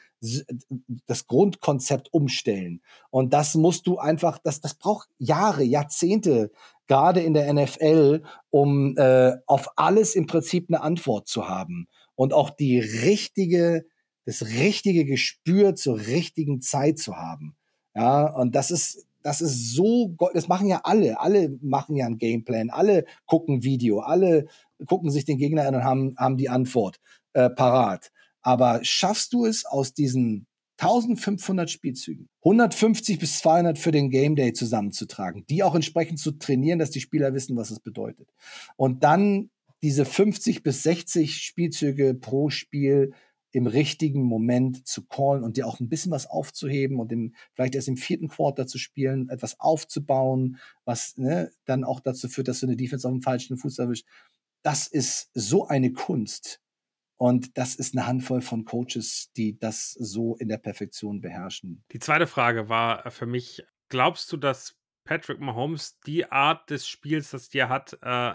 das Grundkonzept umstellen. Und das musst du einfach, das, das braucht Jahre, Jahrzehnte, gerade in der NFL, um äh, auf alles im Prinzip eine Antwort zu haben und auch die richtige, das richtige Gespür zur richtigen Zeit zu haben. Ja, und das ist, das ist so, das machen ja alle, alle machen ja einen Gameplan, alle gucken Video, alle gucken sich den Gegner an und haben, haben die Antwort äh, parat. Aber schaffst du es aus diesen 1500 Spielzügen, 150 bis 200 für den Game Day zusammenzutragen, die auch entsprechend zu trainieren, dass die Spieler wissen, was es bedeutet. Und dann diese 50 bis 60 Spielzüge pro Spiel im richtigen Moment zu callen und dir auch ein bisschen was aufzuheben und im, vielleicht erst im vierten Quarter zu spielen, etwas aufzubauen, was ne, dann auch dazu führt, dass du eine Defense auf dem falschen Fuß erwischt. Das ist so eine Kunst. Und das ist eine Handvoll von Coaches, die das so in der Perfektion beherrschen. Die zweite Frage war für mich, glaubst du, dass Patrick Mahomes die Art des Spiels, das der hat, äh,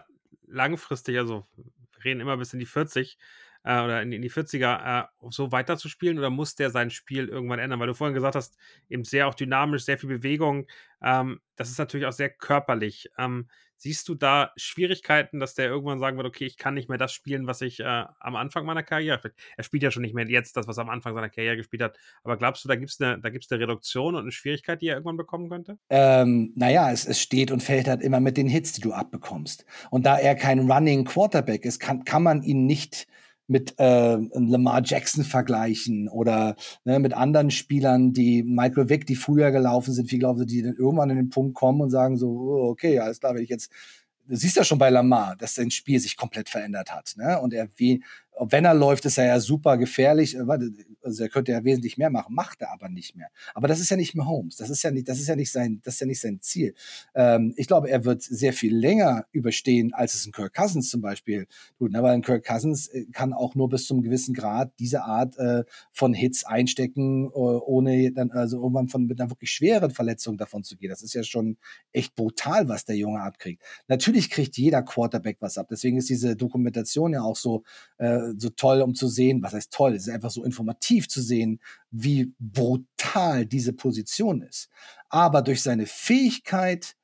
langfristig, also wir reden immer bis in die 40 äh, oder in, in, die 40er, äh, so weiterzuspielen oder muss der sein Spiel irgendwann ändern? Weil du vorhin gesagt hast, eben sehr auch dynamisch, sehr viel Bewegung. Ähm, das ist natürlich auch sehr körperlich. Ähm, siehst du da Schwierigkeiten, dass der irgendwann sagen wird, okay, ich kann nicht mehr das spielen, was ich äh, am Anfang meiner Karriere, er spielt ja schon nicht mehr jetzt das, was er am Anfang seiner Karriere gespielt hat, aber glaubst du, da gibt es eine, eine Reduktion und eine Schwierigkeit, die er irgendwann bekommen könnte? Ähm, naja, es, es steht und fällt halt immer mit den Hits, die du abbekommst. Und da er kein Running Quarterback ist, kann, kann man ihn nicht mit äh, Lamar Jackson vergleichen oder ne, mit anderen Spielern, die Michael Vick, die früher gelaufen sind, wie glauben sie, die dann irgendwann an den Punkt kommen und sagen so, oh, okay, alles klar, wenn ich jetzt du siehst ja schon bei Lamar, dass sein Spiel sich komplett verändert hat. Ne? Und er, wie, wenn er läuft, ist er ja super gefährlich. Äh, also er könnte ja wesentlich mehr machen, macht er aber nicht mehr. Aber das ist ja nicht mehr Holmes. Das ist ja nicht, das ist ja nicht sein, das ist ja nicht sein Ziel. Ähm, ich glaube, er wird sehr viel länger überstehen, als es ein Kirk Cousins zum Beispiel tut. Aber ein Kirk Cousins äh, kann auch nur bis zum gewissen Grad diese Art äh, von Hits einstecken, äh, ohne dann also irgendwann von mit einer wirklich schweren Verletzung davon zu gehen. Das ist ja schon echt brutal, was der Junge abkriegt. Natürlich kriegt jeder Quarterback was ab. Deswegen ist diese Dokumentation ja auch so äh, so toll, um zu sehen, was heißt toll, es ist einfach so informativ zu sehen, wie brutal diese Position ist. Aber durch seine Fähigkeit,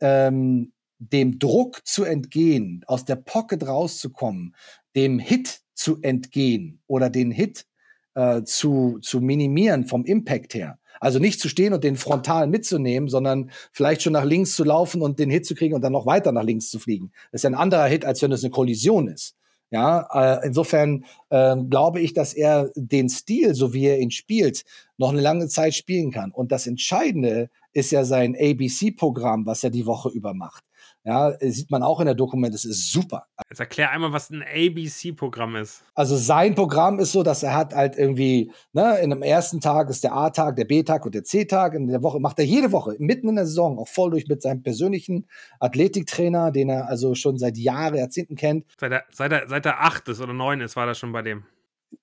ähm, dem Druck zu entgehen, aus der Pocket rauszukommen, dem Hit zu entgehen oder den Hit äh, zu, zu minimieren vom Impact her. Also nicht zu stehen und den frontal mitzunehmen, sondern vielleicht schon nach links zu laufen und den Hit zu kriegen und dann noch weiter nach links zu fliegen. Das ist ja ein anderer Hit, als wenn es eine Kollision ist. Ja, äh, insofern äh, glaube ich, dass er den Stil, so wie er ihn spielt, noch eine lange Zeit spielen kann. Und das Entscheidende ist ja sein ABC-Programm, was er die Woche über macht. Ja, sieht man auch in der Dokument, das ist super. Jetzt erklär einmal, was ein ABC-Programm ist. Also sein Programm ist so, dass er hat halt irgendwie, ne, in dem ersten Tag ist der A-Tag, der B-Tag und der C-Tag. In der Woche macht er jede Woche, mitten in der Saison, auch voll durch mit seinem persönlichen Athletiktrainer, den er also schon seit Jahren, Jahrzehnten kennt. Seit er, seit er, seit er acht ist oder neun ist, war das schon bei dem.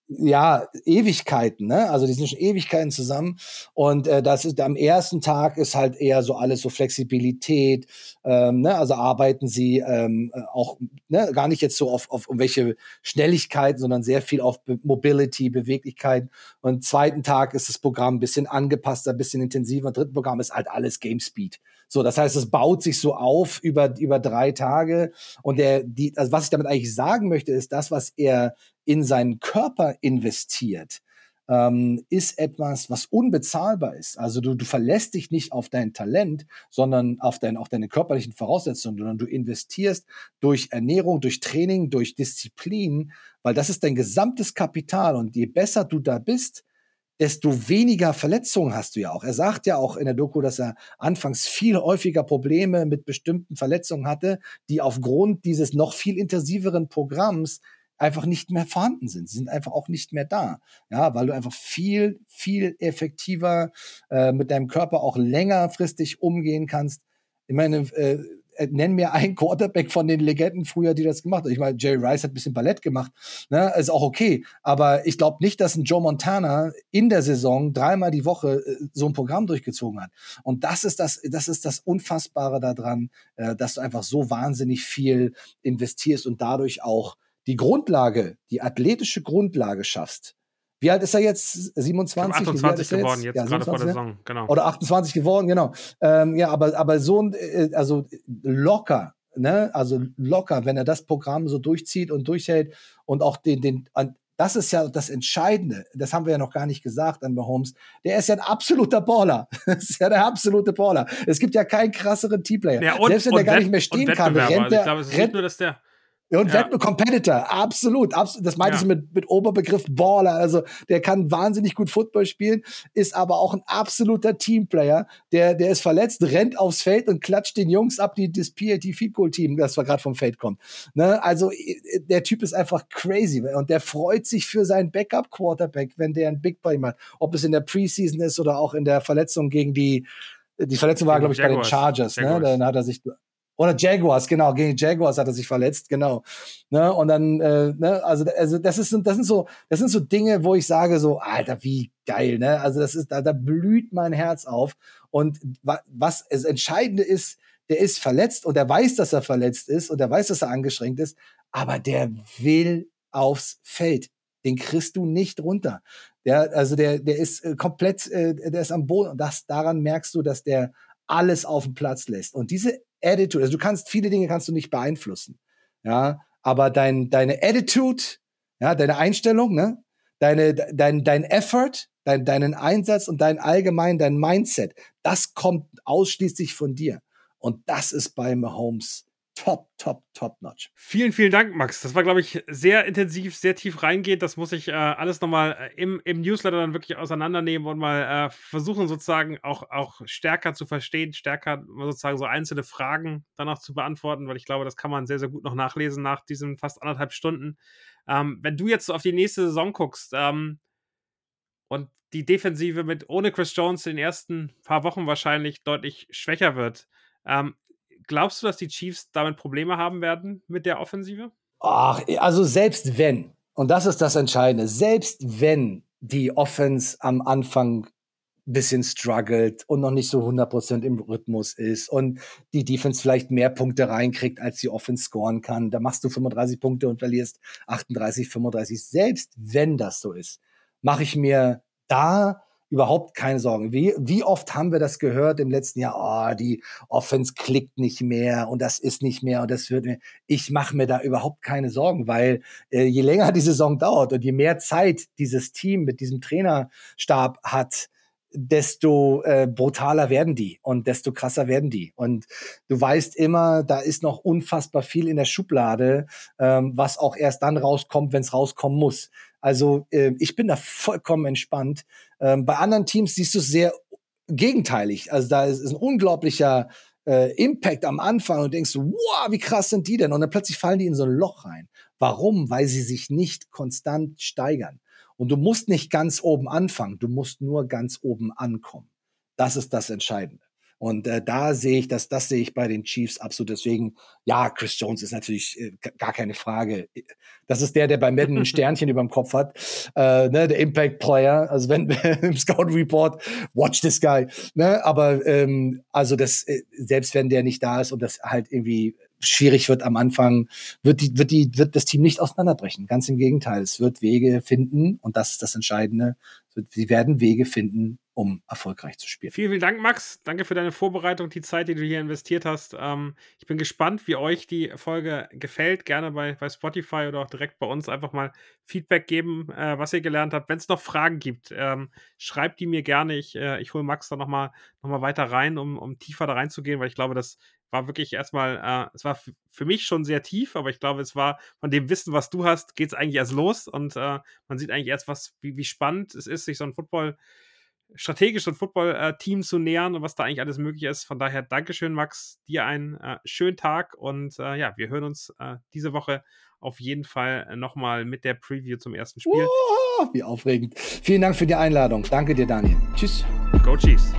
Ja, Ewigkeiten, ne? Also die sind schon Ewigkeiten zusammen. Und äh, das ist am ersten Tag ist halt eher so alles so Flexibilität, ähm, ne? Also arbeiten sie ähm, auch ne? gar nicht jetzt so auf, auf irgendwelche Schnelligkeiten, sondern sehr viel auf Be Mobility, Beweglichkeit. Und zweiten Tag ist das Programm ein bisschen angepasster, ein bisschen intensiver. Dritten Programm ist halt alles Game Speed. So, das heißt, es baut sich so auf über, über drei Tage. Und der, die, also was ich damit eigentlich sagen möchte, ist das, was er in seinen Körper investiert, ähm, ist etwas, was unbezahlbar ist. Also du, du verlässt dich nicht auf dein Talent, sondern auf, dein, auf deine körperlichen Voraussetzungen, sondern du investierst durch Ernährung, durch Training, durch Disziplin, weil das ist dein gesamtes Kapital. Und je besser du da bist, desto weniger Verletzungen hast du ja auch. Er sagt ja auch in der Doku, dass er anfangs viel häufiger Probleme mit bestimmten Verletzungen hatte, die aufgrund dieses noch viel intensiveren Programms einfach nicht mehr vorhanden sind. Sie sind einfach auch nicht mehr da. Ja, weil du einfach viel, viel effektiver äh, mit deinem Körper auch längerfristig umgehen kannst. Ich meine, äh, nenn mir einen Quarterback von den Legenden früher, die das gemacht haben. Ich meine, Jerry Rice hat ein bisschen Ballett gemacht, ne? ist auch okay. Aber ich glaube nicht, dass ein Joe Montana in der Saison dreimal die Woche äh, so ein Programm durchgezogen hat. Und das ist das, das ist das Unfassbare daran, äh, dass du einfach so wahnsinnig viel investierst und dadurch auch die Grundlage, die athletische Grundlage schaffst, wie alt ist er jetzt? 27? 28 geworden, jetzt, jetzt ja, gerade vor der Saison, genau. Oder 28 geworden, genau. Ähm, ja, aber, aber so ein, äh, also locker, ne? Also locker, wenn er das Programm so durchzieht und durchhält und auch den, den, das ist ja das Entscheidende. Das haben wir ja noch gar nicht gesagt an Mahomes. Der ist ja ein absoluter Baller. [LAUGHS] Das ist ja der absolute Baller. Es gibt ja keinen krasseren Teamplayer. Ja, und, Selbst wenn der gar nicht mehr stehen kann, rennt der. Ich glaube, es ist rennt, nicht nur, dass der und ja. Competitor, absolut, absolut. Das meinte ja. ich mit, mit Oberbegriff Baller. Also der kann wahnsinnig gut Football spielen, ist aber auch ein absoluter Teamplayer. Der, der ist verletzt, rennt aufs Feld und klatscht den Jungs ab, die das PAT Feed Goal Team, das gerade vom Feld kommt. Ne? Also der Typ ist einfach crazy und der freut sich für seinen Backup Quarterback, wenn der ein Big Play macht. Ob es in der Preseason ist oder auch in der Verletzung gegen die die Verletzung war, glaube ich, Jaguars. bei den Chargers. Ne? Dann hat er sich oder Jaguars, genau, gegen Jaguars hat er sich verletzt, genau. Ne, und dann, äh, ne, also, also das ist, das sind so, das sind so Dinge, wo ich sage so, Alter, wie geil, ne? Also das ist, da, da blüht mein Herz auf. Und wa was das Entscheidende ist, der ist verletzt und er weiß, dass er verletzt ist und er weiß, dass er angeschränkt ist, aber der will aufs Feld. Den kriegst du nicht runter. Der, also der, der ist äh, komplett, äh, der ist am Boden und das, daran merkst du, dass der alles auf den Platz lässt. Und diese Attitude, also du kannst viele Dinge kannst du nicht beeinflussen, ja, aber dein, deine Attitude, ja, deine Einstellung, ne, deine, dein, dein Effort, dein, deinen Einsatz und dein allgemein, dein Mindset, das kommt ausschließlich von dir. Und das ist bei Mahomes top, top, top notch. Vielen, vielen Dank, Max. Das war, glaube ich, sehr intensiv, sehr tief reingehend. Das muss ich äh, alles nochmal äh, im, im Newsletter dann wirklich auseinandernehmen und mal äh, versuchen, sozusagen auch, auch stärker zu verstehen, stärker sozusagen so einzelne Fragen danach zu beantworten, weil ich glaube, das kann man sehr, sehr gut noch nachlesen nach diesen fast anderthalb Stunden. Ähm, wenn du jetzt auf die nächste Saison guckst ähm, und die Defensive mit ohne Chris Jones in den ersten paar Wochen wahrscheinlich deutlich schwächer wird, ähm, glaubst du, dass die Chiefs damit Probleme haben werden mit der Offensive? Ach, also selbst wenn, und das ist das Entscheidende, selbst wenn die Offense am Anfang bisschen struggelt und noch nicht so 100% im Rhythmus ist und die Defense vielleicht mehr Punkte reinkriegt, als die Offense scoren kann, da machst du 35 Punkte und verlierst 38, 35. Selbst wenn das so ist, mache ich mir da überhaupt keine Sorgen. Wie, wie oft haben wir das gehört im letzten Jahr? Oh, die Offense klickt nicht mehr und das ist nicht mehr und das wird mir. Ich mache mir da überhaupt keine Sorgen, weil äh, je länger die Saison dauert und je mehr Zeit dieses Team mit diesem Trainerstab hat, desto äh, brutaler werden die und desto krasser werden die. Und du weißt immer, da ist noch unfassbar viel in der Schublade, ähm, was auch erst dann rauskommt, wenn es rauskommen muss. Also äh, ich bin da vollkommen entspannt. Ähm, bei anderen Teams siehst du es sehr gegenteilig. Also da ist, ist ein unglaublicher äh, Impact am Anfang und denkst, wow, wie krass sind die denn? Und dann plötzlich fallen die in so ein Loch rein. Warum? Weil sie sich nicht konstant steigern. Und du musst nicht ganz oben anfangen, du musst nur ganz oben ankommen. Das ist das Entscheidende. Und äh, da sehe ich, dass das sehe ich bei den Chiefs absolut. Deswegen, ja, Chris Jones ist natürlich äh, gar keine Frage. Das ist der, der bei Madden ein [LAUGHS] Sternchen über dem Kopf hat, äh, ne, der Impact Player. Also wenn [LAUGHS] im Scout Report, watch this guy. Ne? Aber ähm, also das, äh, selbst wenn der nicht da ist und das halt irgendwie schwierig wird am Anfang, wird die, wird die, wird das Team nicht auseinanderbrechen. Ganz im Gegenteil. Es wird Wege finden und das ist das Entscheidende. Sie werden Wege finden, um erfolgreich zu spielen. Vielen, vielen Dank, Max. Danke für deine Vorbereitung, die Zeit, die du hier investiert hast. Ähm, ich bin gespannt, wie euch die Folge gefällt. Gerne bei, bei Spotify oder auch direkt bei uns einfach mal Feedback geben, äh, was ihr gelernt habt. Wenn es noch Fragen gibt, ähm, schreibt die mir gerne. Ich, äh, ich hole Max da nochmal noch mal weiter rein, um, um tiefer da reinzugehen, weil ich glaube, das war wirklich erstmal, äh, es war für mich schon sehr tief, aber ich glaube, es war von dem Wissen, was du hast, geht es eigentlich erst los und äh, man sieht eigentlich erst, was, wie, wie spannend es ist, sich so ein Football strategisch so ein Football-Team zu nähern und was da eigentlich alles möglich ist. Von daher, Dankeschön, Max, dir einen äh, schönen Tag und äh, ja, wir hören uns äh, diese Woche auf jeden Fall nochmal mit der Preview zum ersten Spiel. Oh, wie aufregend. Vielen Dank für die Einladung. Danke dir, Daniel. Tschüss. Go Chiefs.